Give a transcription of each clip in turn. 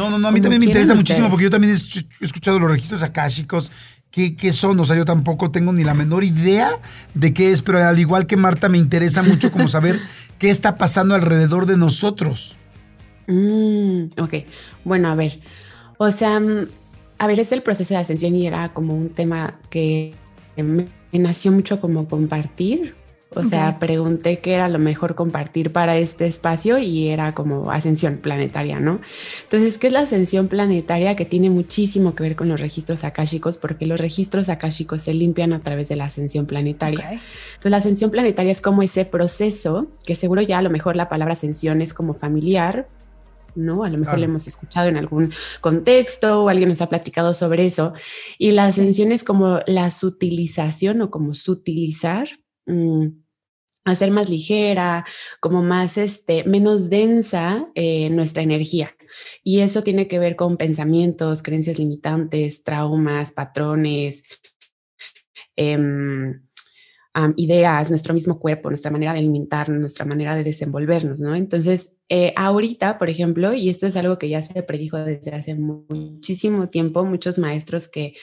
No, no, no, a mí también me interesa muchísimo porque yo también he escuchado los registros akáshicos. ¿Qué, ¿Qué, son? O sea, yo tampoco tengo ni la menor idea de qué es, pero al igual que Marta, me interesa mucho como saber qué está pasando alrededor de nosotros. Mm, ok, bueno, a ver. O sea, mm, a ver, es el proceso de ascensión y era como un tema que me nació mucho como compartir, o sea, pregunté qué era lo mejor compartir para este espacio y era como ascensión planetaria, ¿no? Entonces, ¿qué es la ascensión planetaria? Que tiene muchísimo que ver con los registros akáshicos, porque los registros akáshicos se limpian a través de la ascensión planetaria. Entonces, la ascensión planetaria es como ese proceso, que seguro ya a lo mejor la palabra ascensión es como familiar, ¿no? A lo mejor lo hemos escuchado en algún contexto o alguien nos ha platicado sobre eso. Y la ascensión es como la sutilización o como sutilizar hacer más ligera, como más, este, menos densa eh, nuestra energía. Y eso tiene que ver con pensamientos, creencias limitantes, traumas, patrones, em, ideas, nuestro mismo cuerpo, nuestra manera de alimentarnos, nuestra manera de desenvolvernos, ¿no? Entonces, eh, ahorita, por ejemplo, y esto es algo que ya se predijo desde hace muchísimo tiempo, muchos maestros que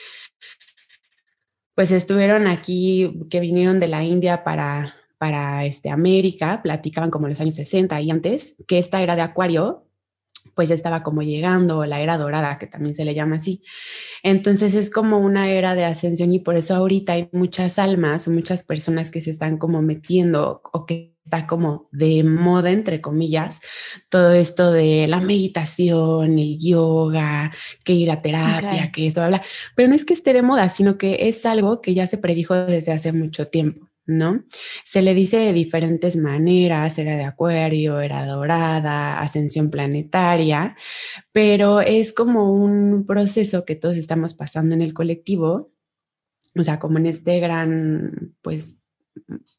pues estuvieron aquí, que vinieron de la India para, para este, América, platicaban como los años 60 y antes, que esta era de Acuario, pues ya estaba como llegando, la era dorada, que también se le llama así. Entonces es como una era de ascensión y por eso ahorita hay muchas almas, muchas personas que se están como metiendo o que está como de moda, entre comillas, todo esto de la meditación, el yoga, que ir a terapia, que esto, bla, bla. Pero no es que esté de moda, sino que es algo que ya se predijo desde hace mucho tiempo. ¿No? Se le dice de diferentes maneras, era de acuario, era dorada, ascensión planetaria, pero es como un proceso que todos estamos pasando en el colectivo, o sea, como en este gran, pues,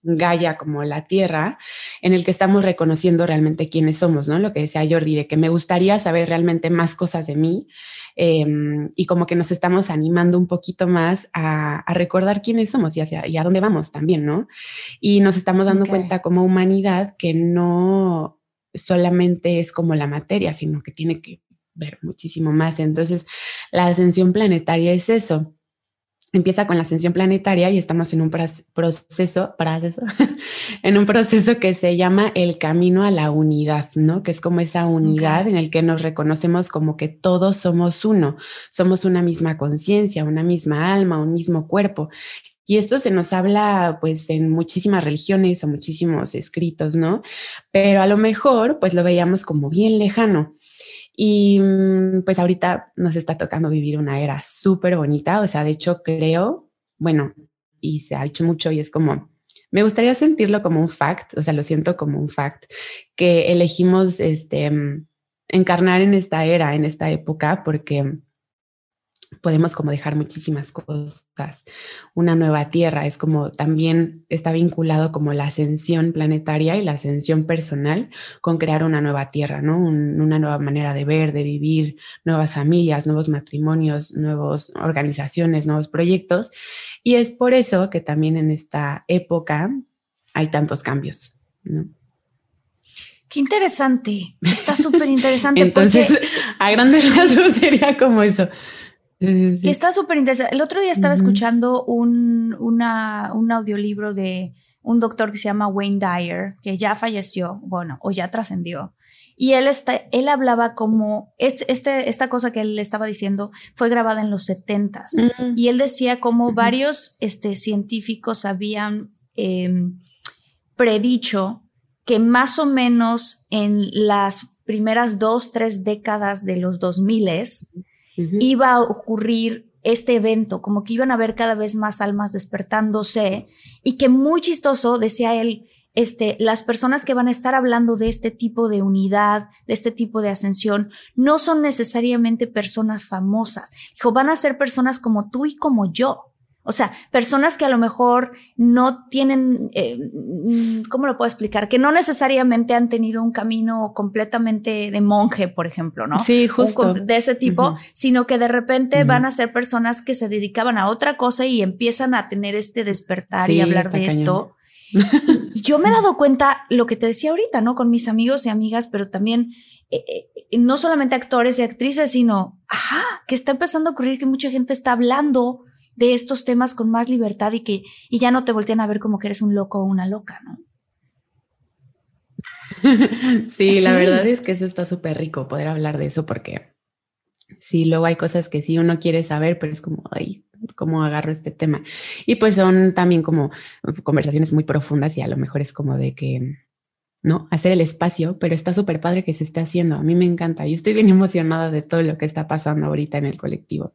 Gaia como la Tierra, en el que estamos reconociendo realmente quiénes somos, ¿no? Lo que decía Jordi, de que me gustaría saber realmente más cosas de mí em, y como que nos estamos animando un poquito más a, recordar quiénes somos y, hacia, y a dónde vamos también, ¿no? Y nos estamos dando cuenta como humanidad que no solamente es como la materia, sino que tiene que ver muchísimo más. Entonces, la ascensión planetaria es eso empieza con la ascensión planetaria y estamos en un proceso, proceso, en un proceso que se llama el camino a la unidad, ¿no? Que es como esa unidad en el que nos reconocemos como que todos somos uno, somos una misma conciencia, una misma alma, un mismo cuerpo. Y esto se nos habla pues en muchísimas religiones o muchísimos escritos, ¿no? Pero a lo mejor pues lo veíamos como bien lejano. Y mm, pues ahorita nos está tocando vivir una era súper bonita, o sea, de hecho creo, bueno, y se ha hecho mucho y es como, me gustaría sentirlo como un fact, o sea, lo siento como un fact, que elegimos este, mm, encarnar en esta era, en esta época, porque podemos como dejar muchísimas cosas. Una nueva tierra es como también está vinculado como la ascensión planetaria y la ascensión personal con crear una nueva tierra, ¿no? una nueva manera de ver, de vivir, nuevas familias, nuevos matrimonios, nuevas organizaciones, nuevos proyectos. Y es por eso que también en esta época hay tantos cambios, ¿no? Qué interesante. Está súper interesante. Entonces, a grandes rasgos sería como eso. Que está súper interesante. El otro día estaba escuchando un, una, un audiolibro de un doctor que se llama Wayne Dyer, que ya falleció, bueno, o ya trascendió. Y él, está, él hablaba como, este, este, esta cosa que él estaba diciendo fue grabada en los setentas. Y él decía como varios este, científicos habían em, predicho que más o menos en las primeras dos, tres décadas de los 2000 iba a ocurrir este evento, como que iban a haber cada vez más almas despertándose y que muy chistoso, decía él, este, las personas que van a estar hablando de este tipo de unidad, de este tipo de ascensión, no son necesariamente personas famosas. Dijo, van a ser personas como tú y como yo. O sea, personas que a lo mejor no tienen, eh, ¿cómo lo puedo explicar? Que no necesariamente han tenido un camino completamente de monje, por ejemplo, ¿no? Sí, justo. de ese tipo, sino que de repente van a ser personas que se dedicaban a otra cosa y empiezan a tener este despertar y hablar de esto yo me he dado cuenta lo que te decía ahorita, ¿no? Con mis amigos y amigas, pero también eh, eh, no solamente actores y actrices, sino, ajá, que está empezando a ocurrir que mucha gente está hablando de estos temas con más libertad y que y ya no te voltean a ver como que eres un loco o una loca, ¿no? sí, la verdad es que eso está súper rico poder hablar de eso porque sí, luego hay cosas que sí uno quiere saber, pero es como, ay, cómo agarro este tema. Y pues son también como conversaciones muy profundas y a lo mejor es como de que, ¿no? Hacer el espacio, pero está súper padre que se esté haciendo. A mí me encanta. Yo estoy bien emocionada de todo lo que está pasando ahorita en el colectivo.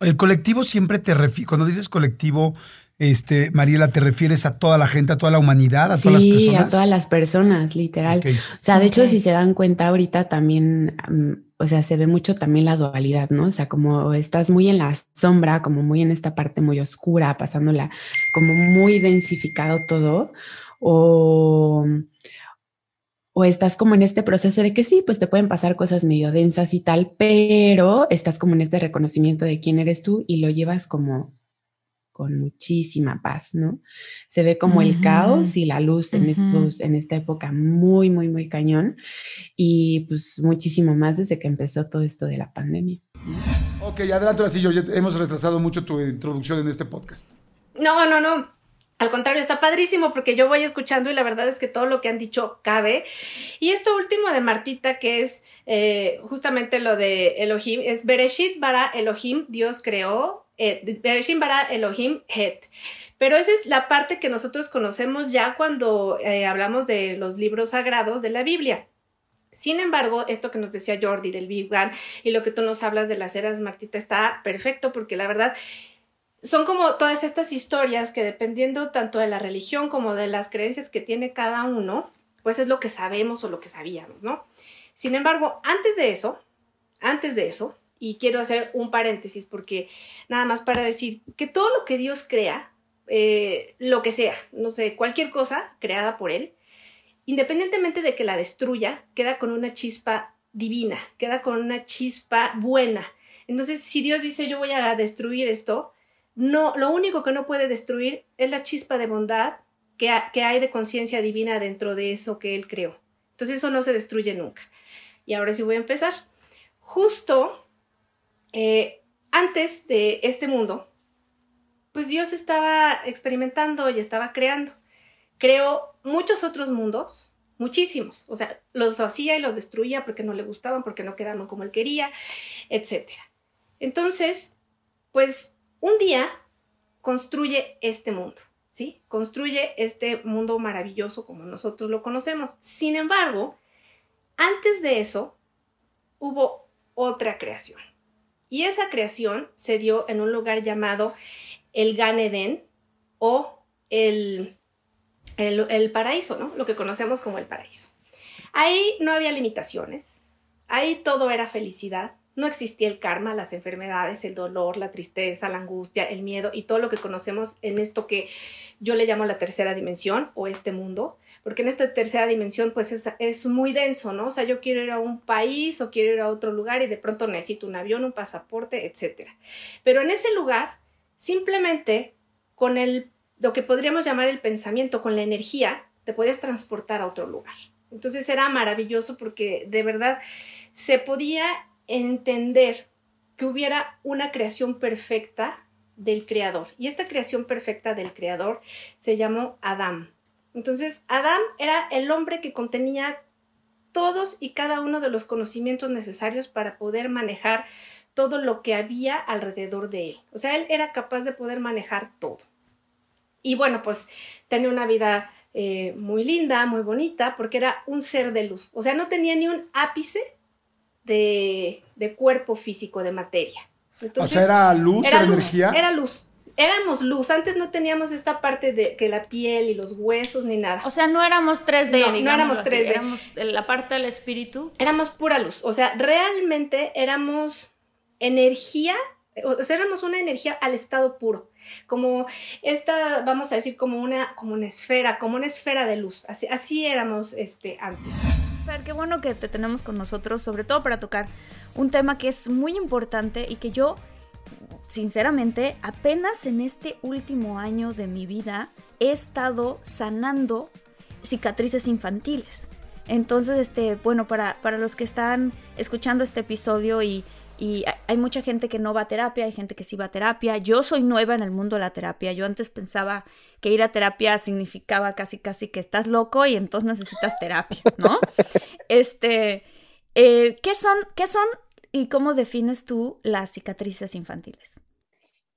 El colectivo siempre te refiere, cuando dices colectivo, este, Mariela, ¿te refieres a toda la gente, a toda la humanidad, a todas las personas? Sí, a todas las personas, literal. O sea, de hecho, si se dan cuenta ahorita también, o sea, se ve mucho también la dualidad, ¿no? O sea, como estás muy en la sombra, como muy en esta parte muy oscura, pasándola como muy densificado todo, o, o estás como en este proceso de que sí, pues te pueden pasar cosas medio densas y tal, pero estás como en este reconocimiento de quién eres tú y lo llevas como con muchísima paz, ¿no? Se ve como el caos y la luz en, estos, en esta época muy, muy, muy cañón y pues muchísimo más desde que empezó todo esto de la pandemia. Ok, adelante, así yo hemos retrasado mucho tu introducción en este podcast. No, no, no. Al contrario, está padrísimo porque yo voy escuchando y la verdad es que todo lo que han dicho cabe. Y esto último de Martita, que es eh, justamente lo de Elohim, es Bereshit bara Elohim, Dios creó eh, Bereshim bara Elohim Het. Pero esa es la parte que nosotros conocemos ya cuando eh, hablamos de los libros sagrados de la Biblia. Sin embargo, esto que nos decía Jordi del Big y lo que tú nos hablas de las eras, Martita, está perfecto porque la verdad son como todas estas historias que dependiendo tanto de la religión como de las creencias que tiene cada uno, pues es lo que sabemos o lo que sabíamos, ¿no? Sin embargo, antes de eso, antes de eso, y quiero hacer un paréntesis porque nada más para decir que todo lo que Dios crea, eh, lo que sea, no sé, cualquier cosa creada por Él, independientemente de que la destruya, queda con una chispa divina, queda con una chispa buena. Entonces, si Dios dice yo voy a destruir esto, no, lo único que no puede destruir es la chispa de bondad que, hay de conciencia divina dentro de eso que Él creó. Entonces, eso no se destruye nunca. Y ahora sí voy a empezar. Justo eh, antes de este mundo, pues Dios estaba experimentando y estaba creando. Creó muchos otros mundos, muchísimos. O sea, los hacía y los destruía porque no le gustaban, porque no quedaban como él quería, etc. Entonces, pues un día construye este mundo, ¿sí? Construye este mundo maravilloso como nosotros lo conocemos. Sin embargo, antes de eso, hubo otra creación. Y esa creación se dio en un lugar llamado el Gan Eden o el, el, paraíso, ¿no? Lo que conocemos como el paraíso. Ahí no había limitaciones, ahí todo era felicidad, no existía el karma, las enfermedades, el dolor, la tristeza, la angustia, el miedo y todo lo que conocemos en esto que yo le llamo la tercera dimensión o este mundo porque en esta tercera dimensión pues es, muy denso, ¿no? O sea, yo quiero ir a un país o quiero ir a otro lugar y de pronto necesito un avión, un pasaporte, etc. Pero en ese lugar, simplemente con el, lo que podríamos llamar el pensamiento, con la energía, te puedes transportar a otro lugar. Entonces era maravilloso porque de verdad se podía entender que hubiera una creación perfecta del creador. Y esta creación perfecta del creador se llamó Adán. Entonces, Adán era el hombre que contenía todos y cada uno de los conocimientos necesarios para poder manejar todo lo que había alrededor de él. O sea, él era capaz de poder manejar todo. Y bueno, pues tenía una vida eh, muy linda, muy bonita, porque era un ser de luz. O sea, no tenía ni un ápice de, cuerpo físico, de materia. o sea, era luz, era, energía. Era luz. Éramos luz. Antes no teníamos esta parte de que la piel y los huesos ni nada. O sea, no éramos 3D, no, no éramos 3D. Éramos la parte del espíritu. Éramos pura luz. O sea, realmente éramos energía o sea, éramos una energía al estado puro, como esta, vamos a decir, como una, como una esfera, como una esfera de luz, así, así éramos este, antes. Qué bueno que te tenemos con nosotros, sobre todo para tocar un tema que es muy importante y que yo, sinceramente, apenas en este último año de mi vida he estado sanando cicatrices infantiles. Entonces, este, bueno, para, para los que están escuchando este episodio y y hay mucha gente que no va a terapia, hay gente que sí va a terapia. Yo soy nueva en el mundo de la terapia. Yo antes pensaba que ir a terapia significaba casi casi que estás loco y entonces necesitas terapia, ¿no? este, eh, ¿qué son, qué son y cómo defines tú las cicatrices infantiles?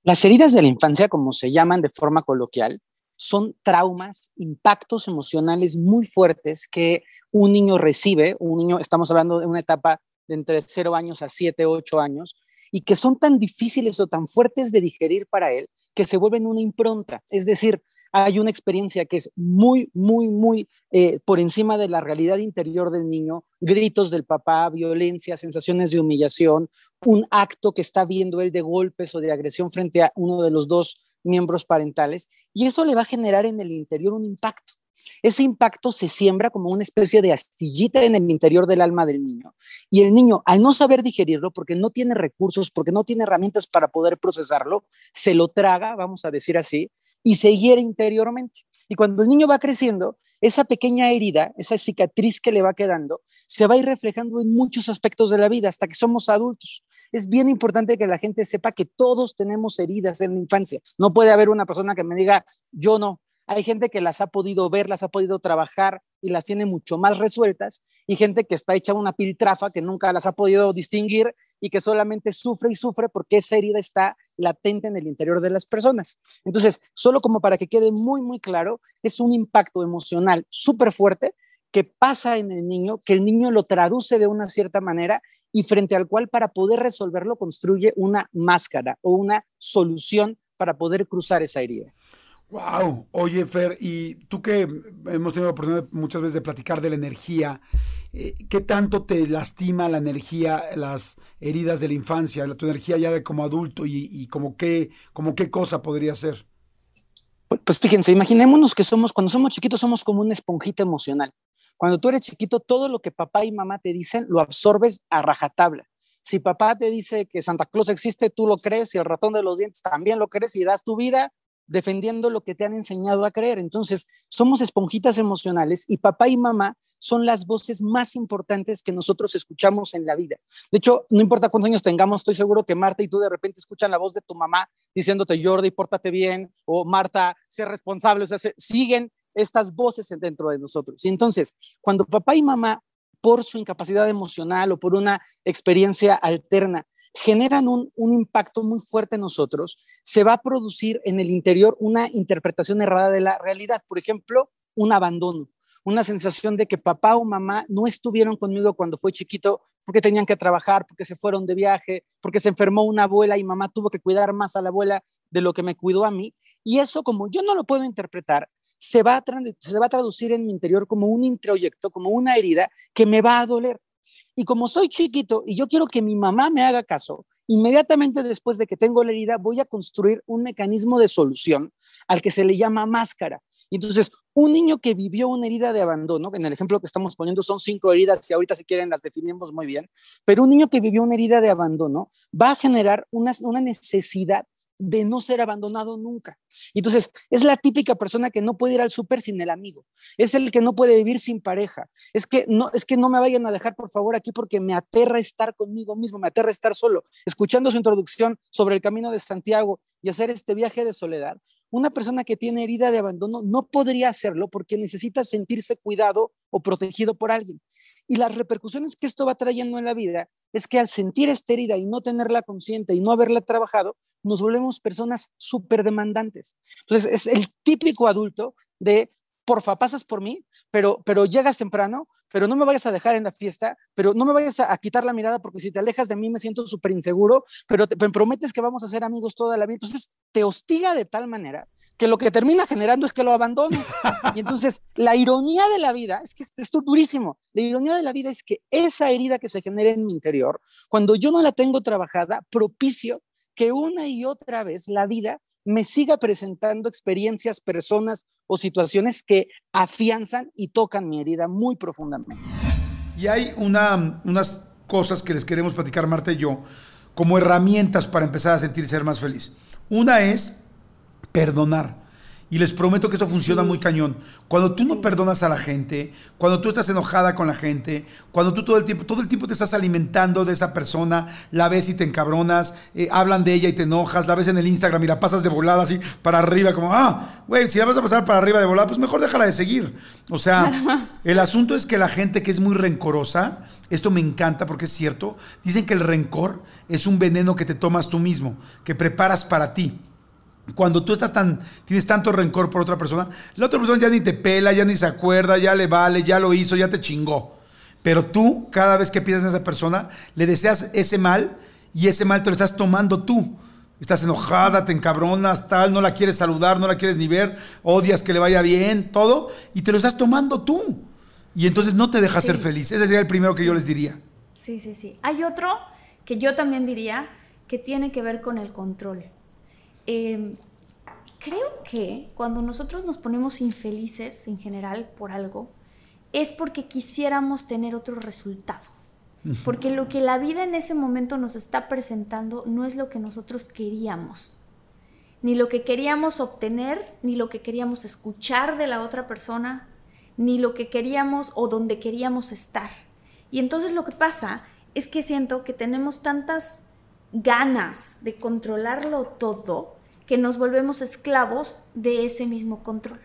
Las heridas de la infancia, como se llaman de forma coloquial, son traumas, impactos emocionales muy fuertes que un niño recibe. Un niño, estamos hablando de una etapa entre 0 años a 7, 8 años, y que son tan difíciles o tan fuertes de digerir para él que se vuelven una impronta. Es decir, hay una experiencia que es muy, muy, muy eh, por encima de la realidad interior del niño, gritos del papá, violencia, sensaciones de humillación, un acto que está viendo él de golpes o de agresión frente a uno de los dos miembros parentales, y eso le va a generar en el interior un impacto. Ese impacto se siembra como una especie de astillita en el interior del alma del niño. Y el niño, al no saber digerirlo, porque no tiene recursos, porque no tiene herramientas para poder procesarlo, se lo traga, vamos a decir así, y se hiere interiormente. Y cuando el niño va creciendo, esa pequeña herida, esa cicatriz que le va quedando, se va a ir reflejando en muchos aspectos de la vida hasta que somos adultos. Es bien importante que la gente sepa que todos tenemos heridas en la infancia. No puede haber una persona que me diga, yo no. Hay gente que las ha podido ver, las ha podido trabajar y las tiene mucho más resueltas, y gente que está hecha una piltrafa que nunca las ha podido distinguir y que solamente sufre y sufre porque esa herida está latente en el interior de las personas. Entonces, solo como para que quede muy, muy claro, es un impacto emocional súper fuerte que pasa en el niño, que el niño lo traduce de una cierta manera y frente al cual para poder resolverlo construye una máscara o una solución para poder cruzar esa herida. Wow, oye Fer, y tú que hemos tenido la oportunidad muchas veces de platicar de la energía, eh, ¿qué tanto te lastima la energía, las heridas de la infancia, tu energía ya de como adulto y, como, qué, como qué cosa podría ser? Pues, pues fíjense, imaginémonos que somos, cuando somos chiquitos somos como una esponjita emocional. Cuando tú eres chiquito, todo lo que papá y mamá te dicen lo absorbes a rajatabla. Si papá te dice que Santa Claus existe, tú lo crees, y el ratón de los dientes también lo crees y das tu vida defendiendo lo que te han enseñado a creer. Entonces, somos esponjitas emocionales y papá y mamá son las voces más importantes que nosotros escuchamos en la vida. De hecho, no importa cuántos años tengamos, estoy seguro que Marta y tú de repente escuchan la voz de tu mamá diciéndote, Jordi, pórtate bien, o Marta, sé responsable, o sea, siguen estas voces dentro de nosotros. Y entonces, cuando papá y mamá, por su incapacidad emocional o por una experiencia alterna, generan un, impacto muy fuerte en nosotros, se va a producir en el interior una interpretación errada de la realidad. Por ejemplo, un abandono, una sensación de que papá o mamá no estuvieron conmigo cuando fue chiquito porque tenían que trabajar, porque se fueron de viaje, porque se enfermó una abuela y mamá tuvo que cuidar más a la abuela de lo que me cuidó a mí. Y eso, como yo no lo puedo interpretar, se va se va a traducir en mi interior como un introyecto, como una herida que me va a doler. Y como soy chiquito y yo quiero que mi mamá me haga caso, inmediatamente después de que tengo la herida voy a construir un mecanismo de solución al que se le llama máscara. Entonces, un niño que vivió una herida de abandono, en el ejemplo que estamos poniendo son cinco heridas y ahorita si quieren las definimos muy bien, pero un niño que vivió una herida de abandono va a generar una necesidad de no ser abandonado nunca. Entonces, es la típica persona que no puede ir al súper sin el amigo. Es el que no puede vivir sin pareja. Es que no es que no me vayan a dejar por favor aquí porque me aterra estar conmigo mismo, me aterra estar solo. Escuchando su introducción sobre el camino de Santiago y hacer este viaje de soledad, una persona que tiene herida de abandono no podría hacerlo porque necesita sentirse cuidado o protegido por alguien. Y las repercusiones que esto va trayendo en la vida es que al sentir esta herida y no tenerla consciente y no haberla trabajado, nos volvemos personas súper demandantes. Entonces, es el típico adulto de, porfa, pasas por mí, pero, pero llegas temprano, pero no me vayas a dejar en la fiesta, pero no me vayas a, quitar la mirada porque si te alejas de mí me siento súper inseguro, pero te, me prometes que vamos a ser amigos toda la vida. Entonces, te hostiga de tal manera que lo que termina generando es que lo abandones. Y entonces, la ironía de la vida, es que esto es durísimo, la ironía de la vida es que esa herida que se genera en mi interior, cuando yo no la tengo trabajada, propicio que una y otra vez la vida me siga presentando experiencias, personas o situaciones que afianzan y tocan mi herida muy profundamente. Y hay una, unas cosas que les queremos platicar, Marta y yo, como herramientas para empezar a sentir ser más feliz. Una es perdonar. Y les prometo que esto funciona muy cañón. Cuando tú no perdonas a la gente, cuando tú estás enojada con la gente, cuando tú todo el tiempo, todo el tiempo te estás alimentando de esa persona, la ves y te encabronas, eh, hablan de ella y te enojas, la ves en el Instagram y la pasas de volada así para arriba, como, ah, güey, si la vas a pasar para arriba de volada, pues mejor déjala de seguir. O sea, el asunto es que la gente que es muy rencorosa, esto me encanta porque es cierto, dicen que el rencor es un veneno que te tomas tú mismo, que preparas para ti cuando tú estás tan, tienes tanto rencor por otra persona, la otra persona ya ni te pela, ya ni se acuerda, ya le vale, ya lo hizo, ya te chingó. Pero tú, cada vez que piensas en esa persona, le deseas ese mal y ese mal te lo estás tomando tú. Estás enojada, te encabronas, tal, no la quieres saludar, no la quieres ni ver, odias que le vaya bien, todo, y te lo estás tomando tú. Y entonces no te dejas ser feliz. Ese sería el primero que yo les diría. Sí, sí, sí. Hay otro que yo también diría que tiene que ver con el control. Em, creo que cuando nosotros nos ponemos infelices en general por algo, es porque quisiéramos tener otro resultado. Porque lo que la vida en ese momento nos está presentando no es lo que nosotros queríamos. Ni lo que queríamos obtener, ni lo que queríamos escuchar de la otra persona, ni lo que queríamos o donde queríamos estar. Y entonces lo que pasa es que siento que tenemos tantas ganas de controlarlo todo que nos volvemos esclavos de ese mismo control.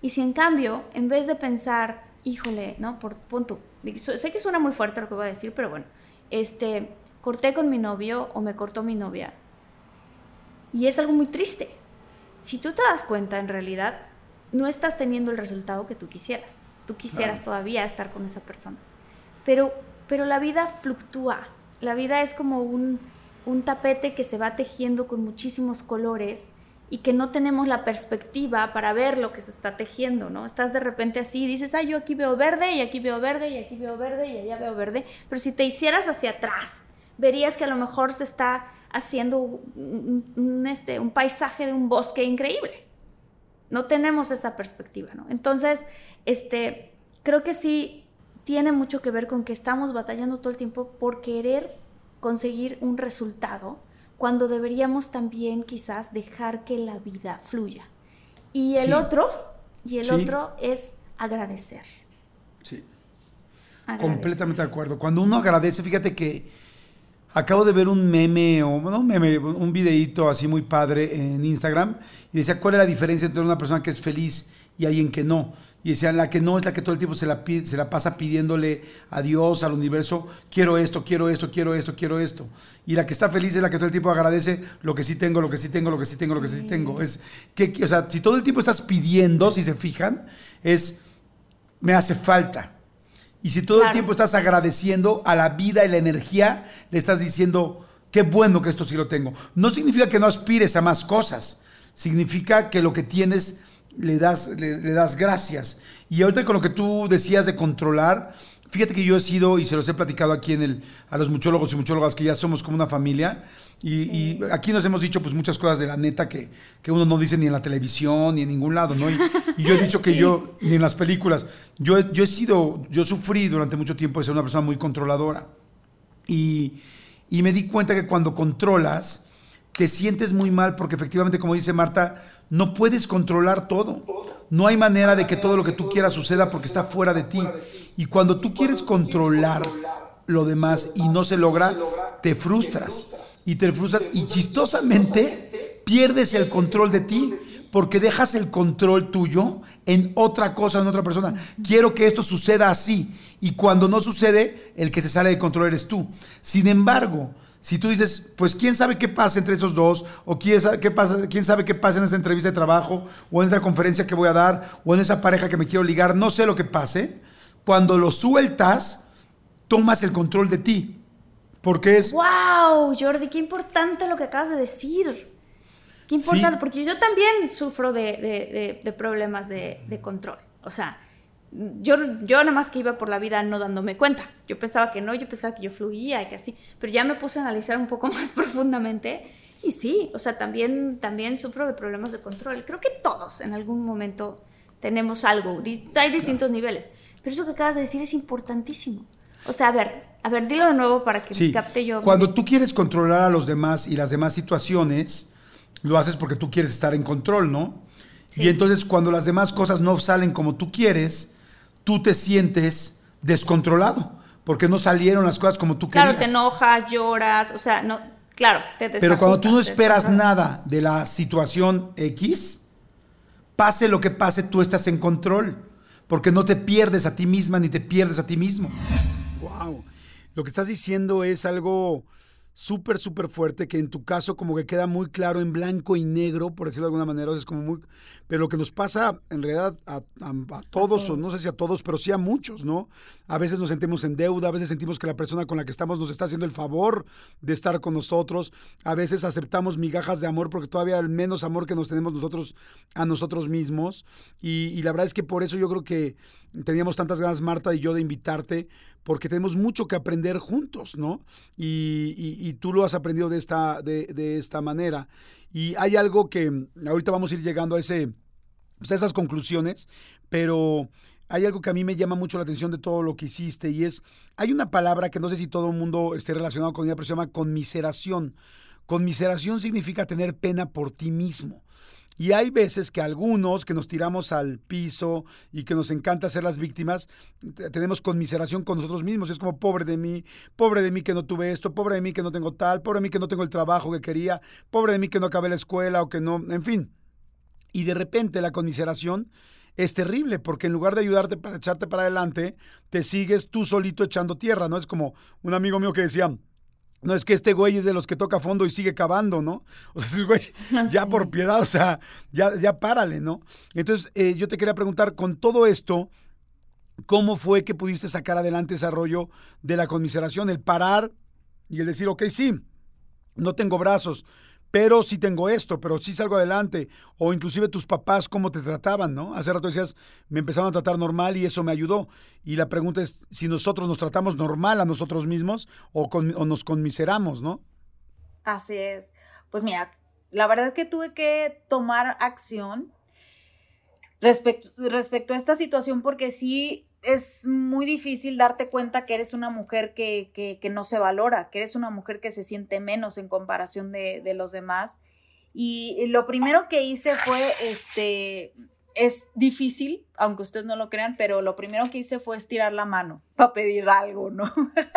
Y si en cambio, en vez de pensar, híjole, ¿no? Por punto, sé que suena muy fuerte lo que voy a decir, pero bueno, este, corté con mi novio o me cortó mi novia. Y es algo muy triste. Si tú te das cuenta, en realidad, no estás teniendo el resultado que tú quisieras. Tú quisieras todavía estar con esa persona. Pero, pero la vida fluctúa. La vida es como un, un tapete que se va tejiendo con muchísimos colores y que no tenemos la perspectiva para ver lo que se está tejiendo, ¿no? Estás de repente así y dices, ay, yo aquí veo verde y aquí veo verde y aquí veo verde y allá veo verde, pero si te hicieras hacia atrás, verías que a lo mejor se está haciendo un, este, un paisaje de un bosque increíble. No tenemos esa perspectiva, ¿no? Entonces, este, creo que sí tiene mucho que ver con que estamos batallando todo el tiempo por querer conseguir un resultado cuando deberíamos también quizás dejar que la vida fluya. Y el otro, y el otro es agradecer. Sí. Completamente de acuerdo. Cuando uno agradece, fíjate que acabo de ver un meme o no un meme, un videíto así muy padre en Instagram y decía cuál es la diferencia entre una persona que es feliz y alguien que no. Y decían, la que no es la que todo el tiempo se la, se la pasa pidiéndole a Dios, al universo, quiero esto, quiero esto, quiero esto, quiero esto. Y la que está feliz es la que todo el tiempo agradece lo que sí tengo, lo que sí tengo, lo que sí tengo, lo que sí tengo. Es que, o sea, si todo el tiempo estás pidiendo, si se fijan, es, me hace falta. Y si todo el tiempo estás agradeciendo a la vida y la energía, le estás diciendo, qué bueno que esto sí lo tengo. No significa que no aspires a más cosas. Significa que lo que tienes le das, le, das gracias. Y ahorita con lo que tú decías de controlar, fíjate que yo he sido, y se los he platicado aquí en el, a los muchólogos y muchólogas, que ya somos como una familia, y, aquí nos hemos dicho pues muchas cosas de la neta que, que, uno no dice ni en la televisión, ni en ningún lado, ¿no? Y, yo he dicho que yo, ni en las películas, yo, yo he sido, yo sufrí durante mucho tiempo de ser una persona muy controladora. Y, y me di cuenta que cuando controlas, te sientes muy mal porque efectivamente, como dice Marta, no puedes controlar todo. No hay manera de que todo lo que tú quieras suceda porque está fuera de ti. Y cuando tú quieres controlar lo demás y no se logra, te frustras. Y te frustras y chistosamente pierdes el control de ti porque dejas el control tuyo en otra cosa, en otra persona. Quiero que esto suceda así. Y cuando no sucede, el que se sale de control eres tú. Sin embargo, si tú dices, pues quién sabe qué pasa entre esos dos, o quién sabe qué pasa, quién sabe qué pasa en esa entrevista de trabajo, o en esa conferencia que voy a dar, o en esa pareja que me quiero ligar, no sé lo que pase, cuando lo sueltas, tomas el control de ti. Porque es... ¡Wow! Jordi, qué importante lo que acabas de decir. Qué importante, porque yo también sufro de, problemas de, control. O sea, yo, yo nada más que iba por la vida no dándome cuenta. Yo pensaba que no, yo pensaba que yo fluía y que así. Pero ya me puse a analizar un poco más profundamente. Y sí, o sea, también, también sufro de problemas de control. Creo que todos en algún momento tenemos algo. Hay distintos niveles. Pero eso que acabas de decir es importantísimo. O sea, a ver, a ver, dilo de nuevo para que me capte yo. Cuando tú quieres controlar a los demás y las demás situaciones, lo haces porque tú quieres estar en control, ¿no? Y entonces cuando las demás cosas no salen como tú quieres, tú te sientes descontrolado, porque no salieron las cosas como tú querías. Claro, te enojas, lloras, o sea, no, claro, te Pero cuando tú no esperas nada de la situación X, pase lo que pase, tú estás en control, porque no te pierdes a ti misma ni te pierdes a ti mismo. Wow. Lo que estás diciendo es algo súper, súper fuerte, que en tu caso como que queda muy claro en blanco y negro, por decirlo de alguna manera, es como muy... Pero lo que nos pasa en realidad a, todos, o no sé si a todos, pero sí a muchos, ¿no? A veces nos sentimos en deuda, a veces sentimos que la persona con la que estamos nos está haciendo el favor de estar con nosotros, a veces aceptamos migajas de amor porque todavía el menos amor que nos tenemos nosotros a nosotros mismos. Y, y la verdad es que por eso yo creo que teníamos tantas ganas, Marta y yo, de invitarte, porque tenemos mucho que aprender juntos, ¿no? Y, tú lo has aprendido de esta, de, esta manera. Y hay algo que ahorita vamos a ir llegando a, ese, pues, a esas conclusiones, pero hay algo que a mí me llama mucho la atención de todo lo que hiciste y es, hay una palabra que no sé si todo el mundo esté relacionado con ella, pero se llama conmiseración. Conmiseración significa tener pena por ti mismo. Y hay veces que algunos que nos tiramos al piso y que nos encanta ser las víctimas, tenemos conmiseración con nosotros mismos. Es como, pobre de mí, pobre de mí que no tuve esto, pobre de mí que no tengo tal, pobre de mí que no tengo el trabajo que quería, pobre de mí que no acabé la escuela o que no, en fin. Y de repente la conmiseración es terrible porque en lugar de ayudarte para echarte para adelante, te sigues tú solito echando tierra, ¿no? Es como un amigo mío que decía, no es que este güey es de los que toca fondo y sigue cavando, ¿no? O sea, ese güey, ya por piedad, o sea, ya, ya párale, ¿no? Entonces, eh, yo te quería preguntar, con todo esto, ¿cómo fue que pudiste sacar adelante ese rollo de la conmiseración? El parar y el decir, ok, sí, no tengo brazos, pero sí tengo esto, pero sí salgo adelante. O inclusive tus papás, cómo te trataban, ¿no? Hace rato decías, me empezaron a tratar normal y eso me ayudó. Y la pregunta es si nosotros nos tratamos normal a nosotros mismos o, nos conmiseramos, ¿no? Así es. Pues mira, la verdad es que tuve que tomar acción respecto, respecto a esta situación porque sí es muy difícil darte cuenta que eres una mujer que, que, no se valora, que eres una mujer que se siente menos en comparación de, de, los demás. Y lo primero que hice fue, este, es difícil, aunque ustedes no lo crean, pero lo primero que hice fue estirar la mano para pedir algo, ¿no?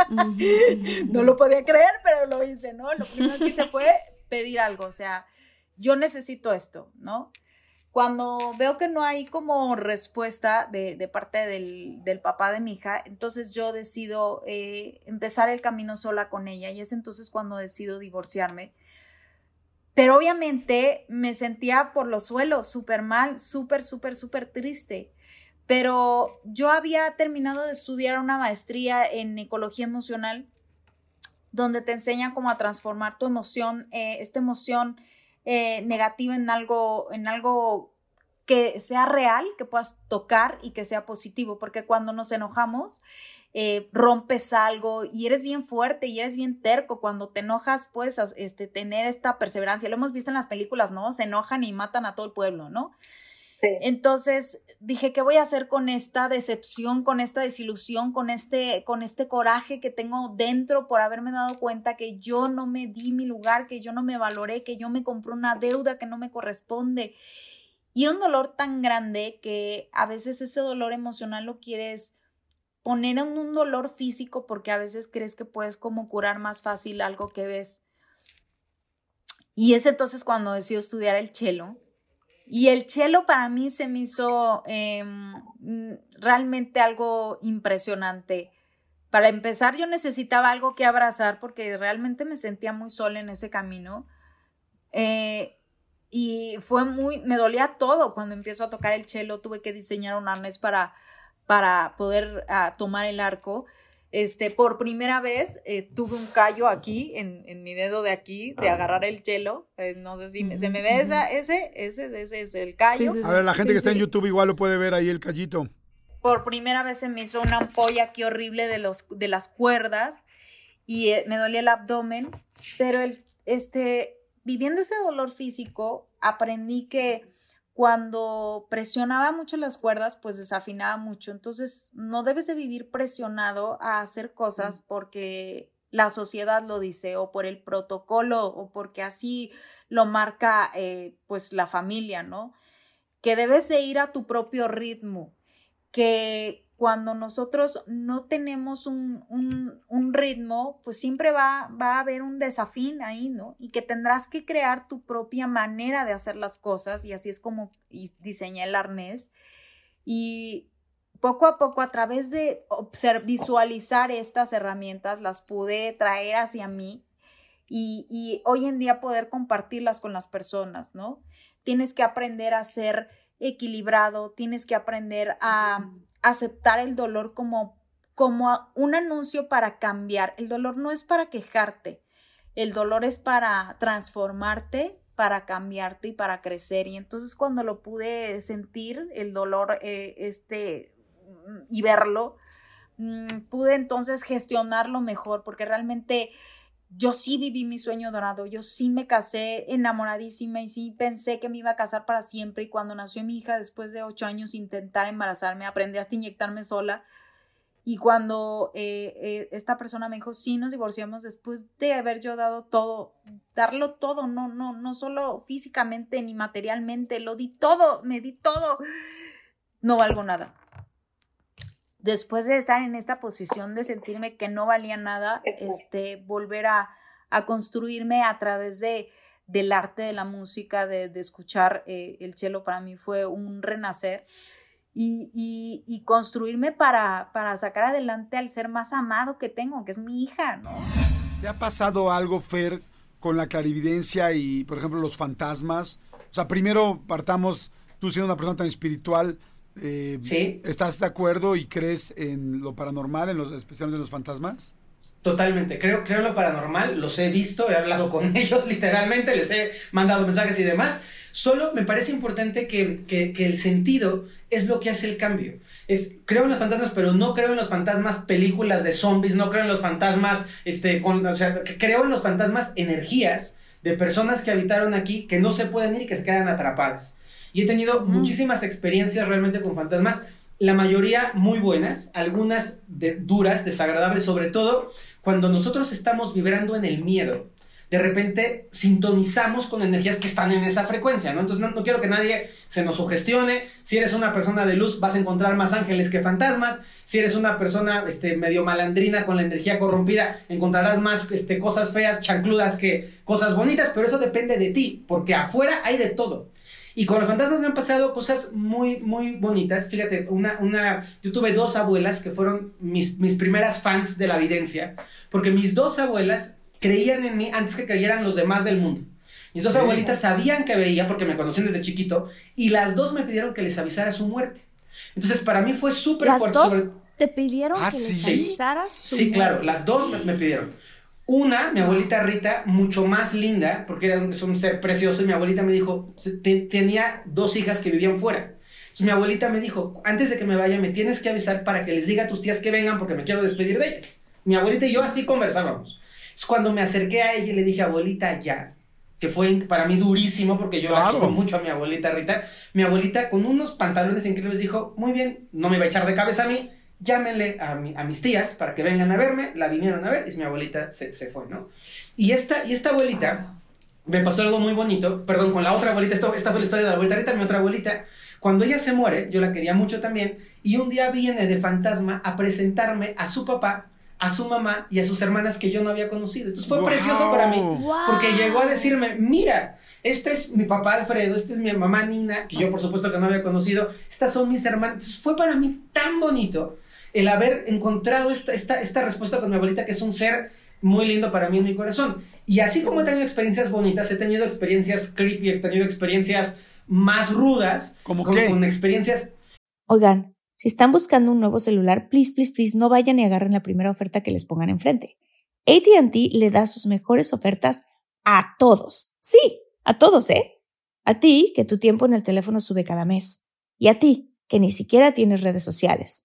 no lo podía creer, pero lo hice, ¿no? Lo primero que hice fue pedir algo, o sea, yo necesito esto, ¿no? Cuando veo que no hay como respuesta de, parte del, papá de mi hija, entonces yo decido eh, empezar el camino sola con ella y es entonces cuando decido divorciarme. Pero obviamente me sentía por los suelos, súper mal, súper, súper, súper triste. Pero yo había terminado de estudiar una maestría en ecología emocional, donde te enseña cómo a transformar tu emoción, eh, esta emoción eh, negativa en algo, en algo que sea real, que puedas tocar y que sea positivo, porque cuando nos enojamos, eh, rompes algo y eres bien fuerte y eres bien terco. Cuando te enojas, puedes este, tener esta perseverancia. Lo hemos visto en las películas, ¿no? Se enojan y matan a todo el pueblo, ¿no? Entonces dije, ¿qué voy a hacer con esta decepción, con esta desilusión, con este, con este coraje que tengo dentro por haberme dado cuenta que yo no me di mi lugar, que yo no me valoré, que yo me compré una deuda que no me corresponde? Y era un dolor tan grande que a veces ese dolor emocional lo quieres poner en un dolor físico porque a veces crees que puedes como curar más fácil algo que ves. Y es entonces cuando decido estudiar el cello y el chelo para mí se me hizo em, mm, realmente algo impresionante. Para empezar, yo necesitaba algo que abrazar porque realmente me sentía muy sola en ese camino. Eh, y fue muy, me dolía todo cuando empiezo a tocar el chelo. Tuve que diseñar un arnés para, para poder ah, tomar el arco. Este, por primera vez eh, tuve un callo aquí, en, mi dedo de aquí, de agarrar el chelo. Eh, no sé si se me ve esa, ese, ese, ese es el callo. a ver, la gente que está en YouTube igual lo puede ver ahí el callito. Por primera vez se me hizo una ampolla aquí horrible de, los, de las cuerdas y eh, me dolía el abdomen, pero el, este, viviendo ese dolor físico, aprendí que cuando presionaba mucho las cuerdas, pues desafinaba mucho. Entonces, no debes de vivir presionado a hacer cosas porque la sociedad lo dice o por el protocolo o porque así lo marca eh, pues la familia, ¿no? Que debes de ir a tu propio ritmo, que cuando nosotros no tenemos un, ritmo, pues siempre va, va, a haber un desafío ahí, ¿no? Y que tendrás que crear tu propia manera de hacer las cosas y así es como diseñé el arnés. Y poco a poco, a través de visualizar estas herramientas, las pude traer hacia mí y, y hoy en día poder compartirlas con las personas, ¿no? Tienes que aprender a ser equilibrado, tienes que aprender a aceptar el dolor como, como un anuncio para cambiar. El dolor no es para quejarte, el dolor es para transformarte, para cambiarte y para crecer. Y entonces cuando lo pude sentir, el dolor, eh, este, y verlo, mm, pude entonces gestionarlo mejor, porque realmente yo sí viví mi sueño dorado, yo sí me casé enamoradísima y sí pensé que me iba a casar para siempre. Y cuando nació mi hija después de ocho años intentar embarazarme, aprendí hasta inyectarme sola. Y cuando eh, eh, esta persona me dijo, sí, nos divorciamos después de haber yo dado todo, darlo todo, no, no, no solo físicamente ni materialmente, lo di todo, me di todo, no valgo nada después de estar en esta posición de sentirme que no valía nada, este, volver a, construirme a través de, del arte de la música, de, escuchar eh, el cello para mí fue un renacer y, construirme para, para, sacar adelante al ser más amado que tengo, que es mi hija, ¿no? ¿Te ha pasado algo, Fer, con la clarividencia y, por ejemplo, los fantasmas? O sea, primero partamos, tú siendo una persona tan espiritual, eh, sí. ¿Estás de acuerdo y crees en lo paranormal, en los, especialmente en los fantasmas? Totalmente, creo, creo en lo paranormal, los he visto, he hablado con ellos literalmente, les he mandado mensajes y demás. Solo me parece importante que, que, el sentido es lo que hace el cambio. Es, creo en los fantasmas, pero no creo en los fantasmas películas de zombies, no creo en los fantasmas, este, con, o sea, creo en los fantasmas energías de personas que habitaron aquí que no se pueden ir y que se quedan atrapadas. Y he tenido muchísimas experiencias realmente con fantasmas, la mayoría muy buenas, algunas duras, desagradables, sobre todo cuando nosotros estamos vibrando en el miedo. De repente sintonizamos con energías que están en esa frecuencia, ¿no? Entonces no, quiero que nadie se nos sugestione. Si eres una persona de luz, vas a encontrar más ángeles que fantasmas. Si eres una persona este, medio malandrina con la energía corrompida, encontrarás más este, cosas feas, chancludas que cosas bonitas, pero eso depende de ti, porque afuera hay de todo. Y con los fantasmas me han pasado cosas muy, muy bonitas. Fíjate, una, una, yo tuve dos abuelas que fueron mis, mis primeras fans de la evidencia, porque mis dos abuelas creían en mí antes que creyeran los demás del mundo. Mis dos abuelitas sabían que veía porque me conocían desde chiquito y las dos me pidieron que les avisara su muerte. Entonces, para mí fue súper fuerte. Dos ¿Te pidieron ah, que les avisaras su Sí, claro, las dos me pidieron. Una, mi abuelita Rita, mucho más linda, porque era un, un ser precioso, y mi abuelita me dijo, tenía dos hijas que vivían fuera. Entonces mi abuelita me dijo, antes de que me vaya, me tienes que avisar para que les diga a tus tías que vengan porque me quiero despedir de ellas. Mi abuelita y yo así conversábamos. Entonces cuando me acerqué a ella y le dije, abuelita, ya, que fue para mí durísimo porque yo la quiero mucho a mi abuelita Rita. Mi abuelita con unos pantalones increíbles dijo, muy bien, no me iba a echar de cabeza a mí, llámenle a, a mis tías para que vengan a verme, la vinieron a ver y mi abuelita se, se fue, ¿no? Y esta, y esta abuelita me pasó algo muy bonito, perdón, con la otra abuelita, esta, esta fue la historia de la abuelita Rita, mi otra abuelita, cuando ella se muere, yo la quería mucho también, y un día viene de fantasma a presentarme a su papá, a su mamá y a sus hermanas que yo no había conocido. Entonces fue precioso para mí, porque llegó a decirme, mira, este es mi papá Alfredo, este es mi mamá Nina, que yo por supuesto que no había conocido, estas son mis hermanas. Entonces fue para mí tan bonito el haber encontrado esta, esta, esta respuesta con mi abuelita, que es un ser muy lindo para mí en mi corazón. Y así como he tenido experiencias bonitas, he tenido experiencias creepy, he tenido experiencias más rudas, como con experiencias... Oigan, si están buscando un nuevo celular, please, please, please, no vayan y agarren la primera oferta que les pongan enfrente. ATT le da sus mejores ofertas a todos. Sí, a todos, ¿eh? A ti, que tu tiempo en el teléfono sube cada mes. Y a ti, que ni siquiera tienes redes sociales.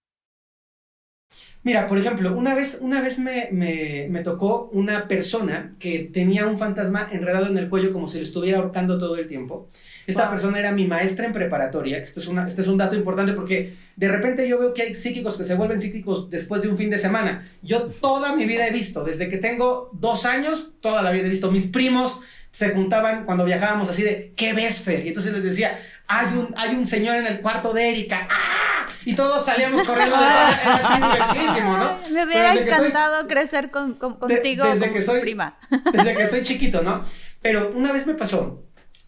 Mira, por ejemplo, una vez, una vez me, me, tocó una persona que tenía un fantasma enredado en el cuello como si lo estuviera ahorcando todo el tiempo. Esta persona era mi maestra en preparatoria. Esto es, una, este es un dato importante porque de repente yo veo que hay psíquicos que se vuelven psíquicos después de un fin de semana. Yo toda mi vida he visto, desde que tengo dos años, toda la vida he visto. Mis primos se juntaban cuando viajábamos así de, ¿qué ves, Fer? Y entonces les decía, hay un, hay un señor en el cuarto de Erika. ¡Ah! Y todos salíamos corriendo de Era así divertidísimo, ¿no? Me hubiera encantado crecer con, contigo desde que soy, prima. Desde que soy chiquito, ¿no? Pero una vez me pasó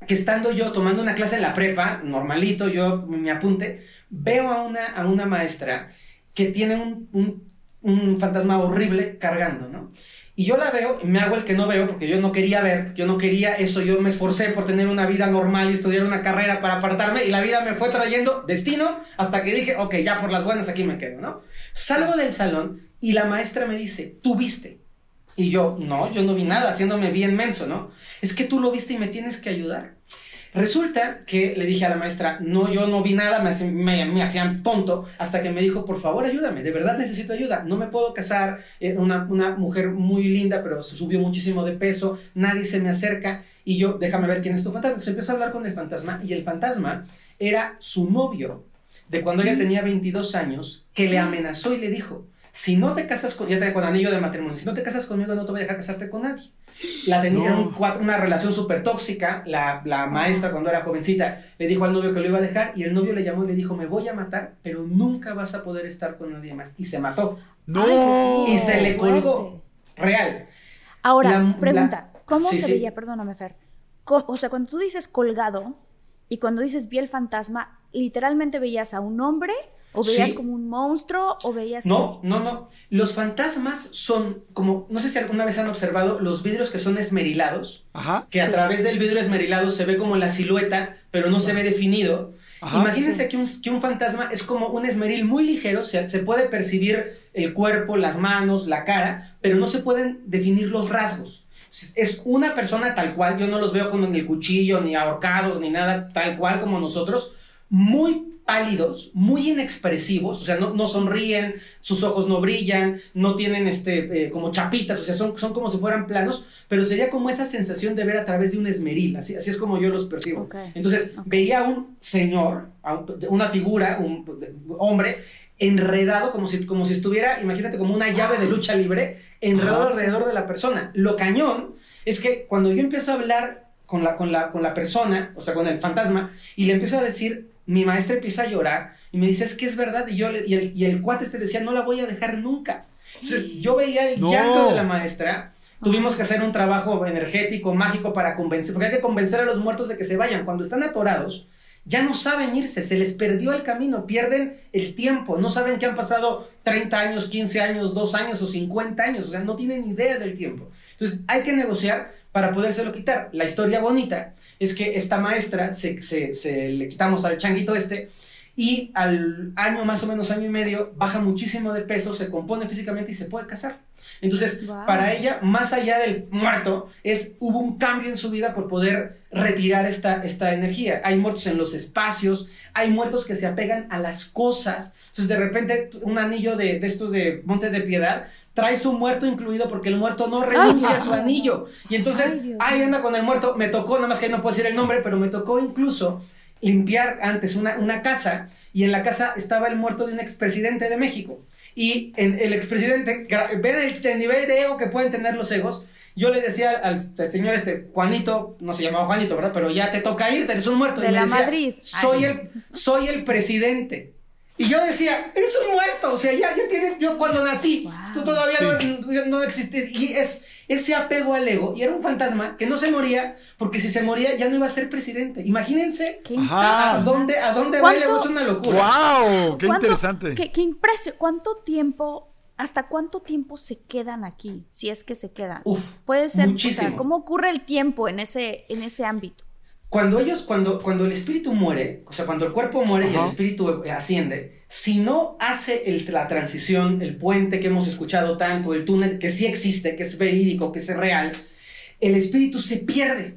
que estando yo tomando una clase en la prepa, normalito, yo me apunte, veo a una, a una maestra que tiene un, un, un fantasma horrible cargando, ¿no? Y yo la veo, me hago el que no veo porque yo no quería ver, yo no quería eso, yo me esforcé por tener una vida normal y estudiar una carrera para apartarme y la vida me fue trayendo destino hasta que dije, ok, ya por las buenas aquí me quedo, ¿no? Salgo del salón y la maestra me dice, tú viste. Y yo, no, yo no vi nada, haciéndome bien menso, ¿no? Es que tú lo viste y me tienes que ayudar. Resulta que le dije a la maestra, no, yo no vi nada, me, me, hacían tonto, hasta que me dijo, por favor, ayúdame, de verdad necesito ayuda, no me puedo casar, eh, una, una mujer muy linda, pero se subió muchísimo de peso, nadie se me acerca, y yo, déjame ver quién es tu fantasma. Entonces empezó a hablar con el fantasma, y el fantasma era su novio, de cuando ella tenía 22 años, que le amenazó y le dijo, si no te casas con, ya te con anillo de matrimonio, si no te casas conmigo no te voy a dejar casarte con nadie. La tenía una relación súper tóxica, la, la, maestra cuando era jovencita le dijo al novio que lo iba a dejar y el novio le llamó y le dijo, me voy a matar, pero nunca vas a poder estar con nadie más. Y se mató. No. y se le colgó. Real. Ahora, pregunta, ¿cómo se veía? Perdóname, Fer. O sea, cuando tú dices colgado y cuando dices vi el fantasma, literalmente veías a un hombre ¿O veías como un monstruo o veías... No, no, no. Los fantasmas son como, no sé si alguna vez han observado los vidrios que son esmerilados, que a través del vidrio esmerilado se ve como la silueta, pero no se ve definido. Imagínense que, un, que, un, fantasma es como un esmeril muy ligero, o sea, se puede percibir el cuerpo, las manos, la cara, pero no se pueden definir los rasgos. Es una persona tal cual, yo no los veo con el cuchillo, ni ahorcados, ni nada, tal cual como nosotros, muy pálidos, muy inexpresivos, o sea, no, no sonríen, sus ojos no brillan, no tienen este, eh, como chapitas, o sea, son, son como si fueran planos, pero sería como esa sensación de ver a través de un esmeril, así, así es como yo los percibo. Entonces, veía a un señor, una figura, un hombre, enredado como si, como si estuviera, imagínate, como una llave de lucha libre, enredado alrededor de la persona. Lo cañón es que cuando yo empiezo a hablar con la, con la, con la persona, o sea, con el fantasma, y le empiezo a decir mi maestra empieza a llorar y me dice, es que es verdad, y, yo y, el, y el cuate este decía, no la voy a dejar nunca. Entonces yo veía el llanto de la maestra, tuvimos que hacer un trabajo energético, mágico para convencer, porque hay que convencer a los muertos de que se vayan. Cuando están atorados, ya no saben irse, se les perdió el camino, pierden el tiempo, no saben que han pasado 30 años, 15 años, 2 años o 50 años, o sea, no tienen idea del tiempo. Entonces hay que negociar para podérselo quitar. La historia bonita es que esta maestra se, se le quitamos al changuito este y al año, más o menos año y medio, baja muchísimo de peso, se compone físicamente y se puede casar. Entonces, para ella, más allá del muerto, es, hubo un cambio en su vida por poder retirar esta, esta energía. Hay muertos en los espacios, hay muertos que se apegan a las cosas. Entonces, de repente, un anillo de, de estos de Monte de Piedad trae su muerto incluido porque el muerto no renuncia a su anillo. Y entonces, ahí anda con el muerto. Me tocó, nada más que ahí no puedo decir el nombre, pero me tocó incluso limpiar antes una, una casa y en la casa estaba el muerto de un expresidente de México. Y en el expresidente, ven el, nivel de ego que pueden tener los egos. Yo le decía al, señor este, Juanito, no se llamaba Juanito, ¿verdad? Pero ya te toca irte, eres un muerto. De la Madrid. Soy, el, soy el presidente. Y yo decía, eres un muerto, o sea, ya, ya tienes, yo cuando nací, tú todavía no, no existes. Y es, ese apego al ego, y era un fantasma que no se moría, porque si se moría ya no iba a ser presidente. Imagínense a, dónde, a dónde va el ego, es una locura. ¡Wow! ¡Qué interesante! ¡Qué, qué impresión! ¿Cuánto tiempo ¿Hasta cuánto tiempo se quedan aquí? Si es que se quedan. Uf, Puede ser, muchísimo. ¿cómo ocurre el tiempo en ese, en ese ámbito? Cuando ellos, cuando, cuando el espíritu muere, o sea, cuando el cuerpo muere y el espíritu asciende, si no hace la transición, el puente que hemos escuchado tanto, el túnel que sí existe, que es verídico, que es real, el espíritu se pierde.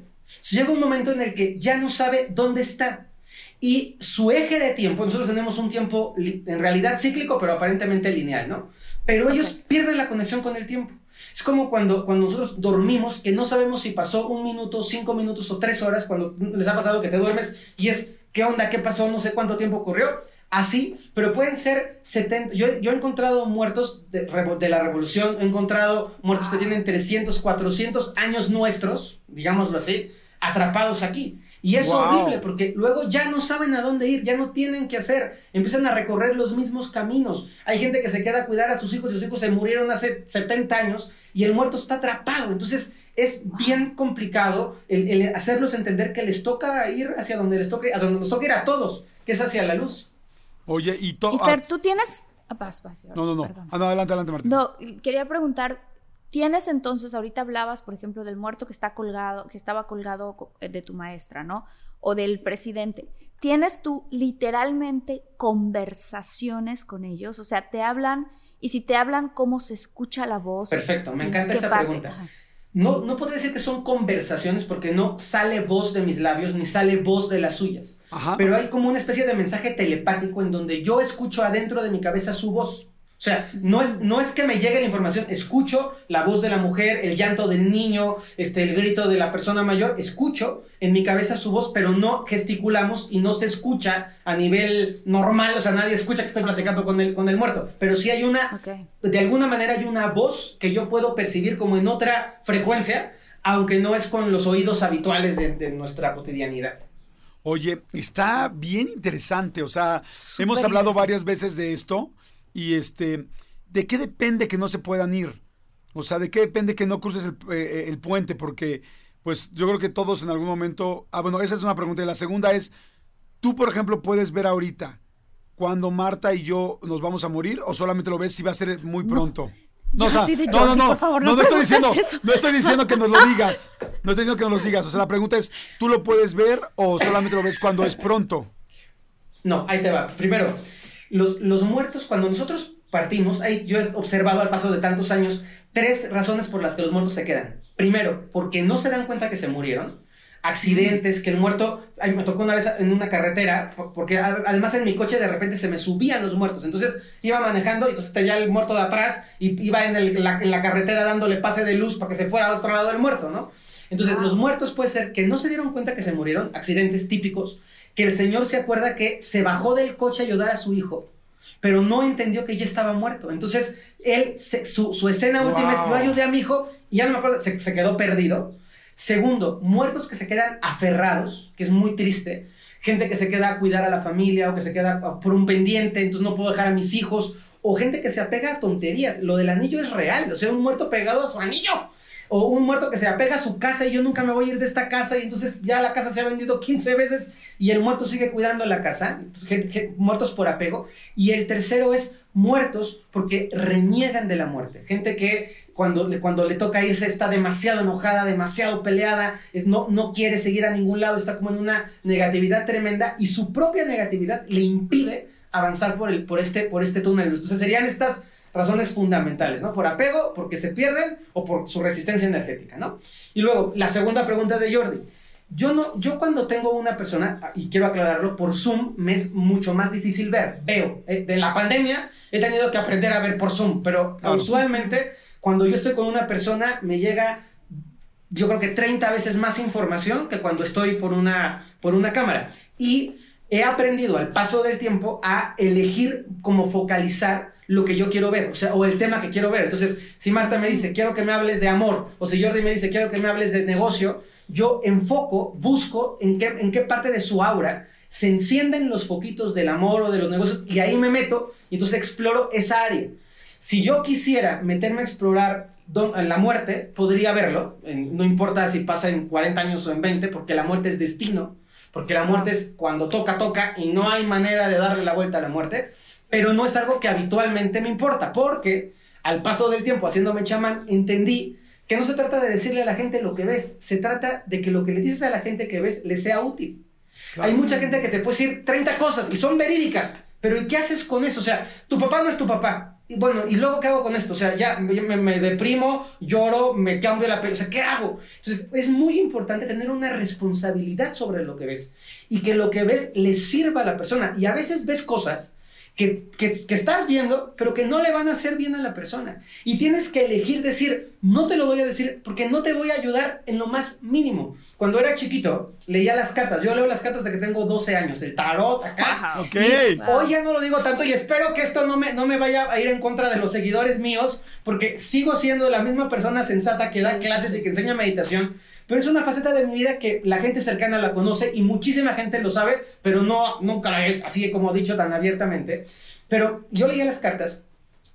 llega un momento en el que ya no sabe dónde está. Y su eje de tiempo, nosotros tenemos un tiempo en realidad cíclico, pero aparentemente lineal, ¿no? Pero ellos pierden la conexión con el tiempo. Es como cuando, cuando nosotros dormimos, que no sabemos si pasó un minuto, cinco minutos o tres horas, cuando les ha pasado que te duermes y es, ¿qué onda? ¿Qué pasó? No sé cuánto tiempo ocurrió. Así, pero pueden ser 70. Yo, yo he encontrado muertos de, de, la revolución, he encontrado muertos que tienen 300, 400 años nuestros, digámoslo así, atrapados aquí. Y es horrible porque luego ya no saben a dónde ir, ya no tienen qué hacer, empiezan a recorrer los mismos caminos. Hay gente que se queda a cuidar a sus hijos y sus hijos se murieron hace 70 años y el muerto está atrapado. Entonces es bien complicado el, hacerlos entender que les toca ir hacia donde les toque, hacia donde nos toca ir a todos, que es hacia la luz. Oye, y todo. Y Fer, tú tienes. Ah, no, no, no. Ah, no. Adelante, adelante, Martín. No, quería preguntar, Tienes entonces, ahorita hablabas, por ejemplo, del muerto que está colgado, que estaba colgado eh, de tu maestra, ¿no? O del presidente. ¿Tienes tú literalmente conversaciones con ellos? O sea, te hablan y si te hablan, ¿cómo se escucha la voz? Perfecto, me encanta esa pregunta. No, no podría decir que son conversaciones porque no sale voz de mis labios ni sale voz de las suyas. Pero hay como una especie de mensaje telepático en donde yo escucho adentro de mi cabeza su voz. O sea, no es, no es que me llegue la información, escucho la voz de la mujer, el llanto del niño, este, el grito de la persona mayor, escucho en mi cabeza su voz, pero no gesticulamos y no se escucha a nivel normal, o sea, nadie escucha que estoy platicando con el, con el muerto, pero sí hay una, de alguna manera hay una voz que yo puedo percibir como en otra frecuencia, aunque no es con los oídos habituales de, nuestra cotidianidad. Oye, está bien interesante, o sea, hemos hablado varias veces de esto y este, ¿de qué depende que no se puedan ir? O sea, ¿de qué depende que no cruces el, eh, puente? Porque, pues, yo creo que todos en algún momento. Ah, bueno, esa es una pregunta. Y la segunda es: ¿tú, por ejemplo, puedes ver ahorita cuando Marta y yo nos vamos a morir? ¿O solamente lo ves si va a ser muy pronto? No, no, no, no, no, estoy diciendo, no estoy diciendo que nos lo digas, no estoy diciendo que nos lo digas, o sea, la pregunta es, ¿tú lo puedes ver o solamente lo ves cuando es pronto? No, ahí te va. Primero, los, muertos, cuando nosotros partimos, hay, yo he observado al paso de tantos años tres razones por las que los muertos se quedan. Primero, porque no se dan cuenta que se murieron. Accidentes, que el muerto, me tocó una vez en una carretera, porque además en mi coche de repente se me subían los muertos. Entonces iba manejando y entonces tenía el muerto de atrás y iba en, la, en la carretera dándole pase de luz para que se fuera al otro lado del muerto, ¿no? Entonces, los muertos puede ser que no se dieron cuenta que se murieron, accidentes típicos, que el señor se acuerda que se bajó del coche a ayudar a su hijo, pero no entendió que ya estaba muerto. Entonces, él, su, escena última es, yo ayudé a mi hijo, y ya no me acuerdo, se, quedó perdido. Segundo, muertos que se quedan aferrados, que es muy triste. Gente que se queda a cuidar a la familia o que se queda por un pendiente, entonces no puedo dejar a mis hijos. O gente que se apega a tonterías. Lo del anillo es real, o sea, un muerto pegado a su anillo O un muerto que se apega a su casa y yo nunca me voy a ir de esta casa y entonces ya la casa se ha vendido 15 veces y el muerto sigue cuidando la casa. muertos por apego. Y el tercero es muertos porque reniegan de la muerte. Gente que cuando, cuando le toca irse está demasiado enojada, demasiado peleada, no, no quiere seguir a ningún lado, está como en una negatividad tremenda y su propia negatividad le impide avanzar por, el, por, este, por este túnel. Entonces serían estas razones fundamentales, ¿no? Por apego, porque se pierden o por su resistencia energética, ¿no? Y luego, la segunda pregunta de Jordi. Yo no, yo cuando tengo una persona, y quiero aclararlo, por Zoom me es mucho más difícil ver, veo. Eh, de la pandemia he tenido que aprender a ver por Zoom, pero usualmente cuando yo estoy con una persona me llega, yo creo que 30 veces más información que cuando estoy por una, por una cámara. Y he aprendido al paso del tiempo a elegir cómo focalizar lo que yo quiero ver, o sea, o el tema que quiero ver. Entonces, si Marta me dice, quiero que me hables de amor, o si Jordi me dice, quiero que me hables de negocio, yo enfoco, busco en qué, en qué parte de su aura se encienden los foquitos del amor o de los negocios y ahí me meto y entonces exploro esa área. Si yo quisiera meterme a explorar la muerte, podría verlo, no importa si pasa en 40 años o en 20, porque la muerte es destino, porque la muerte es cuando toca, toca y no hay manera de darle la vuelta a la muerte pero no es algo que habitualmente me importa, porque al paso del tiempo haciéndome chamán, entendí que no se trata de decirle a la gente lo que ves, se trata de que lo que le dices a la gente que ves le sea útil. Hay mucha gente que te puede decir 30 cosas y son verídicas, pero ¿y qué haces con eso? O sea, tu papá no es tu papá. Y bueno, ¿y luego qué hago con esto? O sea, ya me, me deprimo, lloro, me cambio la. O sea, ¿qué hago? Entonces, es muy importante tener una responsabilidad sobre lo que ves y que lo que ves le sirva a la persona. Y a veces ves cosas que, que, estás viendo, pero que no le van a hacer bien a la persona. Y tienes que elegir decir, no te lo voy a decir porque no te voy a ayudar en lo más mínimo. Cuando era chiquito, leía las cartas. Yo leo las cartas de que tengo 12 años, el tarot acá. hoy ya no lo digo tanto y espero que esto no me, no me vaya a ir en contra de los seguidores míos, porque sigo siendo la misma persona sensata que da clases y que enseña meditación pero es una faceta de mi vida que la gente cercana la conoce y muchísima gente lo sabe, pero no, nunca es así como dicho tan abiertamente. Pero yo leía las cartas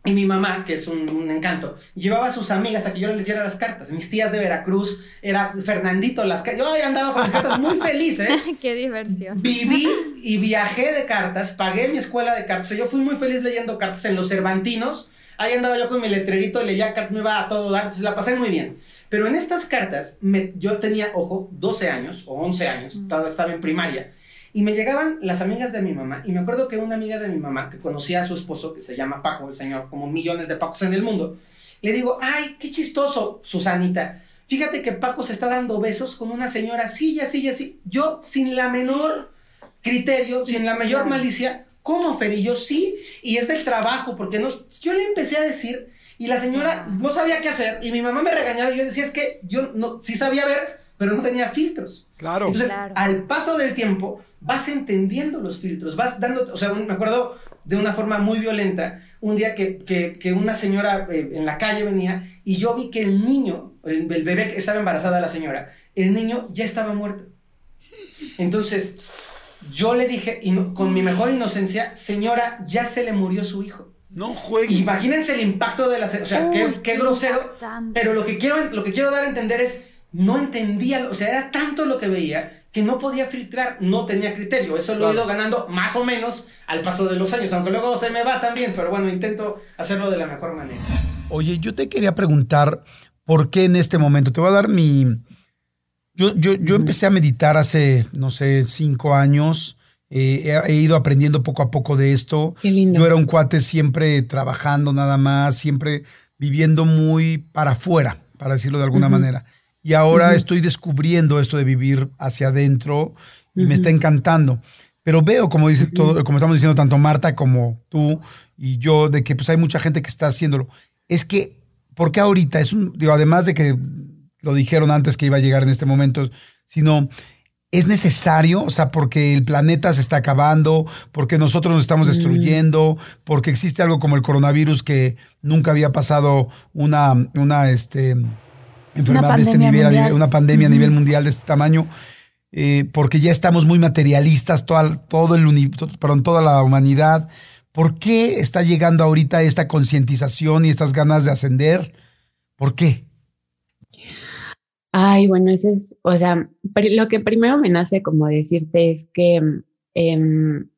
y mi mamá, que es un, encanto, llevaba a sus amigas a que yo les leyera las cartas. Mis tías de Veracruz, era Fernandito, las Yo andaba con las cartas muy feliz, ¿eh? Qué diversión. Viví y viajé de cartas, pagué mi escuela de cartas. yo fui muy feliz leyendo cartas en los Cervantinos. Ahí andaba yo con mi letrerito, leía cartas, me iba a todo dar, entonces la pasé muy bien. Pero en estas cartas, yo tenía, ojo, 12 años o 11 años, estaba en primaria, y me llegaban las amigas de mi mamá, y me acuerdo que una amiga de mi mamá, que conocía a su esposo, que se llama Paco, el señor, como millones de Pacos en el mundo, le digo, ay, qué chistoso, Susanita. Fíjate que Paco se está dando besos con una señora así y así y así. Yo, sin la menor criterio, sin la mayor malicia, ¿cómo, Feri? Yo sí, y es del trabajo, porque no, yo le empecé a decir y la señora no sabía qué hacer y mi mamá me regañaba y yo decía, es que yo no, sí sabía ver, pero no tenía filtros. Claro. Entonces, al paso del tiempo, vas entendiendo los filtros, vas dando, o sea, me acuerdo de una forma muy violenta, un día que, que, una señora eh, en la calle venía y yo vi que el niño, el, bebé que estaba embarazada la señora, el niño ya estaba muerto. Entonces, yo le dije, y con mi mejor inocencia, señora, ya se le murió su hijo. No juegues. Imagínense el impacto de la... O sea, qué, grosero. Pero lo que, quiero, lo que quiero dar a entender es, no entendía, o sea, era tanto lo que veía que no podía filtrar, no tenía criterio. Eso lo he ido ganando más o menos al paso de los años, aunque luego se me va también, pero bueno, intento hacerlo de la mejor manera. Oye, yo te quería preguntar, ¿por qué en este momento? Te voy a dar mi... Yo, yo, yo empecé a meditar hace, no sé, cinco años eh, he, ido aprendiendo poco a poco de esto. Yo era un cuate siempre trabajando nada más, siempre viviendo muy para afuera, para decirlo de alguna manera. Y ahora estoy descubriendo esto de vivir hacia adentro y me está encantando. Pero veo, como dice todo, como estamos diciendo tanto Marta como tú y yo, de que pues hay mucha gente que está haciéndolo. Es que, ¿por qué ahorita? Es un, digo, además de que lo dijeron antes que iba a llegar en este momento, sino es necesario, o sea, porque el planeta se está acabando, porque nosotros nos estamos mm. destruyendo, porque existe algo como el coronavirus que nunca había pasado una, una este, enfermedad de este nivel, una pandemia a nivel mundial de este tamaño, eh, porque ya estamos muy materialistas, todo, todo el, perdón, toda la humanidad. ¿Por qué está llegando ahorita esta concientización y estas ganas de ascender? ¿Por qué? Ay, bueno, eso es, o sea, lo que primero me nace como decirte es que em,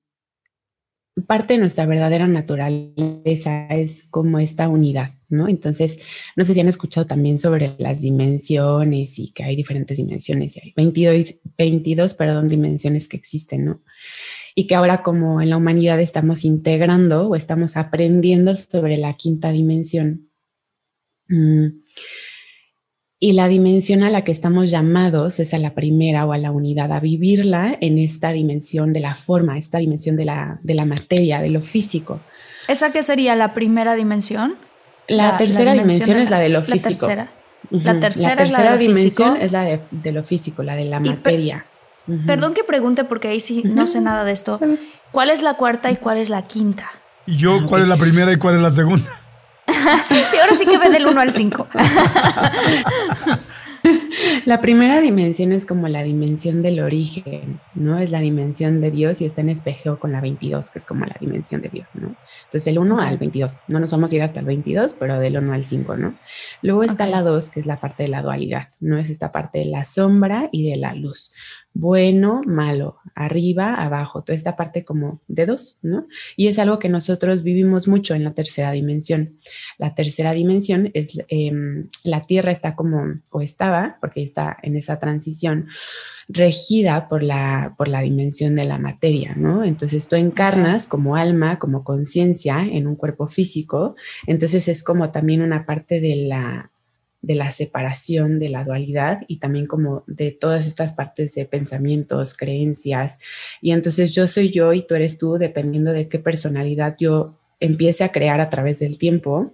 parte de nuestra verdadera naturaleza es como esta unidad, ¿no? Entonces, no sé si han escuchado también sobre las dimensiones y que hay diferentes dimensiones, y hay 22, 22 perdón, dimensiones que existen, ¿no? Y que ahora como en la humanidad estamos integrando o estamos aprendiendo sobre la quinta dimensión. Mm, y la dimensión a la que estamos llamados es a la primera o a la unidad, a vivirla en esta dimensión de la forma, esta dimensión de la, de la materia, de lo físico. ¿Esa qué sería la primera dimensión? La, tercera dimensión, es la de lo físico. La tercera, la tercera, es la de dimensión es la de, lo físico, la de la materia. Perdón que pregunte porque ahí sí no sé nada de esto. ¿Cuál es la cuarta y cuál es la quinta? ¿Y yo ah, cuál es la primera y cuál es la segunda? sí, ahora sí que ve del 1 al 5. La primera dimensión es como la dimensión del origen, ¿no? Es la dimensión de Dios y está en espejo con la 22, que es como la dimensión de Dios, ¿no? Entonces el 1 al 22, no nos vamos a ir hasta el 22, pero del 1 al 5, ¿no? Luego está la 2, que es la parte de la dualidad, ¿no? Es esta parte de la sombra y de la luz bueno, malo, arriba, abajo, toda esta parte como de dos, ¿no? Y es algo que nosotros vivimos mucho en la tercera dimensión. La tercera dimensión es, em, la Tierra está como, o estaba, porque está en esa transición, regida por la, por la dimensión de la materia, ¿no? Entonces tú encarnas como alma, como conciencia en un cuerpo físico, entonces es como también una parte de la de la separación, de la dualidad y también como de todas estas partes de pensamientos, creencias. Y entonces yo soy yo y tú eres tú, dependiendo de qué personalidad yo empiece a crear a través del tiempo.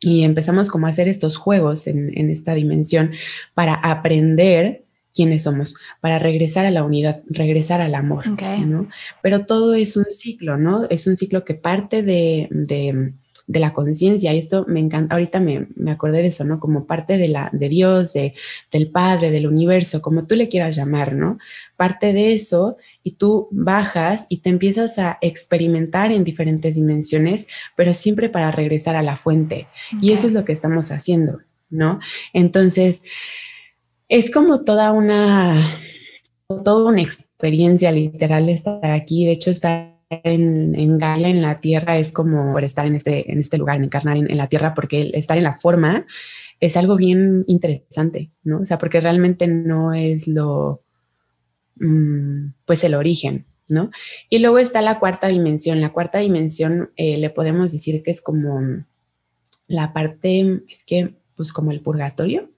Y empezamos como a hacer estos juegos en, esta dimensión para aprender quiénes somos, para regresar a la unidad, regresar al amor, ¿no? Pero todo es un ciclo, ¿no? Es un ciclo que parte de de la conciencia. Y esto me encanta, ahorita me, me, acordé de eso, ¿no? Como parte de, la, de Dios, de, del Padre, del universo, como tú le quieras llamar, ¿no? Parte de eso y tú bajas y te empiezas a experimentar en diferentes dimensiones, pero siempre para regresar a la fuente. Y eso es lo que estamos haciendo, ¿no? Entonces, es como toda una, toda una experiencia literal estar aquí. De hecho, estar en, en Gaia, en la Tierra, es como por estar en este, en este lugar, en encarnar en, la Tierra, porque estar en la forma es algo bien interesante, ¿no? O sea, porque realmente no es lo, mm, pues el origen, ¿no? Y luego está la cuarta dimensión. La cuarta dimensión eh, le podemos decir que es como la parte, es que, pues como el purgatorio,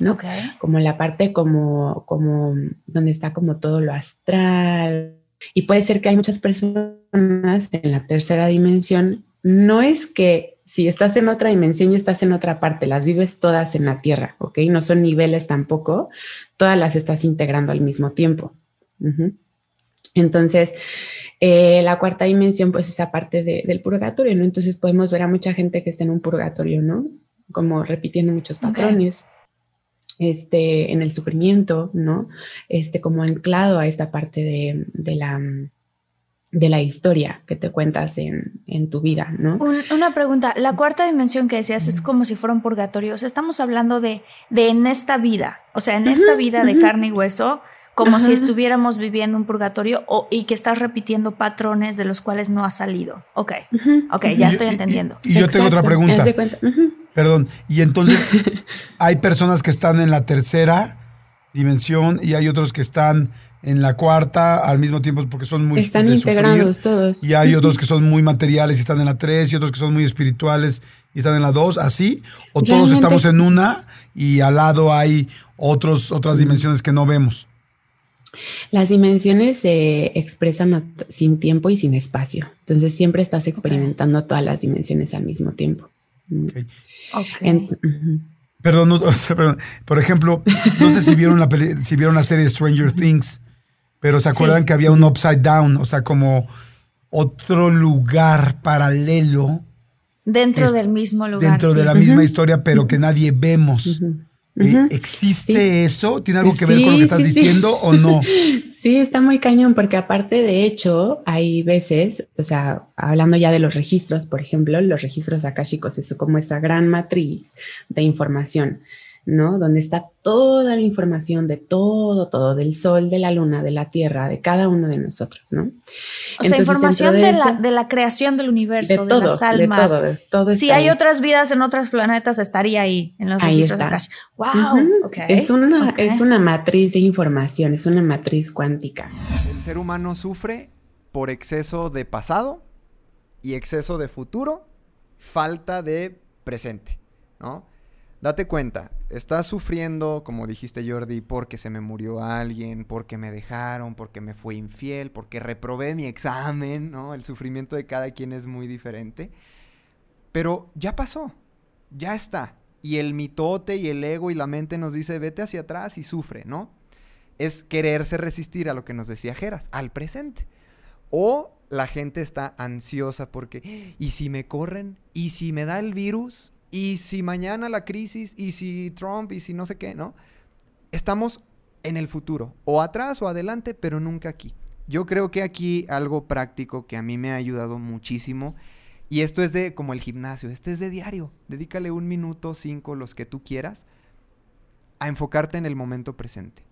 ¿no? Como la parte como, como donde está como todo lo astral, y puede ser que hay muchas personas en la tercera dimensión. No es que si estás en otra dimensión y estás en otra parte, las vives todas en la Tierra, ¿ok? No son niveles tampoco, todas las estás integrando al mismo tiempo. Entonces, eh, la cuarta dimensión, pues esa parte del purgatorio, ¿no? Entonces podemos ver a mucha gente que está en un purgatorio, ¿no? Como repitiendo muchos patrones este, en el sufrimiento, ¿no? Este, como anclado a esta parte de, de la de la historia que te cuentas en, en tu vida, ¿no? una pregunta, la cuarta dimensión que decías es como si fuera un purgatorio, o sea, estamos hablando de, de en esta vida, o sea, en esta vida de carne y hueso, como si estuviéramos viviendo un purgatorio o, y que estás repitiendo patrones de los cuales no has salido. Ok, ok, ya estoy entendiendo. Y, yo tengo otra pregunta. Perdón. Y entonces hay personas que están en la tercera dimensión y hay otros que están en la cuarta al mismo tiempo porque son muy están integrados todos. Y hay otros que son muy materiales y están en la tres y otros que son muy espirituales y están en la dos así. O todos estamos en una y al lado hay otros otras dimensiones que no vemos. Las dimensiones se expresan sin tiempo y sin espacio. Entonces siempre estás experimentando todas las dimensiones al mismo tiempo Perdón, por ejemplo, no sé si vieron, la si vieron la serie Stranger Things, pero se acuerdan que había un upside down, o sea, como otro lugar paralelo. Dentro del mismo lugar. Dentro de la misma historia, pero que nadie vemos. ¿Existe eso? ¿Tiene algo que ver con lo que estás diciendo o no? Sí, está muy cañón, porque aparte de hecho, hay veces, o sea, hablando ya de los registros, por ejemplo, los registros akáshicos es como esa gran matriz de información. ¿No? Donde está toda la información de todo, todo, del sol, de la luna, de la tierra, de cada uno de nosotros, ¿no? O sea, información de, la, creación del universo, de, las almas. De todo, todo si hay otras vidas en otros planetas, estaría ahí, en los registros de Akash. ¡Wow! Es, una, es una matriz de información, es una matriz cuántica. El ser humano sufre por exceso de pasado y exceso de futuro, falta de presente, ¿no? Date cuenta, estás sufriendo, como dijiste Jordi, porque se me murió alguien, porque me dejaron, porque me fui infiel, porque reprobé mi examen, ¿no? El sufrimiento de cada quien es muy diferente. Pero ya pasó, ya está. Y el mitote y el ego y la mente nos dice, vete hacia atrás y sufre, ¿no? Es quererse resistir a lo que nos decía Geras, al presente. O la gente está ansiosa porque, ¿y si me corren? ¿Y si me da el virus? Y si mañana la crisis, y si Trump, y si no sé qué, ¿no? Estamos en el futuro, o atrás o adelante, pero nunca aquí. Yo creo que aquí algo práctico que a mí me ha ayudado muchísimo, y esto es de como el gimnasio, este es de diario, dedícale un minuto, cinco, los que tú quieras, a enfocarte en el momento presente.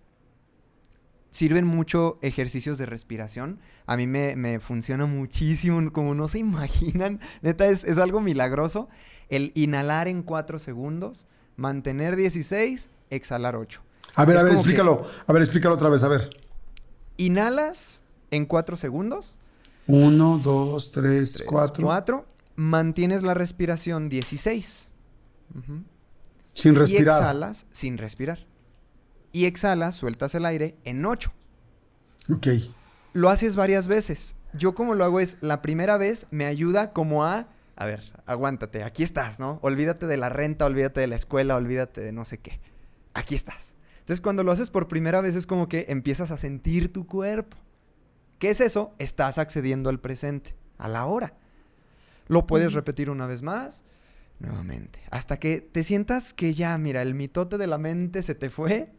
Sirven mucho ejercicios de respiración. A mí me, funciona muchísimo, como no se imaginan. Neta, es, es algo milagroso el inhalar en 4 segundos, mantener 16, exhalar 8. A ver, a ver, explícalo. A ver, explícalo otra vez, a ver. Inhalas en 4 segundos. 1, 2, 3, 4. 4. Mantienes la respiración 16. Sin respirar. Y exhalas sin respirar. Y exhalas, sueltas el aire en 8. Ok. Lo haces varias veces. Yo como lo hago es, la primera vez me ayuda como a a ver, aguántate, aquí estás, ¿no? Olvídate de la renta, olvídate de la escuela, olvídate de no sé qué. Aquí estás. Entonces cuando lo haces por primera vez es como que empiezas a sentir tu cuerpo. ¿Qué es eso? Estás accediendo al presente, a la hora. Lo puedes repetir una vez más, nuevamente, hasta que te sientas que ya, mira, el mitote de la mente se te fue.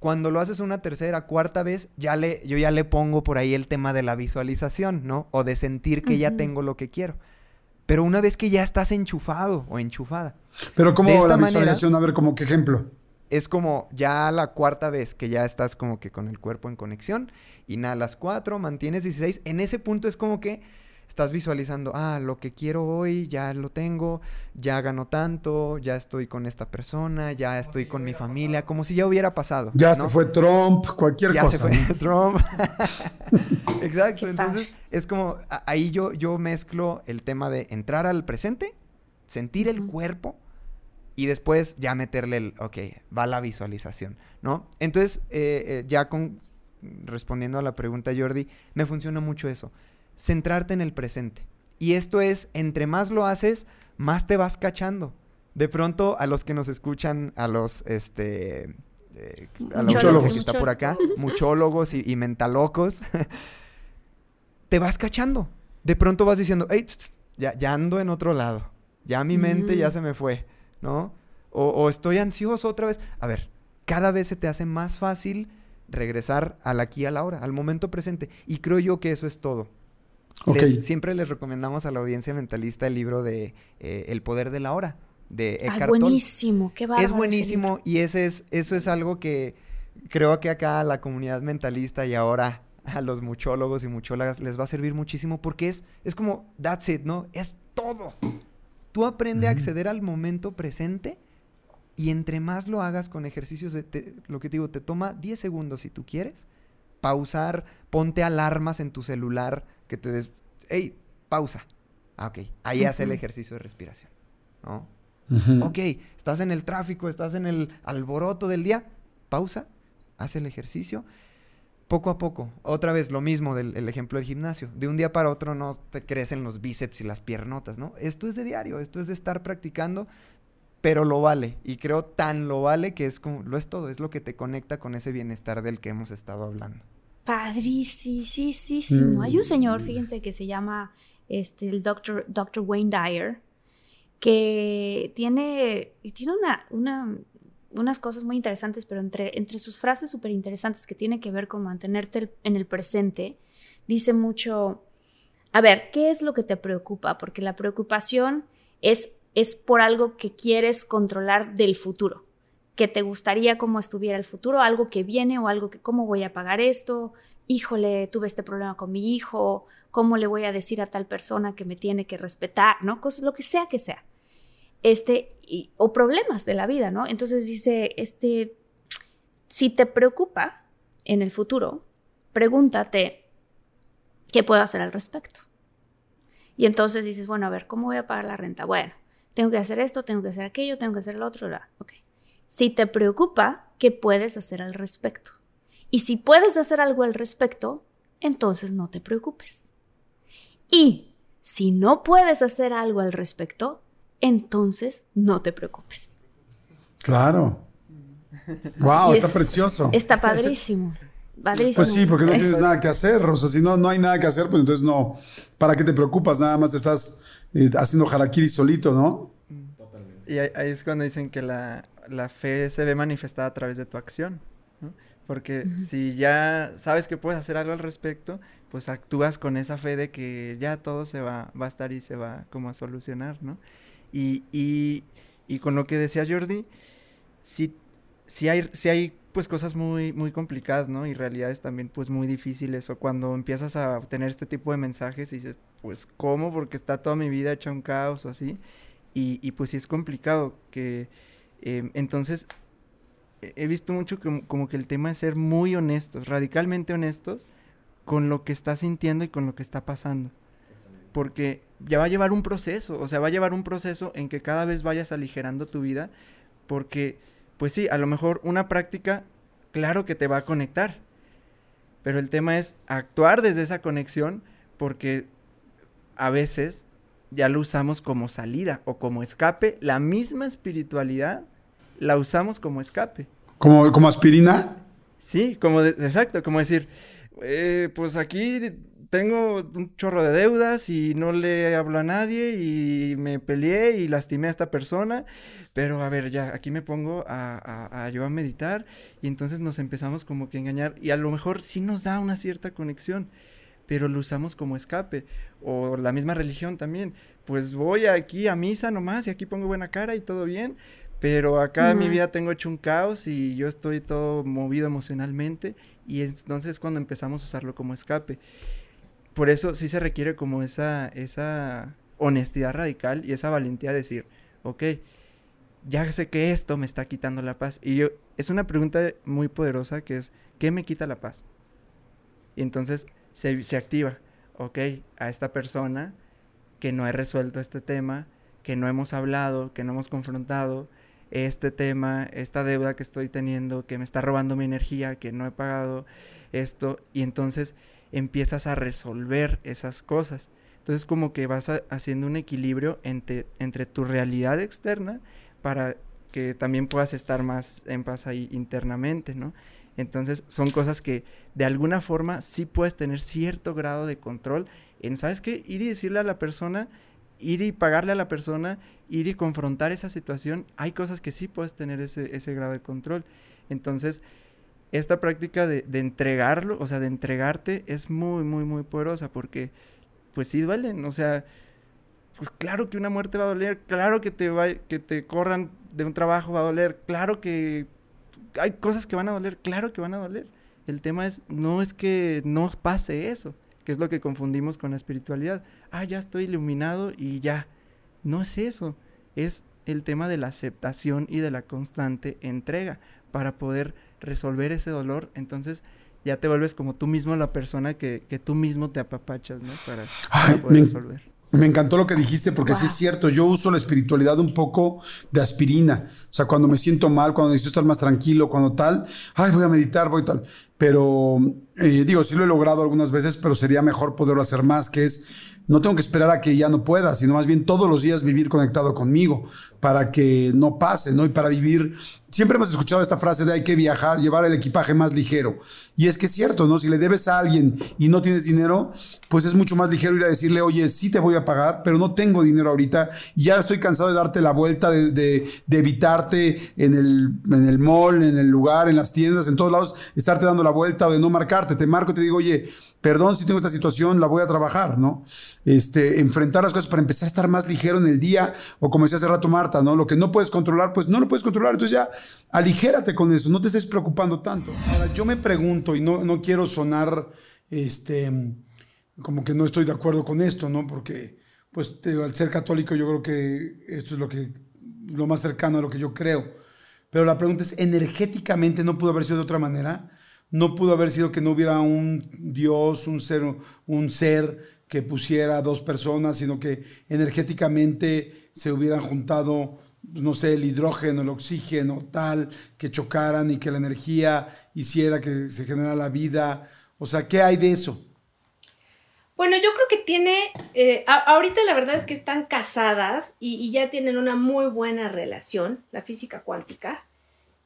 Cuando lo haces una tercera, cuarta vez, ya le, yo ya le pongo por ahí el tema de la visualización, ¿no? O de sentir que ya tengo lo que quiero. Pero una vez que ya estás enchufado o enchufada. Pero ¿cómo la visualización? a ver, como qué ejemplo. Es como ya la cuarta vez que ya estás como que con el cuerpo en conexión. Inhalas cuatro, mantienes 16. En ese punto es como que estás visualizando, ah, lo que quiero hoy ya lo tengo, ya gano tanto, ya estoy con esta persona, ya estoy con mi familia, como si ya hubiera pasado. Ya se fue Trump, cualquier cosa. Ya se fue Trump. Exacto, entonces es como, ahí yo, yo mezclo el tema de entrar al presente, sentir el cuerpo y después ya meterle el, ok, va la visualización, ¿no? Entonces, eh, eh, ya con, respondiendo a la pregunta Jordi, me funciona mucho eso centrarte en el presente. Y esto es, entre más lo haces, más te vas cachando. De pronto, a los que nos escuchan, a los, este, eh, a los que está por acá, muchólogos y, mentalocos, te vas cachando. De pronto vas diciendo, hey, ya, ya, ando en otro lado. Ya mi mente ya se me fue, ¿no? O, o estoy ansioso otra vez. A ver, cada vez se te hace más fácil regresar al aquí, a la hora, al momento presente. Y creo yo que eso es todo siempre les recomendamos a la audiencia mentalista el libro de eh, El poder de la hora de Eckhart Tolle. buenísimo, qué Es buenísimo y ese es, eso es algo que creo que acá a la comunidad mentalista y ahora a los muchólogos y muchólogas les va a servir muchísimo porque es, es como, that's it, ¿no? Es todo. Tú aprende a acceder al momento presente y entre más lo hagas con ejercicios, de lo que te digo, te toma 10 segundos si tú quieres, pausar, ponte alarmas en tu celular que te des, hey, pausa. Ah, ok, ahí hace el ejercicio de respiración, ¿no? Ok, estás en el tráfico, estás en el alboroto del día, pausa, haz el ejercicio. Poco a poco, otra vez lo mismo del ejemplo del gimnasio. De un día para otro no te crecen los bíceps y las piernotas, ¿no? Esto es de diario, esto es de estar practicando, pero lo vale. Y creo tan lo vale que es como, lo es todo, es lo que te conecta con ese bienestar del que hemos estado hablando. Padrísimo. Hay un señor, fíjense, que se llama este, el Dr. Dr. Wayne Dyer, que tiene, tiene una, una, unas cosas muy interesantes, pero entre, entre sus frases súper interesantes que tiene que ver con mantenerte en el presente, dice mucho, a ver, ¿qué es lo que te preocupa? Porque la preocupación es, es por algo que quieres controlar del futuro que te gustaría cómo estuviera el futuro, algo que viene o algo que cómo voy a pagar esto, híjole, tuve este problema con mi hijo, cómo le voy a decir a tal persona que me tiene que respetar, ¿no? Cosas, lo que sea que sea. Este, o problemas de la vida, ¿no? Entonces dice, este, si te preocupa en el futuro, pregúntate, ¿qué puedo hacer al respecto? Y entonces dices, bueno, a ver, ¿cómo voy a pagar la renta? Bueno, tengo que hacer esto, tengo que hacer aquello, tengo que hacer el otro, ok. Si te preocupa, ¿qué puedes hacer al respecto? Y si puedes hacer algo al respecto, entonces no te preocupes. Y si no puedes hacer algo al respecto, entonces no te preocupes. Claro. Wow, está precioso. Está padrísimo. Padrísimo. Pues sí, porque no tienes nada que hacer. O sea, si no, no hay nada que hacer, pues entonces no. ¿Para qué te preocupas? Nada más te estás eh, haciendo harakiri solito, ¿no? Totalmente. Y ahí, es cuando dicen que la, la, fe se ve manifestada a través de tu acción. ¿no? Porque si ya sabes que puedes hacer algo al respecto, pues actúas con esa fe de que ya todo se va, va a estar y se va como a solucionar, ¿no? Y, y, y con lo que decía Jordi, si, si, hay, si hay pues cosas muy, muy complicadas, ¿no? Y realidades también pues muy difíciles. O cuando empiezas a obtener este tipo de mensajes y dices, pues ¿cómo? Porque está toda mi vida hecha un caos o así. Y, y pues sí es complicado que... Eh, entonces he visto mucho como, que el tema es ser muy honestos, radicalmente honestos con lo que estás sintiendo y con lo que está pasando. Porque ya va a llevar un proceso, o sea, va a llevar un proceso en que cada vez vayas aligerando tu vida, porque, pues sí, a lo mejor una práctica, claro que te va a conectar, pero el tema es actuar desde esa conexión, porque a veces ya lo usamos como salida o como escape, la misma espiritualidad la usamos como escape. ¿Como, como aspirina? Sí, como exacto, como decir, eh, pues aquí tengo un chorro de deudas y no le hablo a nadie y me peleé y lastimé a esta persona, pero a ver, ya, aquí me pongo a, a, yo a meditar y entonces nos empezamos como que a engañar y a lo mejor sí nos da una cierta conexión, pero lo usamos como escape. O la misma religión también, pues voy aquí a misa nomás y aquí pongo buena cara y todo bien, pero acá en mi vida tengo hecho un caos y yo estoy todo movido emocionalmente y entonces es cuando empezamos a usarlo como escape. Por eso sí se requiere como esa, esa honestidad radical y esa valentía de decir, ok, ya sé que esto me está quitando la paz. Y yo, es una pregunta muy poderosa que es, ¿qué me quita la paz? Y entonces se, se activa, ok, a esta persona que no he resuelto este tema, que no hemos hablado, que no hemos confrontado, este tema, esta deuda que estoy teniendo, que me está robando mi energía, que no he pagado esto, y entonces empiezas a resolver esas cosas. Entonces como que vas haciendo un equilibrio entre, entre tu realidad externa para que también puedas estar más en paz ahí internamente, ¿no? Entonces son cosas que de alguna forma sí puedes tener cierto grado de control en, ¿sabes qué? Ir y decirle a la persona, ir y pagarle a la persona, ir y confrontar esa situación, hay cosas que sí puedes tener ese, ese grado de control. Entonces, esta práctica de, de, entregarlo, o sea, de entregarte, es muy, muy, muy poderosa porque, pues sí duelen, o sea, pues claro que una muerte va a doler, claro que te, va, que te corran de un trabajo va a doler, claro que hay cosas que van a doler, claro que van a doler. El tema es, no es que no pase eso, que es lo que confundimos con la espiritualidad. Ah, ya estoy iluminado y ya. No es eso, es el tema de la aceptación y de la constante entrega para poder resolver ese dolor. Entonces ya te vuelves como tú mismo la persona que, que tú mismo te apapachas, ¿no? Para, poder resolver. Me encantó lo que dijiste porque sí es cierto, yo uso la espiritualidad un poco de aspirina, o sea, cuando me siento mal, cuando necesito estar más tranquilo, cuando tal, ay, voy a meditar, voy tal, pero eh, digo, sí lo he logrado algunas veces, pero sería mejor poderlo hacer más, que es no tengo que esperar a que ya no pueda, sino más bien todos los días vivir conectado conmigo para que no pase, ¿no? Y para vivir, siempre hemos escuchado esta frase de hay que viajar, llevar el equipaje más ligero. Y es que es cierto, ¿no? Si le debes a alguien y no tienes dinero, pues es mucho más ligero ir a decirle, oye, sí te voy a pagar, pero no tengo dinero ahorita, ya estoy cansado de darte la vuelta, de, de, evitarte en el, en el mall, en el lugar, en las tiendas, en todos lados, estarte dando la vuelta o de no marcarte. Te marco y te digo, oye, perdón si tengo esta situación, la voy a trabajar, ¿no? Este, enfrentar las cosas para empezar a estar más ligero en el día, o como decía hace rato Marta, ¿no? Lo que no puedes controlar, pues no lo puedes controlar, entonces ya aligérate con eso, no te estés preocupando tanto. Ahora, yo me pregunto, y no, no quiero sonar este, como que no estoy de acuerdo con esto, ¿no? Porque, pues, al ser católico, yo creo que esto es lo, que, lo más cercano a lo que yo creo. Pero la pregunta es, energéticamente no pudo haber sido de otra manera. No pudo haber sido que no hubiera un Dios, un ser, un ser que pusiera a dos personas, sino que energéticamente se hubieran juntado, no sé, el hidrógeno, el oxígeno, tal, que chocaran y que la energía hiciera que se generara la vida. O sea, ¿qué hay de eso? Bueno, yo creo que tiene, eh, ahorita la verdad es que están casadas y, ya tienen una muy buena relación, la física cuántica,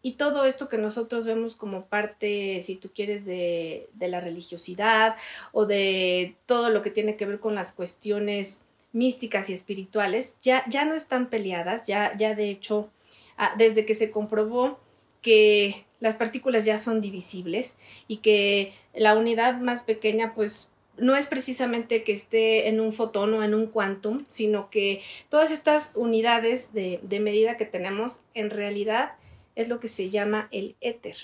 y todo esto que nosotros vemos como parte, si tú quieres, de, la religiosidad o de todo lo que tiene que ver con las cuestiones místicas y espirituales, ya, ya no están peleadas, ya, ya de hecho, ah, desde que se comprobó que las partículas ya son divisibles y que la unidad más pequeña pues no es precisamente que esté en un fotón o en un quantum, sino que todas estas unidades de, medida que tenemos en realidad es lo que se llama el éter.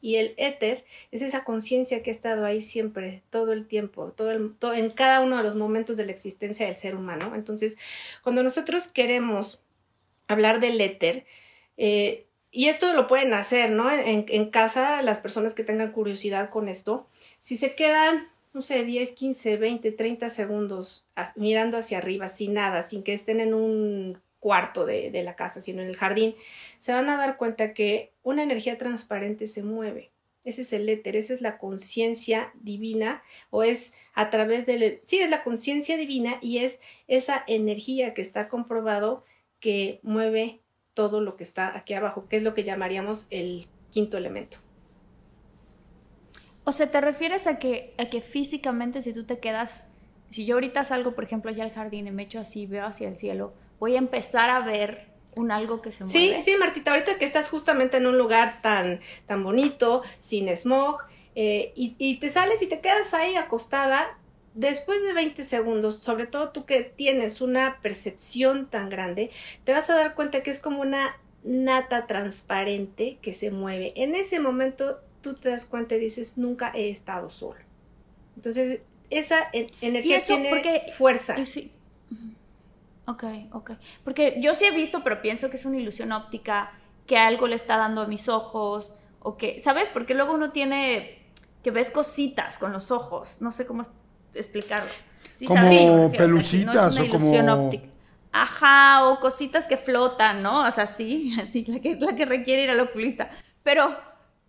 Y el éter es esa conciencia que ha estado ahí siempre, todo el tiempo, todo, en cada uno de los momentos de la existencia del ser humano. Entonces, cuando nosotros queremos hablar del éter, eh, y esto lo pueden hacer, ¿no? En, en, casa, las personas que tengan curiosidad con esto, si se quedan no sé, 10, 15, 20, 30 segundos mirando hacia arriba, sin nada, sin que estén en un cuarto de, de, la casa, sino en el jardín, se van a dar cuenta que una energía transparente se mueve. Ese es el éter, esa es la conciencia divina, o es a través del... Sí, es la conciencia divina y es esa energía que está comprobado que mueve todo lo que está aquí abajo, que es lo que llamaríamos el quinto elemento. O sea, ¿te refieres a que, a que físicamente si tú te quedas, si yo ahorita salgo, por ejemplo, allá al jardín y me echo así, veo hacia el cielo, voy a empezar a ver un algo que se mueve? Sí, sí, Martita, ahorita que estás justamente en un lugar tan, tan bonito, sin smog, eh, y, y te sales y te quedas ahí acostada, después de 20 segundos, sobre todo tú que tienes una percepción tan grande, te vas a dar cuenta que es como una nata transparente que se mueve. En ese momento tú te das cuenta y dices, nunca he estado solo. Entonces, esa energía tiene porque, fuerza. Sí. Ok, ok. Porque yo sí he visto, pero pienso que es una ilusión óptica, que algo le está dando a mis ojos, o que, ¿sabes? Porque luego uno tiene, que ves cositas con los ojos, no sé cómo explicarlo. como pelucitas o, como... Ajá, o cositas que flotan, ¿no? O sea, sí, así, la que, la que requiere ir al oculista. Pero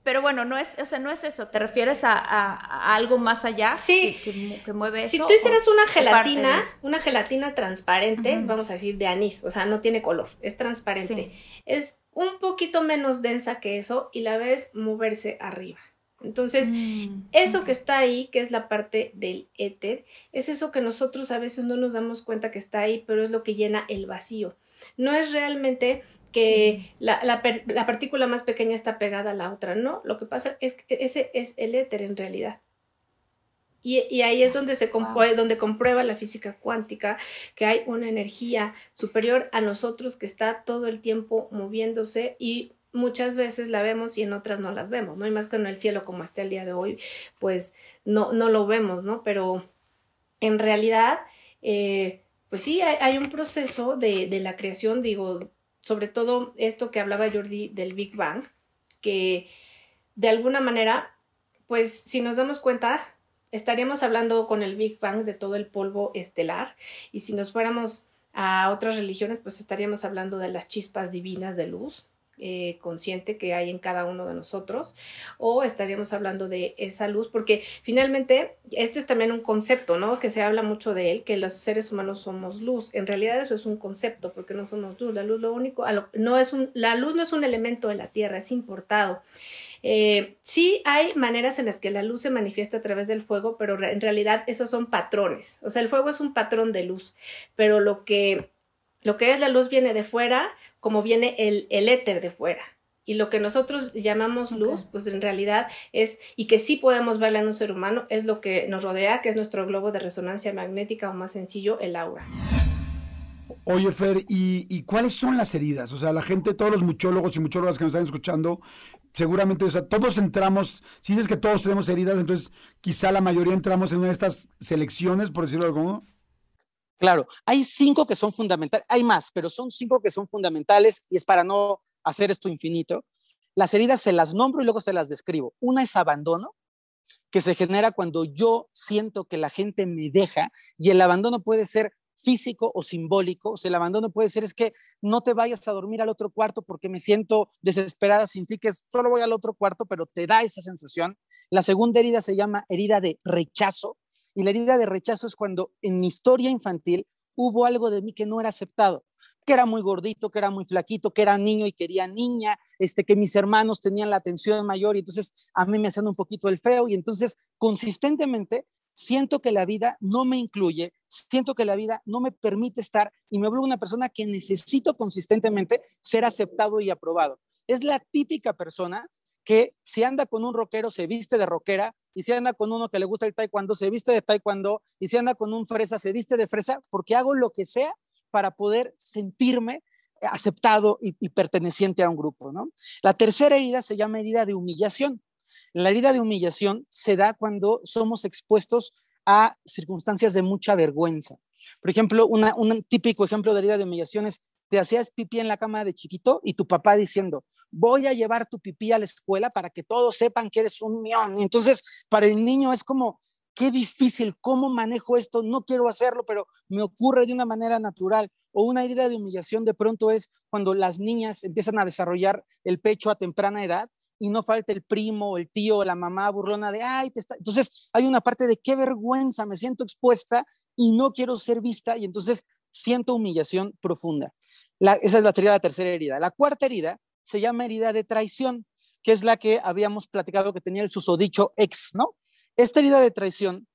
pero bueno, no es, o sea, no es eso. ¿Te refieres a, algo más allá sí. que, mueve eso? Si tú hicieras una gelatina, una gelatina transparente, vamos a decir de anís, o sea, no tiene color, es transparente. Es un poquito menos densa que eso y la ves moverse arriba. Entonces, mm, eso que está ahí, que es la parte del éter, es eso que nosotros a veces no nos damos cuenta que está ahí, pero es lo que llena el vacío. No es realmente que la, la, partícula más pequeña está pegada a la otra. No, lo que pasa es que ese es el éter en realidad. Y, y ahí es donde se donde comprueba la física cuántica que hay una energía superior a nosotros que está todo el tiempo moviéndose y muchas veces la vemos y en otras no las vemos, ¿no? hay más que en el cielo como está el día de hoy, pues no, no lo vemos, ¿no? Pero en realidad, eh, pues sí, hay, hay un proceso de, de, la creación, digo, sobre todo esto que hablaba Jordi del Big Bang, que de alguna manera, pues si nos damos cuenta, estaríamos hablando con el Big Bang de todo el polvo estelar y si nos fuéramos a otras religiones, pues estaríamos hablando de las chispas divinas de luz, eh, consciente que hay en cada uno de nosotros, o estaríamos hablando de esa luz, porque finalmente esto es también un concepto, ¿no? Que se habla mucho de él, que los seres humanos somos luz. En realidad eso es un concepto, porque no somos luz. La luz lo único, no es un, la luz no es un elemento de la Tierra, es importado. Eh, sí hay maneras en las que la luz se manifiesta a través del fuego, pero en realidad esos son patrones. O sea, el fuego es un patrón de luz, pero lo que, lo que es la luz viene de fuera como viene el, el éter de fuera. Y lo que nosotros llamamos luz, pues en realidad es, y que sí podemos verla en un ser humano, es lo que nos rodea, que es nuestro globo de resonancia magnética o más sencillo, el aura. Oye, Fer, ¿y, cuáles son las heridas? O sea, la gente, todos los muchólogos y muchólogas que nos están escuchando, seguramente, o sea, todos entramos, si dices que todos tenemos heridas, entonces quizá la mayoría entramos en una de estas selecciones, por decirlo de algún modo. Claro, hay cinco que son fundamentales, hay más, pero son cinco que son fundamentales y es para no hacer esto infinito. Las heridas se las nombro y luego se las describo. Una es abandono, que se genera cuando yo siento que la gente me deja y el abandono puede ser físico o simbólico. O sea, el abandono puede ser es que no te vayas a dormir al otro cuarto porque me siento desesperada sin ti, que solo voy al otro cuarto, pero te da esa sensación. La segunda herida se llama herida de rechazo y la herida de rechazo es cuando en mi historia infantil hubo algo de mí que no era aceptado que era muy gordito, que era muy flaquito, que era niño y quería niña, este, que mis hermanos tenían la atención mayor y entonces a mí me hacían un poquito el feo y entonces consistentemente siento que la vida no me incluye, siento que la vida no me permite estar y me vuelvo una persona que necesito consistentemente ser aceptado y aprobado. Es la típica persona que si anda con un rockero se viste de rockera y si anda con uno que le gusta el taekwondo se viste de taekwondo y si anda con un fresa se viste de fresa porque hago lo que sea para poder sentirme aceptado y, perteneciente a un grupo. ¿no? La tercera herida se llama herida de humillación. La herida de humillación se da cuando somos expuestos a circunstancias de mucha vergüenza. Por ejemplo, un típico ejemplo de herida de humillación es, te hacías pipí en la cama de chiquito y tu papá diciendo, voy a llevar tu pipí a la escuela para que todos sepan que eres un mión. Entonces, para el niño es como, qué difícil, cómo manejo esto, no quiero hacerlo, pero me ocurre de una manera natural. O una herida de humillación de pronto es cuando las niñas empiezan a desarrollar el pecho a temprana edad y no falta el primo, el tío, la mamá burlona de, ay, te está... Entonces hay una parte de qué vergüenza, me siento expuesta y no quiero ser vista y entonces siento humillación profunda. esa es la, sería la tercera herida. La cuarta herida se llama herida de traición, que es la que habíamos platicado que tenía el susodicho ex, ¿no? Esta herida de traición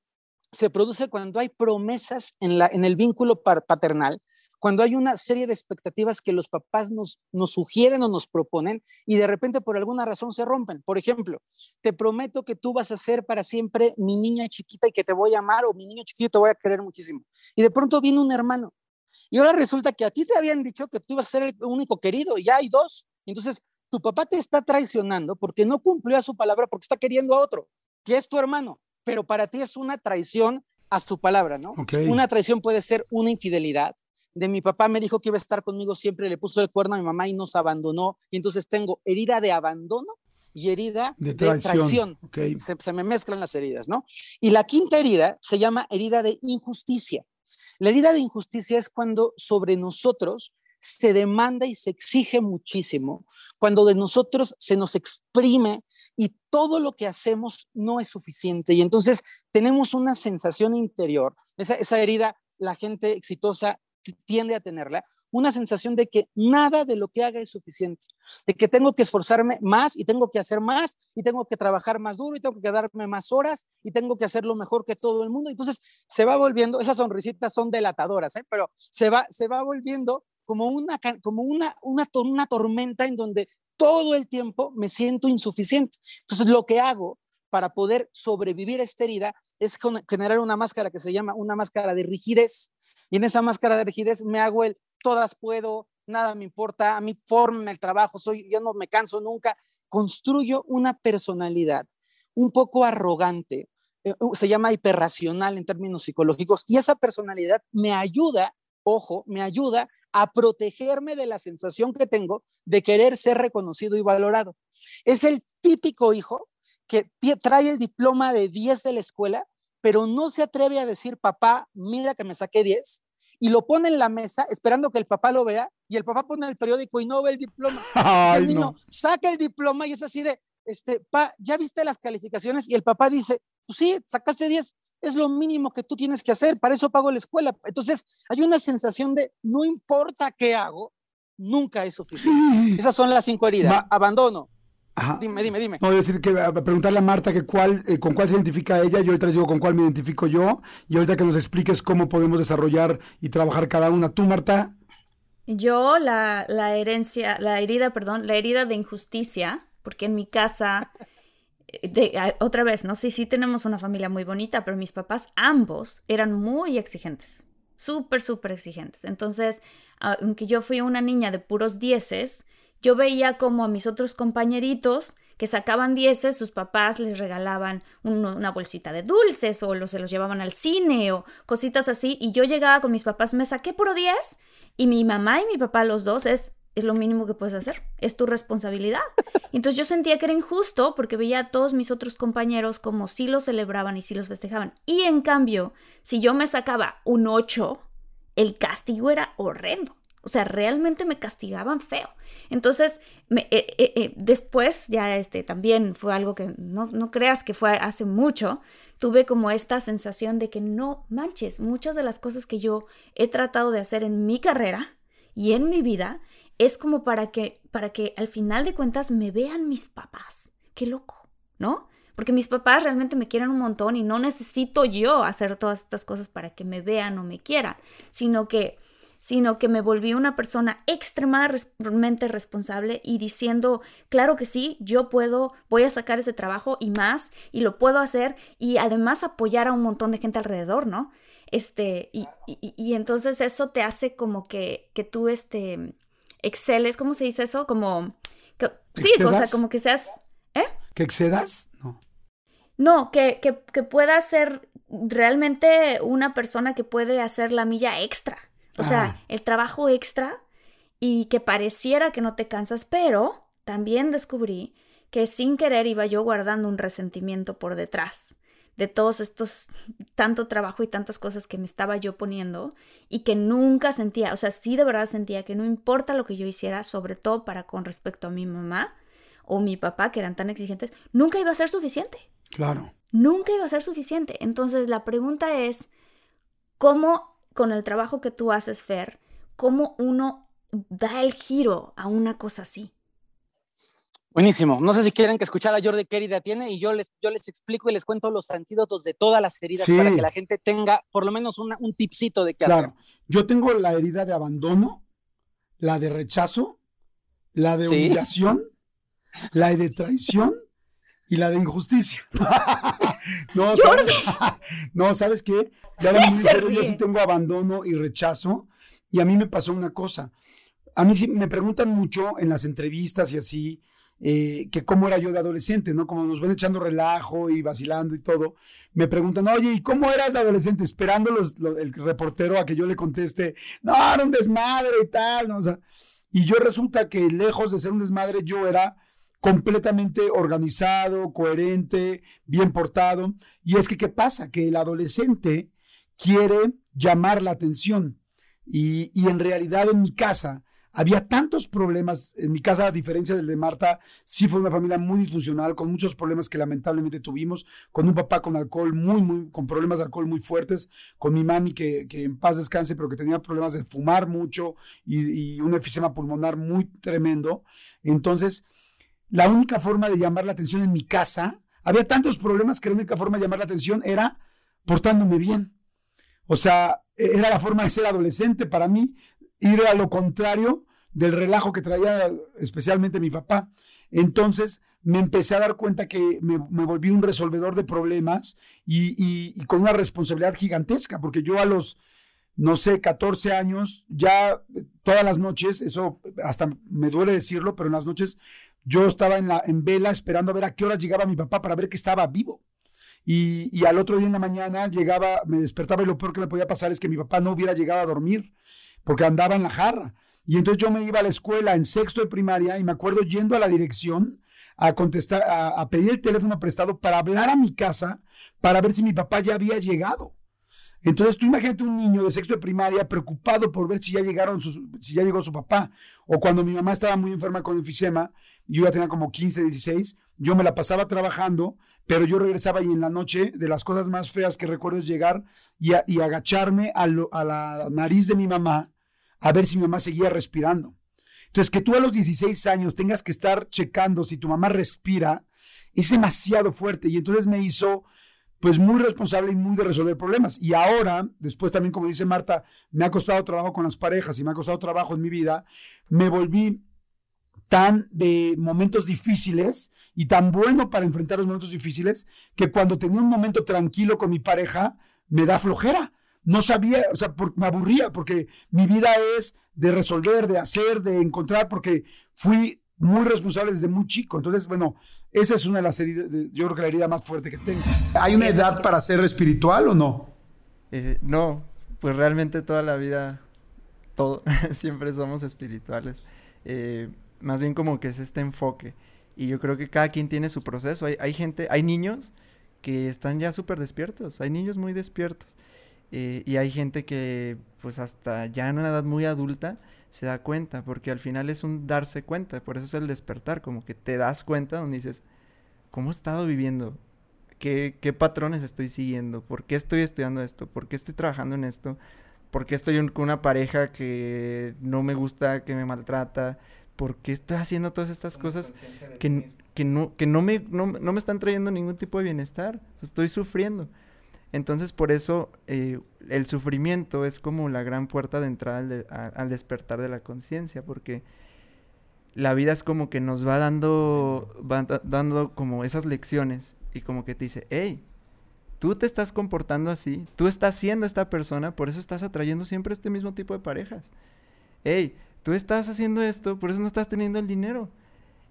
se produce cuando hay promesas en, la, en el vínculo paternal cuando hay una serie de expectativas que los papás nos, nos sugieren o nos proponen y de repente por alguna razón se rompen. Por ejemplo, te prometo que tú vas a ser para siempre mi niña chiquita y que te voy a amar o mi niño chiquito te voy a querer muchísimo. Y de pronto viene un hermano y ahora resulta que a ti te habían dicho que tú ibas a ser el único querido y ya hay dos. Entonces, tu papá te está traicionando porque no cumplió a su palabra porque está queriendo a otro, que es tu hermano, pero para ti es una traición a su palabra, ¿no? Una traición puede ser una infidelidad, de mi papá me dijo que iba a estar conmigo siempre, le puso el cuerno a mi mamá y nos abandonó. Y entonces tengo herida de abandono y herida de traición. Se, me mezclan las heridas, ¿no? Y la quinta herida se llama herida de injusticia. La herida de injusticia es cuando sobre nosotros se demanda y se exige muchísimo, cuando de nosotros se nos exprime y todo lo que hacemos no es suficiente. Y entonces tenemos una sensación interior, esa, herida, la gente exitosa tiende a tenerla, una sensación de que nada de lo que haga es suficiente, de que tengo que esforzarme más y tengo que hacer más y tengo que trabajar más duro y tengo que quedarme más horas y tengo que hacerlo mejor que todo el mundo. Entonces se va volviendo, esas sonrisitas son delatadoras, ¿eh? pero se va, se va volviendo como, una, como una, una, una tormenta en donde todo el tiempo me siento insuficiente. Entonces lo que hago para poder sobrevivir a esta herida es generar una máscara que se llama una máscara de rigidez y en esa máscara de rigidez me hago el todas puedo, nada me importa, a mí forma el trabajo, soy, yo no me canso nunca. Construyo una personalidad un poco arrogante, eh, se llama hiperracional en términos psicológicos, y esa personalidad me ayuda, ojo, me ayuda a protegerme de la sensación que tengo de querer ser reconocido y valorado. Es el típico hijo que trae el diploma de 10 de la escuela, pero no se atreve a decir, papá, mira que me saqué 10, y lo pone en la mesa esperando que el papá lo vea, y el papá pone el periódico y no ve el diploma. el niño saca el diploma y es así de, este, pa, ¿ya viste las calificaciones? Y el papá dice, pues sí, sacaste 10, es lo mínimo que tú tienes que hacer, para eso pago la escuela. Entonces, hay una sensación de, no importa qué hago, nunca es suficiente. Esas son las cinco heridas. Abandono, Dime, dime, dime. No, decir que preguntarle a Marta que cuál, eh, con cuál se identifica ella, yo ahorita les digo con cuál me identifico yo, y ahorita que nos expliques cómo podemos desarrollar y trabajar cada una. ¿Tú, Marta? Yo, la, la herencia, la herida, perdón, la herida de injusticia, porque en mi casa, eh, de, otra vez, no sé si tenemos una familia muy bonita, pero mis papás ambos eran muy exigentes, súper, súper exigentes. Entonces, aunque yo fui una niña de puros dieces, yo veía como a mis otros compañeritos que sacaban dieces, sus papás les regalaban una bolsita de dulces o se los llevaban al cine o cositas así. Y yo llegaba con mis papás, me saqué puro 10 y mi mamá y mi papá, los dos, es, es lo mínimo que puedes hacer, es tu responsabilidad. Entonces yo sentía que era injusto porque veía a todos mis otros compañeros como si lo celebraban y si los festejaban. Y en cambio, si yo me sacaba un 8, el castigo era horrendo. O sea, realmente me castigaban feo. Entonces, eh, eh, eh, después, ya este, también fue algo que no, no creas que fue hace mucho, tuve como esta sensación de que no manches, muchas de las cosas que yo he tratado de hacer en mi carrera y en mi vida es como para que, para que al final de cuentas me vean mis papás. Qué loco, ¿no? Porque mis papás realmente me quieren un montón y no necesito yo hacer todas estas cosas para que me vean o me quieran, sino que sino que me volví una persona extremadamente responsable y diciendo, claro que sí, yo puedo, voy a sacar ese trabajo y más, y lo puedo hacer, y además apoyar a un montón de gente alrededor, ¿no? Este, y, y, entonces eso te hace como que, que tú, este, exceles, ¿cómo se dice eso? Como, que, sí, o sea, como que seas, ¿eh? ¿Que excedas? No. No, que, que, que puedas ser realmente una persona que puede hacer la milla extra. O sea, el trabajo extra y que pareciera que no te cansas, pero también descubrí que sin querer iba yo guardando un resentimiento por detrás de todos estos, tanto trabajo y tantas cosas que me estaba yo poniendo y que nunca sentía, o sea, sí de verdad sentía que no importa lo que yo hiciera, sobre todo para con respecto a mi mamá o mi papá, que eran tan exigentes, nunca iba a ser suficiente. Claro. Nunca iba a ser suficiente. Entonces la pregunta es, ¿cómo con el trabajo que tú haces, Fer, cómo uno da el giro a una cosa así. Buenísimo. No sé si quieren que escuchar a Jordi qué herida tiene y yo les, yo les explico y les cuento los antídotos de todas las heridas para que la gente tenga por lo menos un tipcito de qué claro. Yo tengo la herida de abandono, la de rechazo, la de humillación, la de traición y la de injusticia. no, ¿sabes? No, ¿sabes qué? yo sí tengo abandono y rechazo. Y a mí me pasó una cosa. A mí sí me preguntan mucho en las entrevistas y así, eh, que cómo era yo de adolescente, ¿no? Como nos ven echando relajo y vacilando y todo. Me preguntan, oye, ¿y cómo eras de adolescente? Esperando el reportero a que yo le conteste, no, era un desmadre y tal, ¿no? O sea, y yo resulta que lejos de ser un desmadre, yo era completamente organizado, coherente, bien portado. Y es que, ¿qué pasa? Que el adolescente quiere llamar la atención. Y, en realidad en mi casa había tantos problemas. En mi casa, a diferencia del de Marta, sí fue una familia muy disfuncional, con muchos problemas que lamentablemente tuvimos, con un papá con alcohol muy, muy, con problemas de alcohol muy fuertes, con mi mami que, en paz descanse, pero que tenía problemas de fumar mucho y, y un efisema pulmonar muy tremendo. Entonces, la única forma de llamar la atención en mi casa, había tantos problemas que la única forma de llamar la atención era portándome bien. O sea, e-, era la forma de ser adolescente para mí, ir a lo contrario del relajo que traía especialmente mi papá. Entonces me empecé a dar cuenta que me, volví un resolvedor de problemas y, con una responsabilidad gigantesca, porque yo a los, no sé, 14 años, ya todas las noches, eso hasta me duele decirlo, pero en las noches yo estaba en, la, en vela esperando a ver a qué hora llegaba mi papá para ver que estaba vivo. Y, al otro día en la mañana llegaba, me despertaba y lo peor que me podía pasar es que mi papá no hubiera llegado a dormir porque andaba en la jarra. Y entonces yo me iba a la escuela en sexto de primaria y me acuerdo yendo a la dirección a contestar, a, pedir el teléfono prestado para hablar a mi casa para ver si mi papá ya había llegado. Entonces tú imagínate un niño de sexto de primaria preocupado por ver si ya llegaron si ya llegó su papá o cuando mi mamá estaba muy enferma con enfisema yo ya tenía como 15, 16, yo me la pasaba trabajando, pero yo regresaba y en la noche, de las cosas más feas que recuerdo es llegar y, agacharme a, a, la nariz de mi mamá a ver si mi mamá seguía respirando. Entonces, que tú a los 16 años tengas que estar checando si tu mamá respira, es demasiado fuerte. Y entonces me hizo, pues, muy responsable y muy de resolver problemas. Y ahora, después también, como dice Marta, me ha costado trabajo con las parejas y me ha costado trabajo en mi vida, me volví tan de momentos difíciles y tan bueno para enfrentar los momentos difíciles que cuando tenía un momento tranquilo con mi pareja, me da flojera. no sabía, o sea, me aburría porque mi vida es de resolver, de hacer, de encontrar, porque fui muy responsable desde muy chico. Entonces, bueno, esa es una de las heridas, yo creo que la herida más fuerte que tengo. ¿Hay una edad para ser espiritual o no? Eh, no, pues realmente toda la vida, todo, siempre somos espirituales. Eh, más bien como que es este enfoque. Y yo creo que cada quien tiene su proceso. Hay, hay gente, hay niños que están ya súper despiertos, hay niños muy despiertos. Eh, y hay gente que, pues hasta ya en una edad muy adulta, se da cuenta, porque al final es un darse cuenta, por eso es el despertar, como que te das cuenta donde dices, ¿cómo he estado viviendo? ¿Qué, qué patrones estoy siguiendo? ¿Por qué estoy estudiando esto? ¿Por qué estoy trabajando en esto? ¿Por qué estoy con una pareja que no me gusta, que me maltrata? ¿Por qué estoy haciendo todas estas cosas que, que, no, que no, me, no, no, me están trayendo ningún tipo de bienestar? Estoy sufriendo. Entonces, por eso eh, el sufrimiento es como la gran puerta de entrada al, despertar de la conciencia, porque la vida es como que nos va dando, va dando como esas lecciones y como que te dice, hey, tú te estás comportando así, tú estás siendo esta persona, por eso estás atrayendo siempre este mismo tipo de parejas. Hey, tú estás haciendo esto, por eso no estás teniendo el dinero.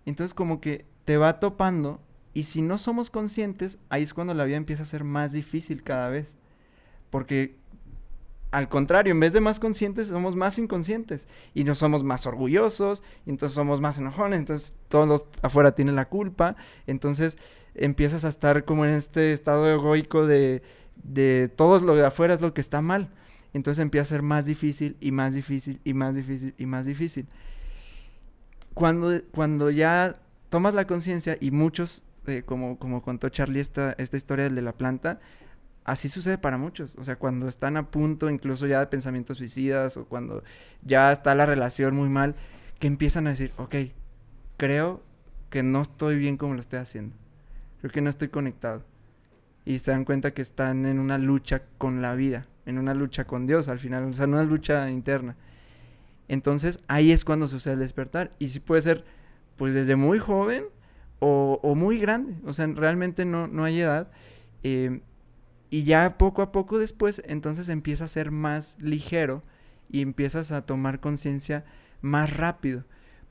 Entonces como que te va topando y si no somos conscientes, ahí es cuando la vida empieza a ser más difícil cada vez. Porque al contrario, en vez de más conscientes, somos más inconscientes. Y no somos más orgullosos, y entonces somos más enojones, entonces todos afuera tienen la culpa. Entonces empiezas a estar como en este estado egoico de, de todo lo de afuera es lo que está mal. Entonces empieza a ser más difícil y más difícil y más difícil y más difícil. Cuando, cuando ya tomas la conciencia y muchos eh, como, como contó Charlie esta, esta historia de la planta, así sucede para muchos. O sea, cuando están a punto incluso ya de pensamientos suicidas o cuando ya está la relación muy mal, que empiezan a decir, ok, creo que no estoy bien como lo estoy haciendo. Creo que no estoy conectado. Y se dan cuenta que están en una lucha con la vida, en una lucha con Dios al final, o sea, en una lucha interna. Entonces ahí es cuando sucede el despertar. Y si puede ser, pues desde muy joven o, muy grande, o sea, realmente no, no hay edad. Eh, y ya poco a poco después, entonces empieza a ser más ligero y empiezas a tomar conciencia más rápido.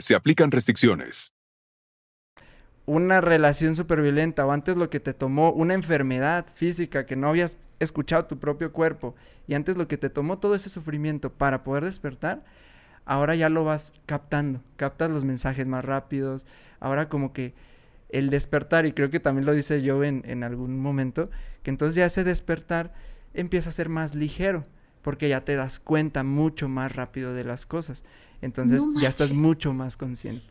se aplican restricciones. Una relación súper violenta o antes lo que te tomó una enfermedad física que no habías escuchado tu propio cuerpo y antes lo que te tomó todo ese sufrimiento para poder despertar, ahora ya lo vas captando, captas los mensajes más rápidos, ahora como que el despertar, y creo que también lo dice yo en, en algún momento, que entonces ya ese despertar empieza a ser más ligero, porque ya te das cuenta mucho más rápido de las cosas. Entonces ya estás mucho más consciente.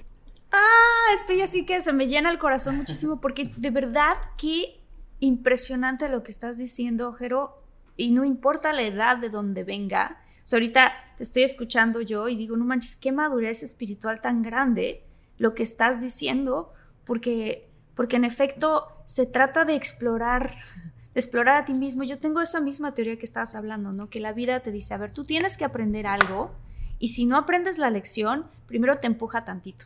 Ah, estoy así que se me llena el corazón muchísimo porque de verdad qué impresionante lo que estás diciendo, Jero, y no importa la edad de donde venga. O sea, ahorita te estoy escuchando yo y digo, no manches, qué madurez espiritual tan grande lo que estás diciendo, porque, porque en efecto se trata de explorar, de explorar a ti mismo. Yo tengo esa misma teoría que estabas hablando, ¿no? Que la vida te dice, a ver, tú tienes que aprender algo y si no aprendes la lección, primero te empuja tantito.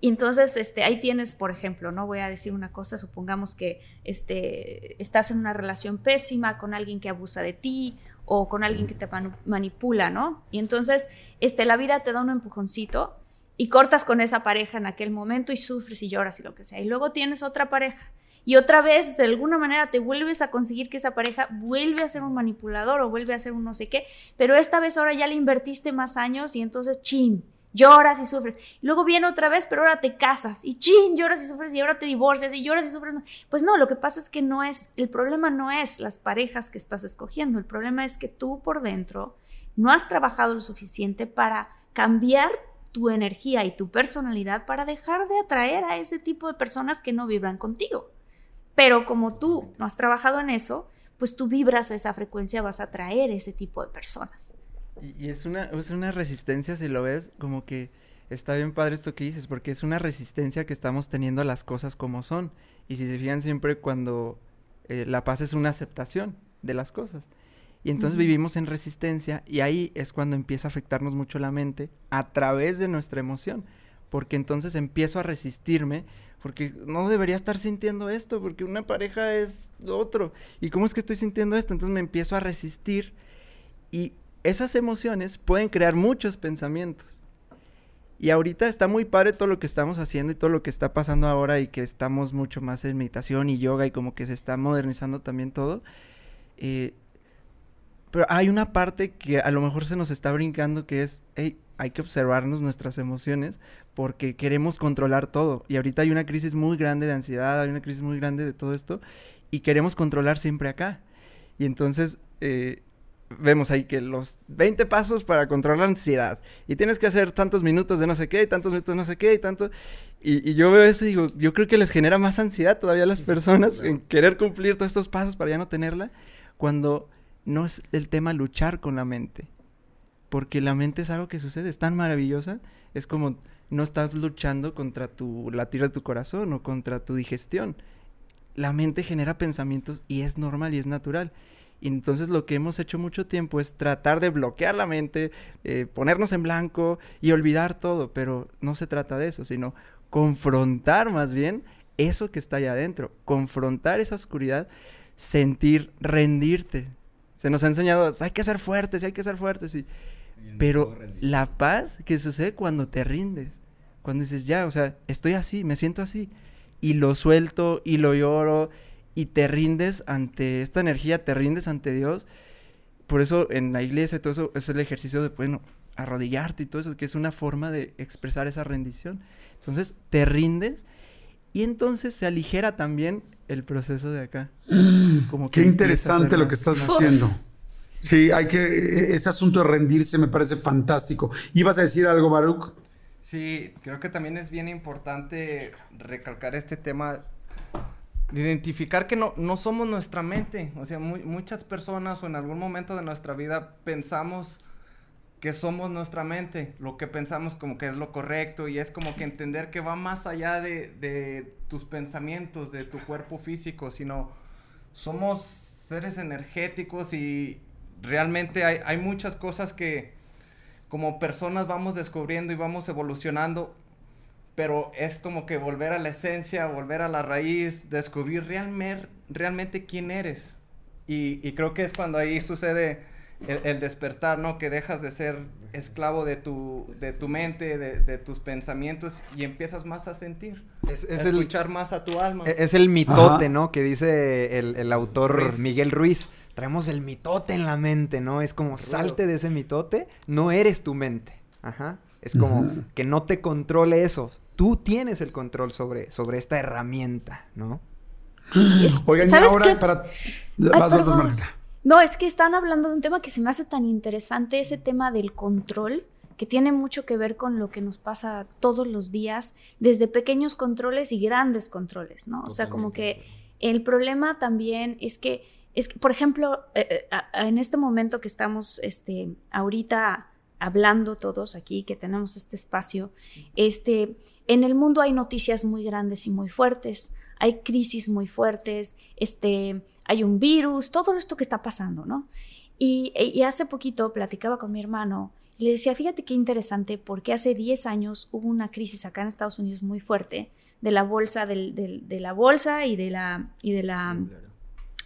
Y entonces, este, ahí tienes, por ejemplo, no voy a decir una cosa, supongamos que este, estás en una relación pésima con alguien que abusa de ti o con alguien que te manipula, ¿no? Y entonces, este, la vida te da un empujoncito y cortas con esa pareja en aquel momento y sufres y lloras y lo que sea. Y luego tienes otra pareja y otra vez de alguna manera te vuelves a conseguir que esa pareja vuelve a ser un manipulador o vuelve a ser un no sé qué, pero esta vez ahora ya le invertiste más años y entonces chin, lloras y sufres. Luego viene otra vez, pero ahora te casas y chin, lloras y sufres y ahora te divorcias y lloras y sufres. Pues no, lo que pasa es que no es, el problema no es las parejas que estás escogiendo, el problema es que tú por dentro no has trabajado lo suficiente para cambiar tu energía y tu personalidad para dejar de atraer a ese tipo de personas que no vibran contigo. Pero como tú no has trabajado en eso, pues tú vibras a esa frecuencia, vas a atraer ese tipo de personas. Y, es, una, es una resistencia, si lo ves, como que está bien padre esto que dices, porque es una resistencia que estamos teniendo a las cosas como son. Y si se fijan siempre cuando eh, la paz es una aceptación de las cosas. Y entonces vivimos en resistencia y ahí es cuando empieza a afectarnos mucho la mente a través de nuestra emoción. Porque entonces empiezo a resistirme porque no debería estar sintiendo esto, porque una pareja es otro. ¿Y cómo es que estoy sintiendo esto? Entonces me empiezo a resistir y esas emociones pueden crear muchos pensamientos. Y ahorita está muy padre todo lo que estamos haciendo y todo lo que está pasando ahora y que estamos mucho más en meditación y yoga y como que se está modernizando también todo. Eh, pero hay una parte que a lo mejor se nos está brincando que es, hey, hay que observarnos nuestras emociones porque queremos controlar todo. Y ahorita hay una crisis muy grande de ansiedad, hay una crisis muy grande de todo esto y queremos controlar siempre acá. Y entonces eh, vemos ahí que los 20 pasos para controlar la ansiedad. Y tienes que hacer tantos minutos de no sé qué, y tantos minutos de no sé qué, y tanto. Y, yo veo eso y digo, yo creo que les genera más ansiedad todavía a las personas en querer cumplir todos estos pasos para ya no tenerla, cuando no es el tema luchar con la mente. Porque la mente es algo que sucede, es tan maravillosa, es como no estás luchando contra tu latir de tu corazón o contra tu digestión. La mente genera pensamientos y es normal y es natural. Entonces lo que hemos hecho mucho tiempo es tratar de bloquear la mente, eh, ponernos en blanco y olvidar todo, pero no se trata de eso, sino confrontar más bien eso que está allá adentro, confrontar esa oscuridad, sentir, rendirte. Se nos ha enseñado, hay que ser fuertes, hay que ser fuertes, y... pero la paz que sucede cuando te rindes, cuando dices, ya, o sea, estoy así, me siento así, y lo suelto y lo lloro y te rindes ante esta energía, te rindes ante Dios. Por eso en la iglesia todo eso es el ejercicio de, bueno, arrodillarte y todo eso, que es una forma de expresar esa rendición. Entonces te rindes y entonces se aligera también el proceso de acá. Como Qué interesante lo que estás haciendo. Sí, hay que, ese asunto de rendirse me parece fantástico. ¿Ibas a decir algo, Baruch? Sí, creo que también es bien importante recalcar este tema de identificar que no, no somos nuestra mente. O sea, muchas personas o en algún momento de nuestra vida pensamos que somos nuestra mente, lo que pensamos como que es lo correcto y es como que entender que va más allá de, de tus pensamientos, de tu cuerpo físico, sino somos seres energéticos y realmente hay, hay muchas cosas que como personas vamos descubriendo y vamos evolucionando pero es como que volver a la esencia, volver a la raíz, descubrir realmente quién eres. Y, creo que es cuando ahí sucede el, despertar, ¿no? Que dejas de ser esclavo de tu, de tu mente, de, tus pensamientos y empiezas más a sentir. Es, escuchar más a tu alma. E, es el mitote, ¿no? Que dice el, autor Miguel Ruiz. Traemos el mitote en la mente, ¿no? Es como salte de ese mitote, no eres tu mente. Ajá. Es como que no te controle eso. Tú tienes el control sobre, sobre esta herramienta, ¿no? Oigan, ahora para... No, es que están hablando de un tema que se me hace tan interesante, ese tema del control, que tiene mucho que ver con lo que nos pasa todos los días, desde pequeños controles y grandes controles, ¿no? O sea, como que el problema también es que, es que por ejemplo, eh, eh, en este momento que estamos este, ahorita hablando todos aquí, que tenemos este espacio, este, en el mundo hay noticias muy grandes y muy fuertes, hay crisis muy fuertes, este, hay un virus, todo esto que está pasando, ¿no? Y, y hace poquito platicaba con mi hermano y le decía, fíjate qué interesante, porque hace 10 años hubo una crisis acá en Estados Unidos muy fuerte de la bolsa, del, de la bolsa y de la, y de la,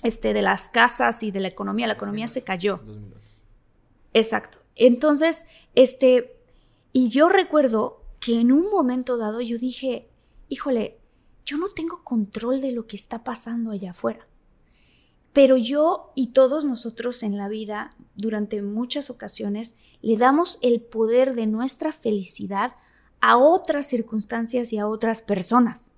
este, de las casas y de la economía. La economía se cayó. Exacto. Entonces, este, y yo recuerdo que en un momento dado yo dije, híjole, yo no tengo control de lo que está pasando allá afuera. Pero yo y todos nosotros en la vida, durante muchas ocasiones, le damos el poder de nuestra felicidad a otras circunstancias y a otras personas.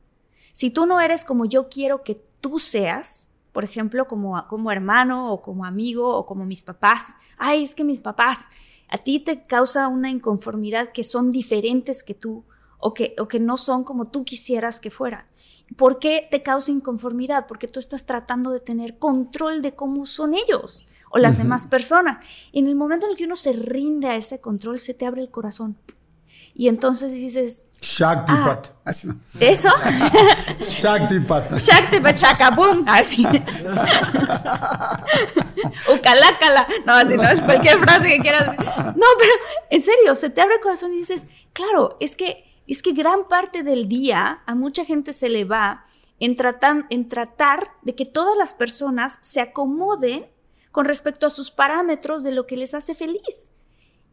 Si tú no eres como yo quiero que tú seas, por ejemplo, como, como hermano o como amigo o como mis papás. Ay, es que mis papás, a ti te causa una inconformidad que son diferentes que tú o que, o que no son como tú quisieras que fueran. ¿Por qué te causa inconformidad? Porque tú estás tratando de tener control de cómo son ellos o las demás personas. En el momento en el que uno se rinde a ese control, se te abre el corazón. Y entonces dices... Shaktipat. Ah, ¿Eso? Shaktipat. Shaktipat, chacabum. Así. Ucalácala. No, así no, cualquier frase que quieras. No, pero en serio, se te abre el corazón y dices, claro, es que es que gran parte del día a mucha gente se le va en, en tratar de que todas las personas se acomoden con respecto a sus parámetros de lo que les hace feliz.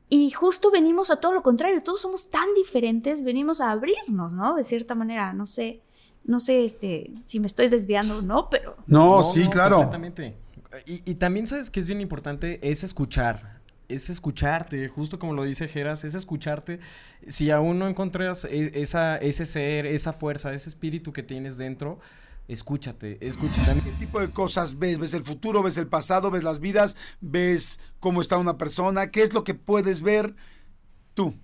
Y justo venimos a todo lo contrario, todos somos tan diferentes, venimos a abrirnos, ¿no? De cierta manera, no sé, no sé este, si me estoy desviando o no, pero... No, sí, claro. Completamente. Y, y, también sabes que es bien importante, es escuchar es escucharte, justo como lo dice Geras, es escucharte. Si aún no encuentras e, esa, ese ser, esa fuerza, ese espíritu que tienes dentro, escúchate, escúchate. ¿Qué tipo de cosas ves? ¿Ves el futuro? ¿Ves el pasado? ¿Ves las vidas? ¿Ves cómo está una persona? ¿Qué es lo que puedes ver tú?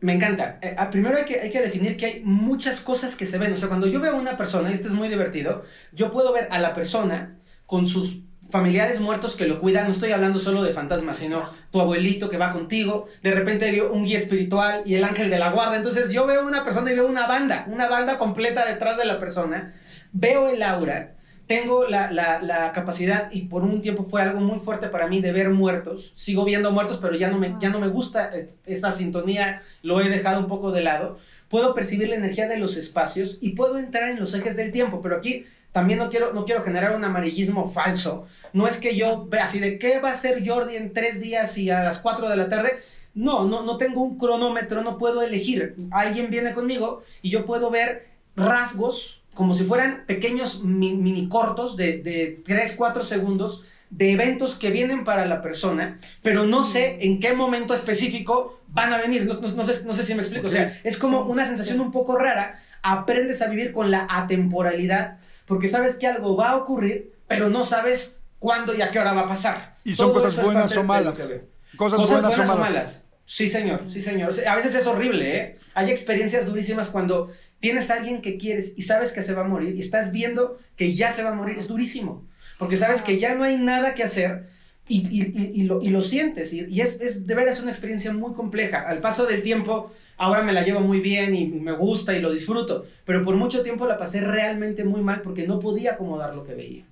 Me encanta. Eh, ah, primero hay que, hay que definir que hay muchas cosas que se ven. O sea, cuando yo veo a una persona, y esto es muy divertido, yo puedo ver a la persona con sus familiares muertos que lo cuidan, no estoy hablando solo de fantasmas, sino tu abuelito que va contigo, de repente veo un guía espiritual y el ángel de la guarda, entonces yo veo una persona y veo una banda, una banda completa detrás de la persona, veo el aura, tengo la, capacidad, y por un tiempo fue algo muy fuerte para mí de ver muertos, sigo viendo muertos, pero ya no me, ya no me gusta eh, esa sintonía, lo he dejado un poco de lado, puedo percibir la energía de los espacios y puedo entrar en los ejes del tiempo, pero aquí también no quiero, no quiero generar un amarillismo falso. No es que yo vea así de qué va a ser Jordi en tres días y a las cuatro de la tarde. No, no, no tengo un cronómetro, no puedo elegir. Alguien viene conmigo y yo puedo ver rasgos como si fueran pequeños mini, cortos de, de 3, 4 segundos de eventos que vienen para la persona, pero no sé en qué momento específico van a venir. No, no, sé, no sé, si me explico. O sea, es como una sensación un poco rara. Aprendes a vivir con la atemporalidad porque sabes que algo va a ocurrir, pero no sabes cuándo y a qué hora va a pasar. ¿Y son cosas buenas o malas? Cosas, buenas, o malas. Sí, señor, sí, señor. A veces es horrible, ¿eh? Hay experiencias durísimas cuando tienes a alguien que quieres y sabes que se va a morir y estás viendo que ya se va a morir. Es durísimo, porque sabes que ya no hay nada que hacer y, y, lo, y lo, sientes. Y, es, es, de veras una experiencia muy compleja. Al paso del tiempo ahora me la llevo muy bien y me gusta y lo disfruto, pero por mucho tiempo la pasé realmente muy mal porque no podía acomodar lo que veía.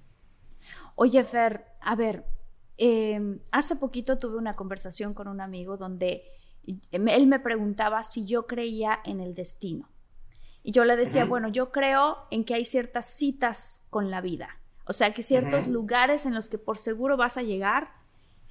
Oye, Fer, a ver, em, hace poquito tuve una conversación con un amigo donde él me preguntaba si yo creía en el destino. Y yo le decía, bueno, yo creo en que hay ciertas citas con la vida. O sea, que ciertos lugares en los que por seguro vas a llegar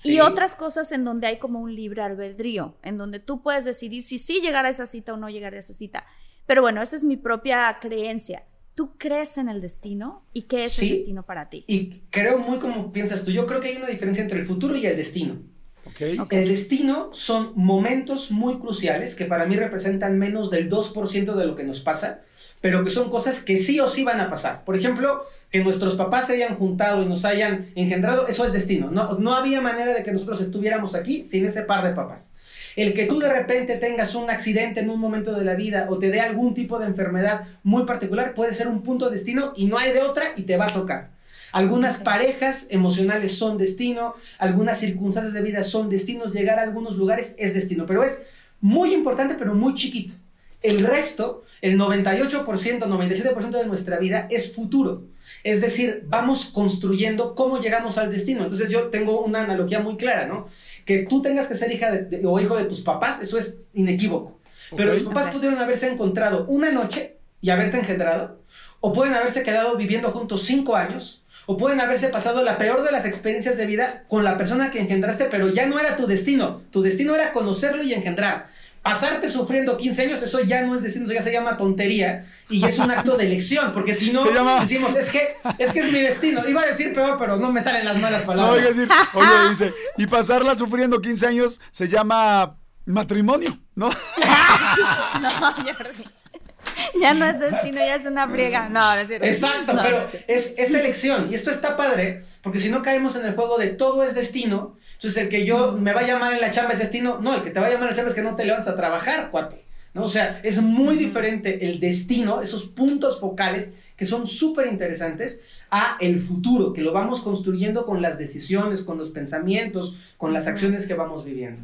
y otras cosas en donde hay como un libre albedrío, en donde tú puedes decidir si sí llegar a esa cita o no llegar a esa cita. Pero bueno, esa es mi propia creencia. ¿Tú crees en el destino? ¿Y qué es el destino para ti? Y creo muy como piensas tú. Yo creo que hay una diferencia entre el futuro y el destino. Okay. El destino son momentos muy cruciales que para mí representan menos del 2% de lo que nos pasa, pero que son cosas que sí o sí van a pasar. Por ejemplo, que nuestros papás se hayan juntado y nos hayan engendrado, eso es destino. No, no había manera de que nosotros estuviéramos aquí sin ese par de papás. El que tú de repente tengas un accidente en un momento de la vida o te dé algún tipo de enfermedad muy particular puede ser un punto de destino y no hay de otra y te va a tocar. Algunas parejas emocionales son destino, algunas circunstancias de vida son destinos, llegar a algunos lugares es destino, pero es muy importante pero muy chiquito. El resto, el 98%, 97% de nuestra vida es futuro. Es decir, vamos construyendo cómo llegamos al destino. Entonces yo tengo una analogía muy clara, ¿no? Que tú tengas que ser hija o hijo de tus papás, eso es inequívoco. Pero los papás pudieron haberse encontrado una noche y haberte engendrado, o pueden haberse quedado viviendo juntos cinco años, o pueden haberse pasado la peor de las experiencias de vida con la persona que engendraste, pero ya no era tu destino. Tu destino era conocerlo y engendrar pasarte sufriendo 15 años, eso ya no es destino, eso ya se llama tontería y es un acto de elección, porque si no decimos, es que, es que es mi destino. Iba a decir peor, pero no me salen las malas palabras. No, a decir, oye, dice, y pasarla sufriendo 15 años se llama matrimonio, ¿no? no, ya no es destino, ya es una friega. No, no es cierto. Exacto, pero es, es elección. Y esto está padre, porque si no caemos en el juego de todo es destino, entonces, el que yo me va a llamar en la chamba es destino. No, el que te va a llamar en la chamba es que no te levantas a trabajar, cuate. ¿no? O sea, es muy diferente el destino, esos puntos focales que son súper interesantes, a el futuro, que lo vamos construyendo con las decisiones, con los pensamientos, con las acciones que vamos viviendo.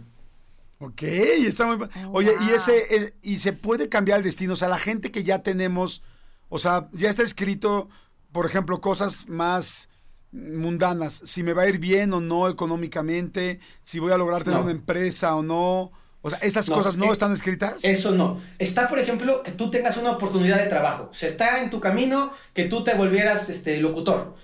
Ok, está muy... Oye, y ese, y se puede cambiar el destino, o sea, la gente que ya tenemos, o sea, ya está escrito, por ejemplo, cosas más mundanas, si me va a ir bien o no económicamente, si voy a lograr tener una empresa o no. O sea, ¿esas cosas no eh, están escritas? Eso no. Está, por ejemplo, que tú tengas una oportunidad de trabajo. O sea, está en tu camino que tú te volvieras este, locutor.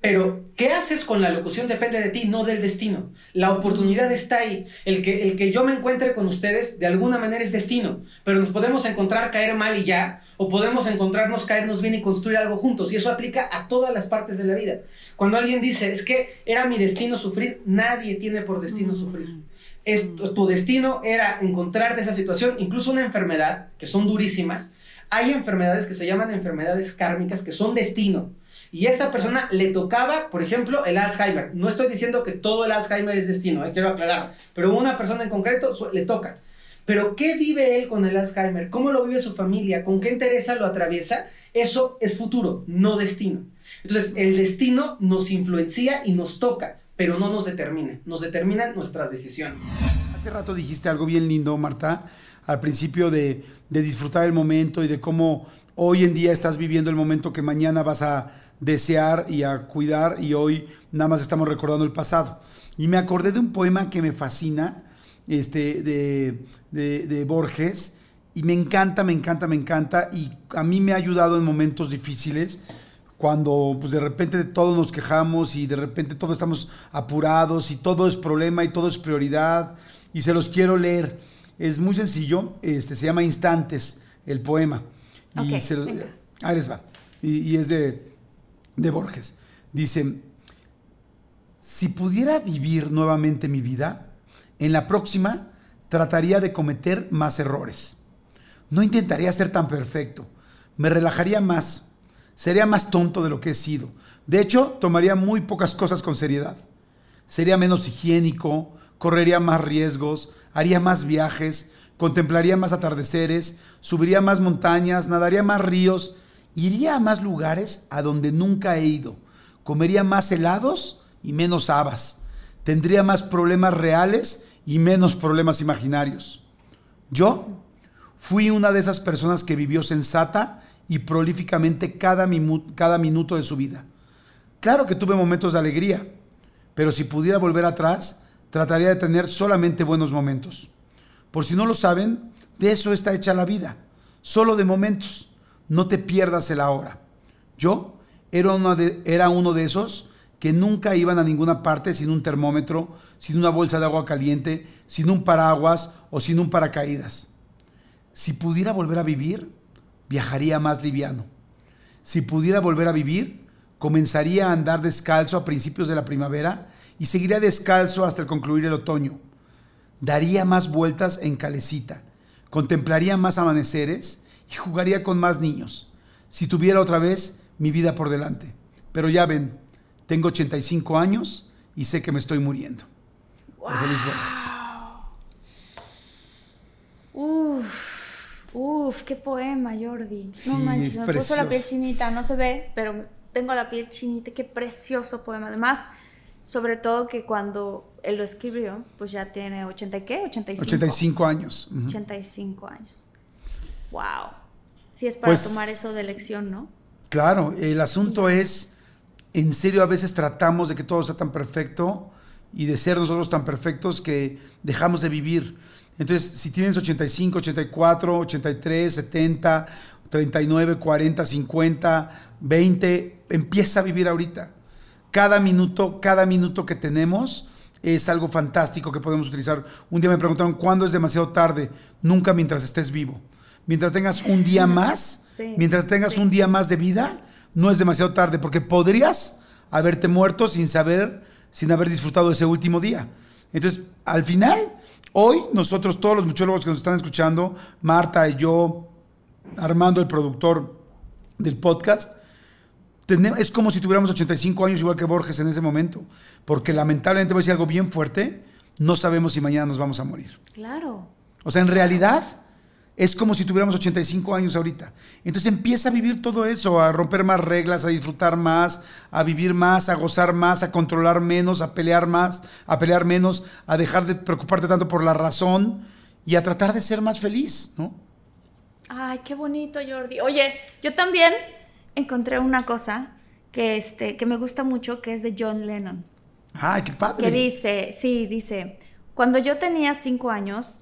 Pero, ¿qué haces con la locución? Depende de ti, no del destino. La oportunidad está ahí. El que, el que yo me encuentre con ustedes, de alguna manera es destino. Pero nos podemos encontrar caer mal y ya, o podemos encontrarnos caernos bien y construir algo juntos. Y eso aplica a todas las partes de la vida. Cuando alguien dice, es que era mi destino sufrir, nadie tiene por destino sufrir. Es, tu destino era encontrarte esa situación, incluso una enfermedad, que son durísimas. Hay enfermedades que se llaman enfermedades kármicas, que son destino y esa persona le tocaba, por ejemplo, el Alzheimer. No estoy diciendo que todo el Alzheimer es destino, eh, quiero aclarar, pero una persona en concreto le toca. Pero ¿qué vive él con el Alzheimer? ¿Cómo lo vive su familia? ¿Con qué interesa lo atraviesa? Eso es futuro, no destino. Entonces, el destino nos influencia y nos toca, pero no nos determina. Nos determinan nuestras decisiones. Hace rato dijiste algo bien lindo, Marta, al principio de, de disfrutar el momento y de cómo hoy en día estás viviendo el momento que mañana vas a desear y a cuidar y hoy nada más estamos recordando el pasado. Y me acordé de un poema que me fascina, este, de, de, Borges, y me encanta, me encanta, me encanta, y a mí me ha ayudado en momentos difíciles, cuando pues de repente todos nos quejamos y de repente todos estamos apurados y todo es problema y todo es prioridad, y se los quiero leer. Es muy sencillo, este, se llama Instantes, el poema. y ahí les va. y es de de Borges. Dice, si pudiera vivir nuevamente mi vida, en la próxima trataría de cometer más errores. No intentaría ser tan perfecto. Me relajaría más. Sería más tonto de lo que he sido. De hecho, tomaría muy pocas cosas con seriedad. Sería menos higiénico, correría más riesgos, haría más viajes, contemplaría más atardeceres, subiría más montañas, nadaría más ríos Iría a más lugares a donde nunca he ido. Comería más helados y menos habas. Tendría más problemas reales y menos problemas imaginarios. Yo fui una de esas personas que vivió sensata y prolíficamente cada, cada minuto de su vida. Claro que tuve momentos de alegría, pero si pudiera volver atrás, trataría de tener solamente buenos momentos. Por si no lo saben, de eso está hecha la vida, solo de momentos. No te pierdas el ahora. Yo era, uno de esos que nunca iban a ninguna parte sin un termómetro, sin una bolsa de agua caliente, sin un paraguas o sin un paracaídas. Si pudiera volver a vivir, viajaría más liviano. Si pudiera volver a vivir, comenzaría a andar descalzo a principios de la primavera y seguiría descalzo hasta el concluir el otoño. Daría más vueltas en calecita, contemplaría más amaneceres y jugaría con más niños, si tuviera otra vez mi vida por delante. Pero ya ven, tengo 85 años y sé que me estoy muriendo. Wow. Uf, uf, qué poema, Jordi. no manches, me puso la piel chinita, no se ve, pero tengo la piel chinita, qué precioso poema. Además, sobre todo que cuando él lo escribió, pues ya tiene 80 qué? 85. 85 años. 85 años. Wow. Sí es para pues tomar eso de lección, ¿no? Claro, el asunto es, en serio, a veces tratamos de que todo sea tan perfecto y de ser nosotros tan perfectos que dejamos de vivir. Entonces, si tienes 85, 84, 83, 70, 39, 40, 50, 20, empieza a vivir ahorita. Cada minuto, cada minuto que tenemos es algo fantástico que podemos utilizar. Un día me preguntaron, ¿cuándo es demasiado tarde? Nunca mientras estés vivo mientras tengas un día más, mientras tengas un día más de vida, no es demasiado tarde, porque podrías haberte muerto sin saber, sin haber disfrutado ese último día. Entonces, al final, hoy nosotros, todos los muchólogos que nos están escuchando, Marta y yo, Armando, el productor del podcast, es como si tuviéramos 85 años igual que Borges en ese momento, porque lamentablemente voy a decir algo bien fuerte, no sabemos si mañana nos vamos a morir. Claro. O sea, en realidad es como si tuviéramos 85 años ahorita. Entonces empieza a vivir todo eso, a romper más reglas, a disfrutar más, a vivir más, a gozar más, a controlar menos, a pelear más, a pelear menos, a dejar de preocuparte tanto por la razón y a tratar de ser más feliz, ¿no? Ay, qué bonito, Jordi. Oye, yo también encontré una cosa que, este, que me gusta mucho, que es de John Lennon. Ay, qué padre. Que dice, sí, dice, cuando yo tenía cinco años,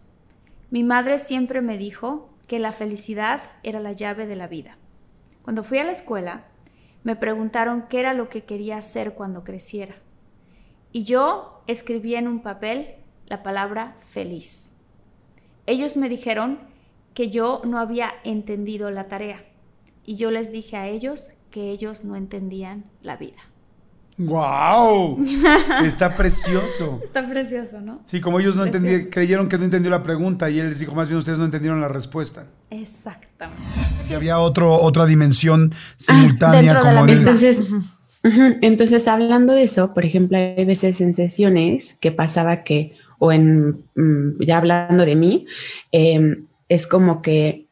mi madre siempre me dijo que la felicidad era la llave de la vida. Cuando fui a la escuela, me preguntaron qué era lo que quería hacer cuando creciera. Y yo escribí en un papel la palabra feliz. Ellos me dijeron que yo no había entendido la tarea. Y yo les dije a ellos que ellos no entendían la vida. ¡Wow! Está precioso. Está precioso, ¿no? Sí, como ellos no entendieron, creyeron que no entendió la pregunta y él les dijo, más bien ustedes no entendieron la respuesta. Exactamente. Si había otro, otra dimensión simultánea como en entonces, entonces, hablando de eso, por ejemplo, hay veces en sesiones que pasaba que, o en, mm, ya hablando de mí, em, es como que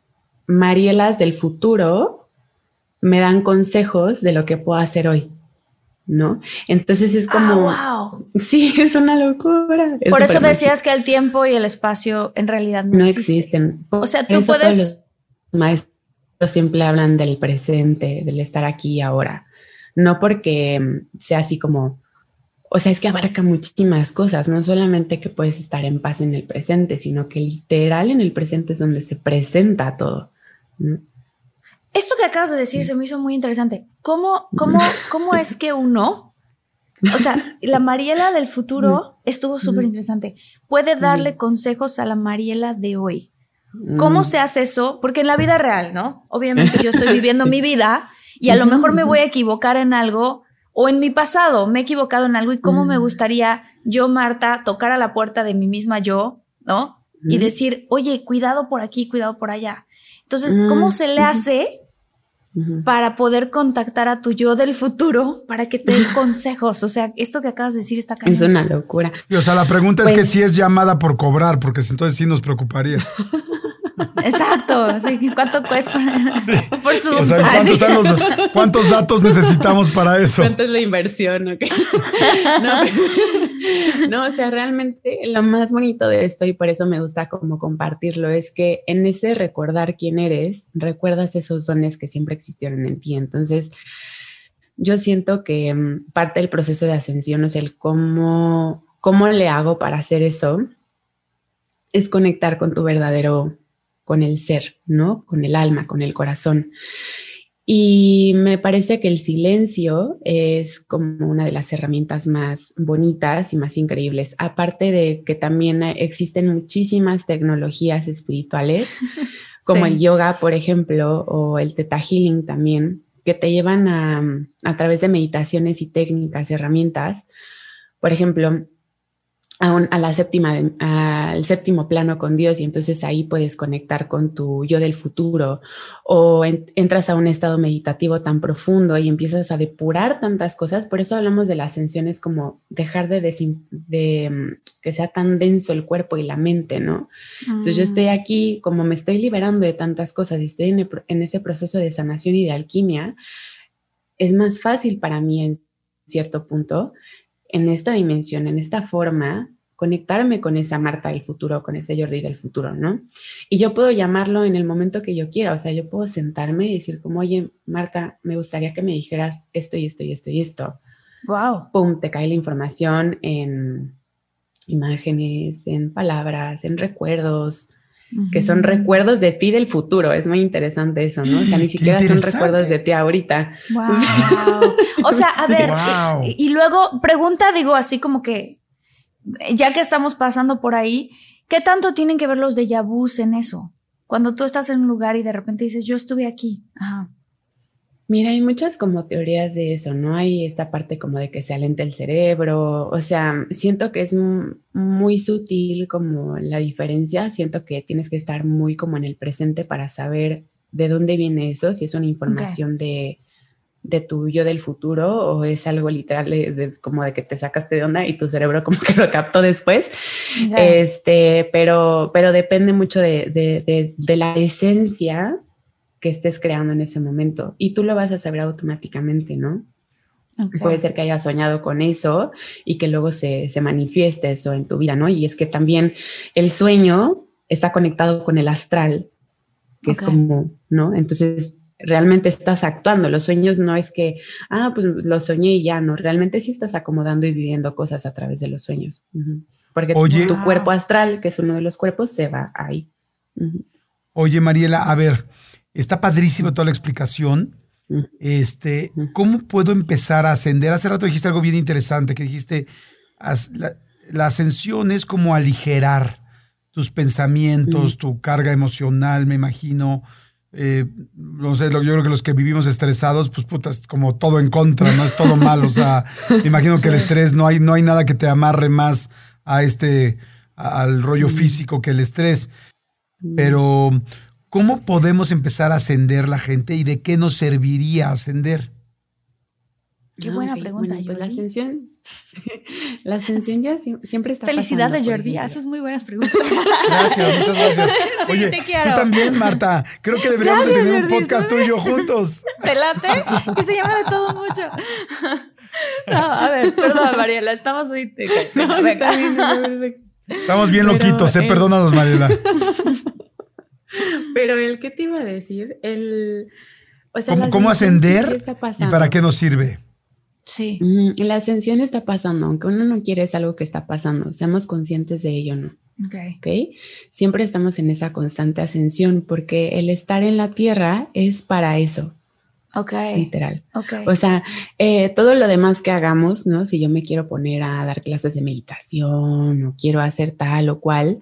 Marielas del futuro me dan consejos de lo que puedo hacer hoy. ¿No? Entonces es como... wow. Sí, es una locura. Por eso decías que el tiempo y el espacio en realidad no, existen. O sea, tú puedes... los maestros siempre hablan del presente, del estar aquí y ahora. No porque sea así como... O sea, es que abarca muchísimas cosas, no solamente que puedes estar en paz en el presente, sino que literal en el presente es donde se presenta todo. Esto que acabas de decir se me hizo muy interesante. ¿Cómo, cómo, cómo es que uno, o sea, la Mariela del futuro estuvo súper interesante, puede darle consejos a la Mariela de hoy? ¿Cómo se hace eso? Porque en la vida real, ¿no? Obviamente yo estoy viviendo mi vida y a lo mejor me voy a equivocar en algo o en mi pasado me he equivocado en algo y cómo me gustaría yo, Marta, tocar a la puerta de mi misma yo, ¿no? Y decir, oye, cuidado por aquí, cuidado por allá. Entonces, ¿cómo se le hace para poder contactar a tu yo del futuro para que te dé consejos. O sea, esto que acabas de decir está Es una locura. o sea, la pregunta es que pues si es llamada por cobrar, porque entonces sí nos preocuparía. Exacto, ¿cuánto cuesta? Por su... O sea, ¿cuántos datos necesitamos para eso? ¿Cuánto es la inversión? No, o sea, realmente lo más bonito de esto y por eso me gusta como compartirlo es que en ese recordar quién eres, recuerdas esos dones que siempre existieron en ti. Entonces, yo siento que mm, parte del proceso de ascensión es el cómo, cómo le hago para hacer eso, es conectar con tu verdadero con el ser, ¿no? Con el alma, con el corazón. Y me parece que el silencio es como una de las herramientas más bonitas y más increíbles. Aparte de que también existen muchísimas tecnologías espirituales, como el yoga, por ejemplo, o el teta healing también, que te llevan a, a través de meditaciones y técnicas, herramientas. Por ejemplo, a, la séptima, al séptimo plano con Dios y entonces ahí puedes conectar con tu yo del futuro o entras a un estado meditativo tan profundo y empiezas a depurar tantas cosas. Por eso hablamos de la ascensión, es como dejar de, de mm, que sea tan denso el cuerpo y la mente, ¿no? Entonces yo mm. estoy aquí, como me estoy liberando de tantas cosas y estoy en, en ese proceso de sanación y de alquimia, es más fácil para mí en cierto punto en esta dimensión, en esta forma, conectarme con esa Marta del futuro, con ese Jordi del futuro, ¿no? Y yo puedo llamarlo en el momento que yo quiera, o sea, yo puedo sentarme y decir como, oye, Marta, me gustaría que me dijeras esto y esto y esto y esto. Wow. Pum, te cae la información en imágenes, en palabras, en recuerdos, que son recuerdos de ti del futuro. Es muy interesante eso, ¿no? O sea, ni siquiera son recuerdos de ti ahorita. Wow. o sea, a ver, y luego pregunta, digo, así como que, ya que estamos pasando por ahí, ¿qué tanto tienen que ver los de vus en eso? Cuando tú estás en un lugar y de repente dices, yo estuve aquí. Ajá. Mira, hay muchas como teorías de eso, ¿no? Hay esta parte como de que se alenta el cerebro, o sea, siento que es muy sutil como la diferencia, siento que tienes que estar muy como en el presente para saber de dónde viene eso, si es una información de, de tu yo del futuro o es algo literal de, como de que te sacaste de onda y tu cerebro como que lo captó después. Este, pero, pero depende mucho de, de, la esencia que estés creando en ese momento y tú lo vas a saber automáticamente, ¿no? Puede ser que hayas soñado con eso y que luego se, se manifieste eso en tu vida, ¿no? Y es que también el sueño está conectado con el astral, que es como, ¿no? Entonces, realmente estás actuando. Los sueños no es que, ah, pues lo soñé y ya, no, realmente sí estás acomodando y viviendo cosas a través de los sueños. Porque tu, cuerpo astral, que es uno de los cuerpos, se va ahí. Oye, Mariela, a ver, está padrísimo toda la explicación. Este, ¿cómo puedo empezar a ascender? Hace rato dijiste algo bien interesante, que dijiste, la, la ascensión es como aligerar tus pensamientos, tu carga emocional, me imagino, eh, no sé, yo creo que los que vivimos estresados, pues puta, es como todo en contra, ¿no? Es todo mal. O sea, me imagino que el estrés, no hay, no hay nada que te amarre más a este, al rollo físico que el estrés. Pero, ¿cómo podemos empezar a ascender la gente y de qué nos serviría ascender? Qué ah, buena pregunta. pues la ascensión, la ascensión ya siempre está. Felicidades, Jordi. Haces muy buenas preguntas. Gracias, muchas gracias. Oye, tú también, Marta. Creo que deberíamos de tener un podcast tú y yo juntos. ¿Te late? Que se llama de todo mucho. No, a ver, perdón, Mariela, estamos ahí. No, Estamos bien loquitos, eh, perdónanos, Mariela. Pero el que te iba a decir, el. O sea, ¿Cómo, ¿cómo ascender y para qué nos sirve? Sí. La ascensión está pasando, aunque uno no quiere, es algo que está pasando. Seamos conscientes de ello, ¿no? Okay. ok. Siempre estamos en esa constante ascensión porque el estar en la tierra es para eso. Ok. Literal. Ok. O sea, eh, todo lo demás que hagamos, ¿no? Si yo me quiero poner a dar clases de meditación o quiero hacer tal o cual,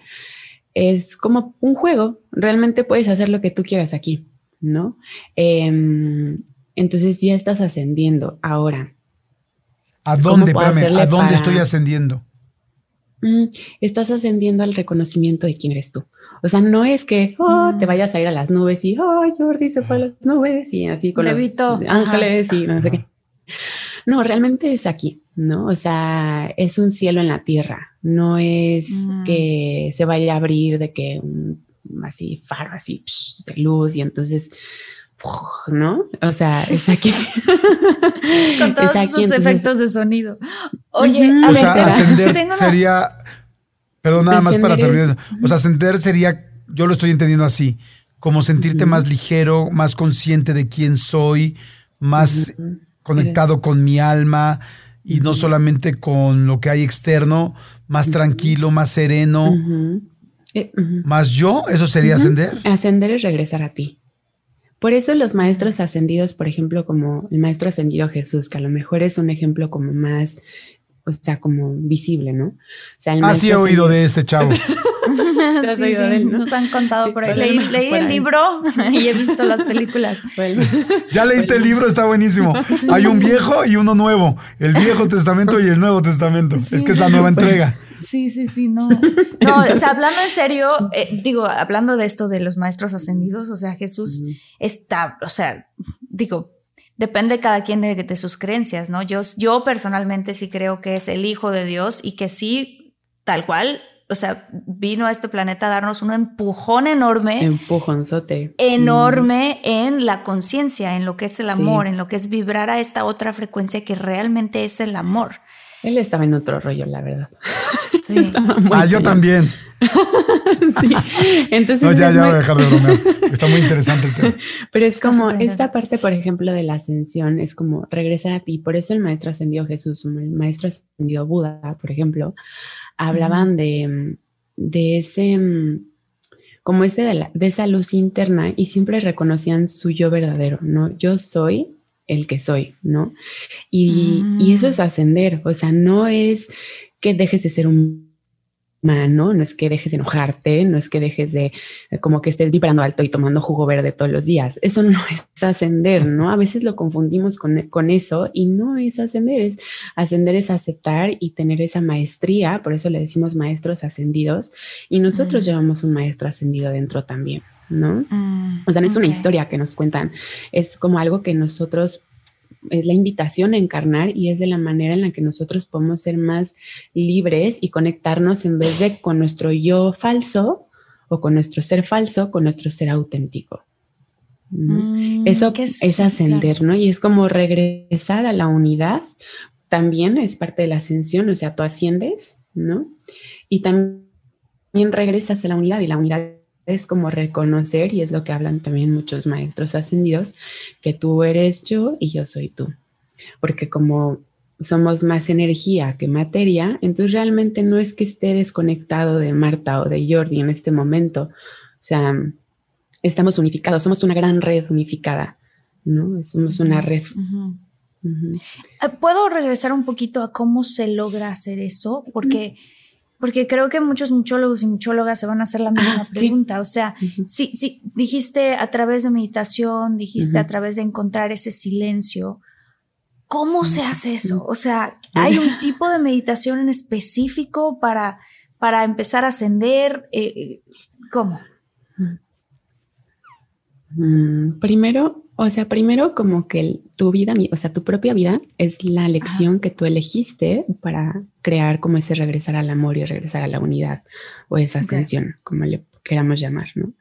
es como un juego. Realmente puedes hacer lo que tú quieras aquí, ¿no? Em, entonces ya estás ascendiendo. Ahora, ¿A dónde, ¿a dónde estoy ascendiendo? Mm, estás ascendiendo al reconocimiento de quién eres tú. O sea, no es que oh, te mm. vayas a ir a las nubes y, oh, Jordi se fue a las nubes y así con los ángeles y no sé qué. No, realmente es aquí, ¿no? O sea, es un cielo en la tierra. No es que se vaya a abrir de que un, así faro, así de luz y entonces ¿no? O sea, es aquí. Con todos esos efectos de sonido. Oye, a o sea, ascender sería, perdón, nada más para terminar. O sea, ascender sería, yo lo estoy entendiendo así, como sentirte más ligero, más consciente de quién soy, más conectado con mi alma y no solamente con lo que hay externo, más tranquilo, más sereno. Más yo, eso sería ascender. Ascender es regresar a ti. Por eso los maestros ascendidos, por ejemplo, como el maestro ascendido Jesús, que a lo mejor es un ejemplo como más, o sea, como visible, ¿no? O sea, el ah, sí he oído de ese chavo. sí, sí, nos han contado por ahí. Leí, el libro y he visto las películas. ya leíste el libro, está buenísimo. Hay un viejo y uno nuevo. El Viejo Testamento y el Nuevo Testamento. es que es la nueva entrega. Sí, sí, sí, no. No, o sea, hablando en serio, eh, digo, hablando de esto de los maestros ascendidos, o sea, Jesús está, o sea, digo, depende cada quien de, de, sus creencias, ¿no? Yo, yo personalmente sí creo que es el Hijo de Dios y que sí, tal cual, o sea, vino a este planeta a darnos un empujón enorme. Empujonzote. Enorme en la conciencia, en lo que es el amor, en lo que es vibrar a esta otra frecuencia que realmente es el amor. Él estaba en otro rollo, la verdad. Sí. ah, yo también. sí. Entonces. No, ya, ya voy a dejar de bromear. Está muy interesante el tema. Pero es como esta parte, por ejemplo, de la ascensión, es como regresar a ti. Por eso el maestro ascendió Jesús, el maestro ascendió Buda, por ejemplo, hablaban de, de ese como ese de, de, esa luz interna y siempre reconocían su yo verdadero, ¿no? Yo soy el que soy, ¿no? Y, y, eso es mm. ascender, o sea, no es que dejes de ser un humano, no es que dejes de enojarte, no es que dejes de como que estés vibrando alto y tomando jugo verde todos los días. Eso no es ascender, ¿no? A veces lo confundimos con, con eso y no es ascender, es ascender es aceptar y tener esa maestría, por eso le decimos maestros ascendidos y nosotros mm. llevamos un maestro ascendido dentro también. ¿No? Mm, o sea, no es una historia que nos cuentan, es como algo que nosotros es la invitación a encarnar y es de la manera en la que nosotros podemos ser más libres y conectarnos en vez de con nuestro yo falso o con nuestro ser falso, con nuestro ser auténtico. Mm, Eso es, ascender, ¿no? Y es como regresar a la unidad. También es parte de la ascensión, o sea, tú asciendes, ¿no? Y también regresas a la unidad y la unidad es como reconocer, y es lo que hablan también muchos maestros ascendidos, que tú eres yo y yo soy tú. Porque como somos más energía que materia, entonces realmente no es que esté desconectado de Marta o de Jordi en este momento. O sea, estamos unificados, somos una gran red unificada, ¿no? Somos una red. Eh, ¿Puedo regresar un poquito a cómo se logra hacer eso? Porque... Porque creo que muchos muchólogos y muchólogas se van a hacer la misma pregunta. O sea, sí, sí, dijiste a través de meditación, dijiste a través de encontrar ese silencio. ¿Cómo se hace eso? O sea, ¿hay un tipo de meditación en específico para, para empezar a ascender? Eh, eh, ¿Cómo? Mm, primero, o sea, primero como que tu vida, o sea, tu propia vida es la lección que tú elegiste para crear como ese regresar al amor y regresar a la unidad o esa ascensión, como le queramos llamar, ¿no?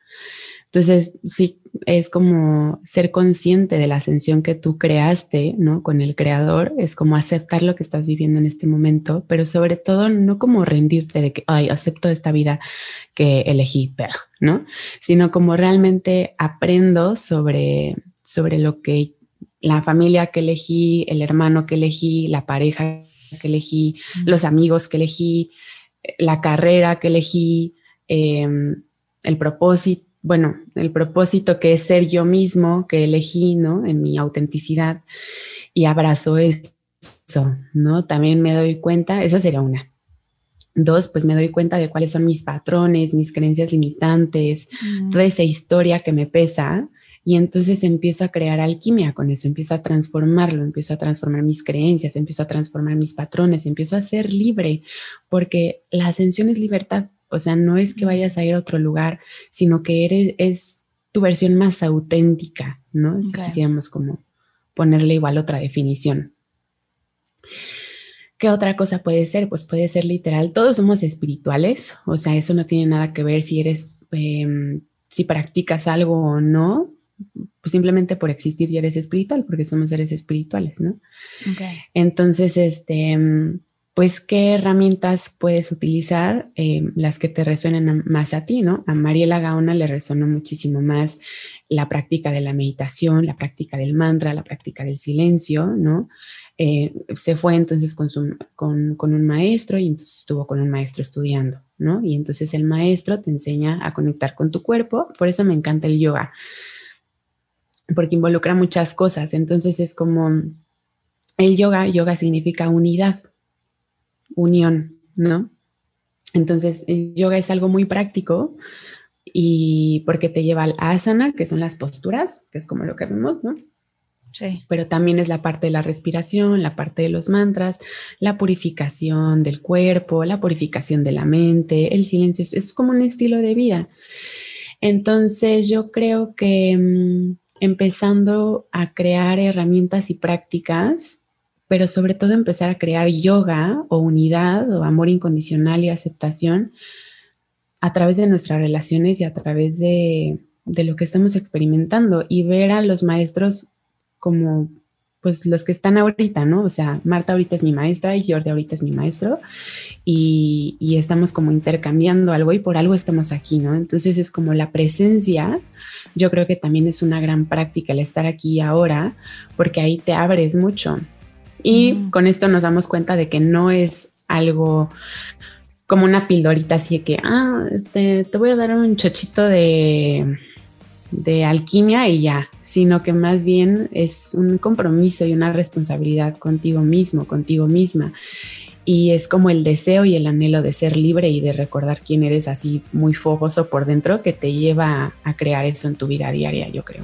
Entonces, sí, es como ser consciente de la ascensión que tú creaste, ¿no? Con el creador, es como aceptar lo que estás viviendo en este momento, pero sobre todo no como rendirte de que, ay, acepto esta vida que elegí, ¿no? Sino como realmente aprendo sobre, sobre lo que la familia que elegí, el hermano que elegí, la pareja que elegí, los amigos que elegí, la carrera que elegí, em, el propósito bueno, el propósito que es ser yo mismo, que elegí, ¿no? En mi autenticidad y abrazo eso, ¿no? También me doy cuenta, esa sería una. Dos, pues me doy cuenta de cuáles son mis patrones, mis creencias limitantes, toda esa historia que me pesa. Y entonces empiezo a crear alquimia con eso, empiezo a transformarlo, empiezo a transformar mis creencias, empiezo a transformar mis patrones, empiezo a ser libre, porque la ascensión es libertad. O sea, no es que vayas a ir a otro lugar, sino que eres, es tu versión más auténtica, ¿no? Si quisiéramos como ponerle igual otra definición. ¿Qué otra cosa puede ser? Pues puede ser literal, todos somos espirituales, o sea, eso no tiene nada que ver si eres, em, si practicas algo o no, pues simplemente por existir ya eres espiritual, porque somos seres espirituales, ¿no? Entonces, este, pues qué herramientas puedes utilizar, eh, las que te resuenen más a ti, ¿no? A Mariela Gaona le resonó muchísimo más la práctica de la meditación, la práctica del mantra, la práctica del silencio, ¿no? Eh, se fue entonces con, con, con, un maestro y entonces estuvo con un maestro estudiando, ¿no? Y entonces el maestro te enseña a conectar con tu cuerpo, por eso me encanta el yoga, porque involucra muchas cosas, entonces es como el yoga, yoga significa unidad, unión, ¿no? Entonces, el yoga es algo muy práctico y porque te lleva al asana, que son las posturas, que es como lo que vemos, ¿no? Sí. Pero también es la parte de la respiración, la parte de los mantras, la purificación del cuerpo, la purificación de la mente, el silencio, es como un estilo de vida. Entonces yo creo que mm, empezando a crear herramientas y prácticas pero sobre todo empezar a crear yoga o unidad o amor incondicional y aceptación a través de nuestras relaciones y a través de, lo que estamos experimentando y ver a los maestros como pues los que están ahorita, ¿no? O sea, Marta ahorita es mi maestra y Jordi ahorita es mi maestro y, y, estamos como intercambiando algo y por algo estamos aquí, ¿no? Entonces es como la presencia, yo creo que también es una gran práctica el estar aquí ahora porque ahí te abres mucho. Y con esto nos damos cuenta de que no es algo como una pildorita así de que, ah, este, te voy a dar un chochito de, de alquimia y ya, sino que más bien es un compromiso y una responsabilidad contigo mismo, contigo misma. Y es como el deseo y el anhelo de ser libre y de recordar quién eres así muy fogoso por dentro que te lleva a crear eso en tu vida diaria, yo creo.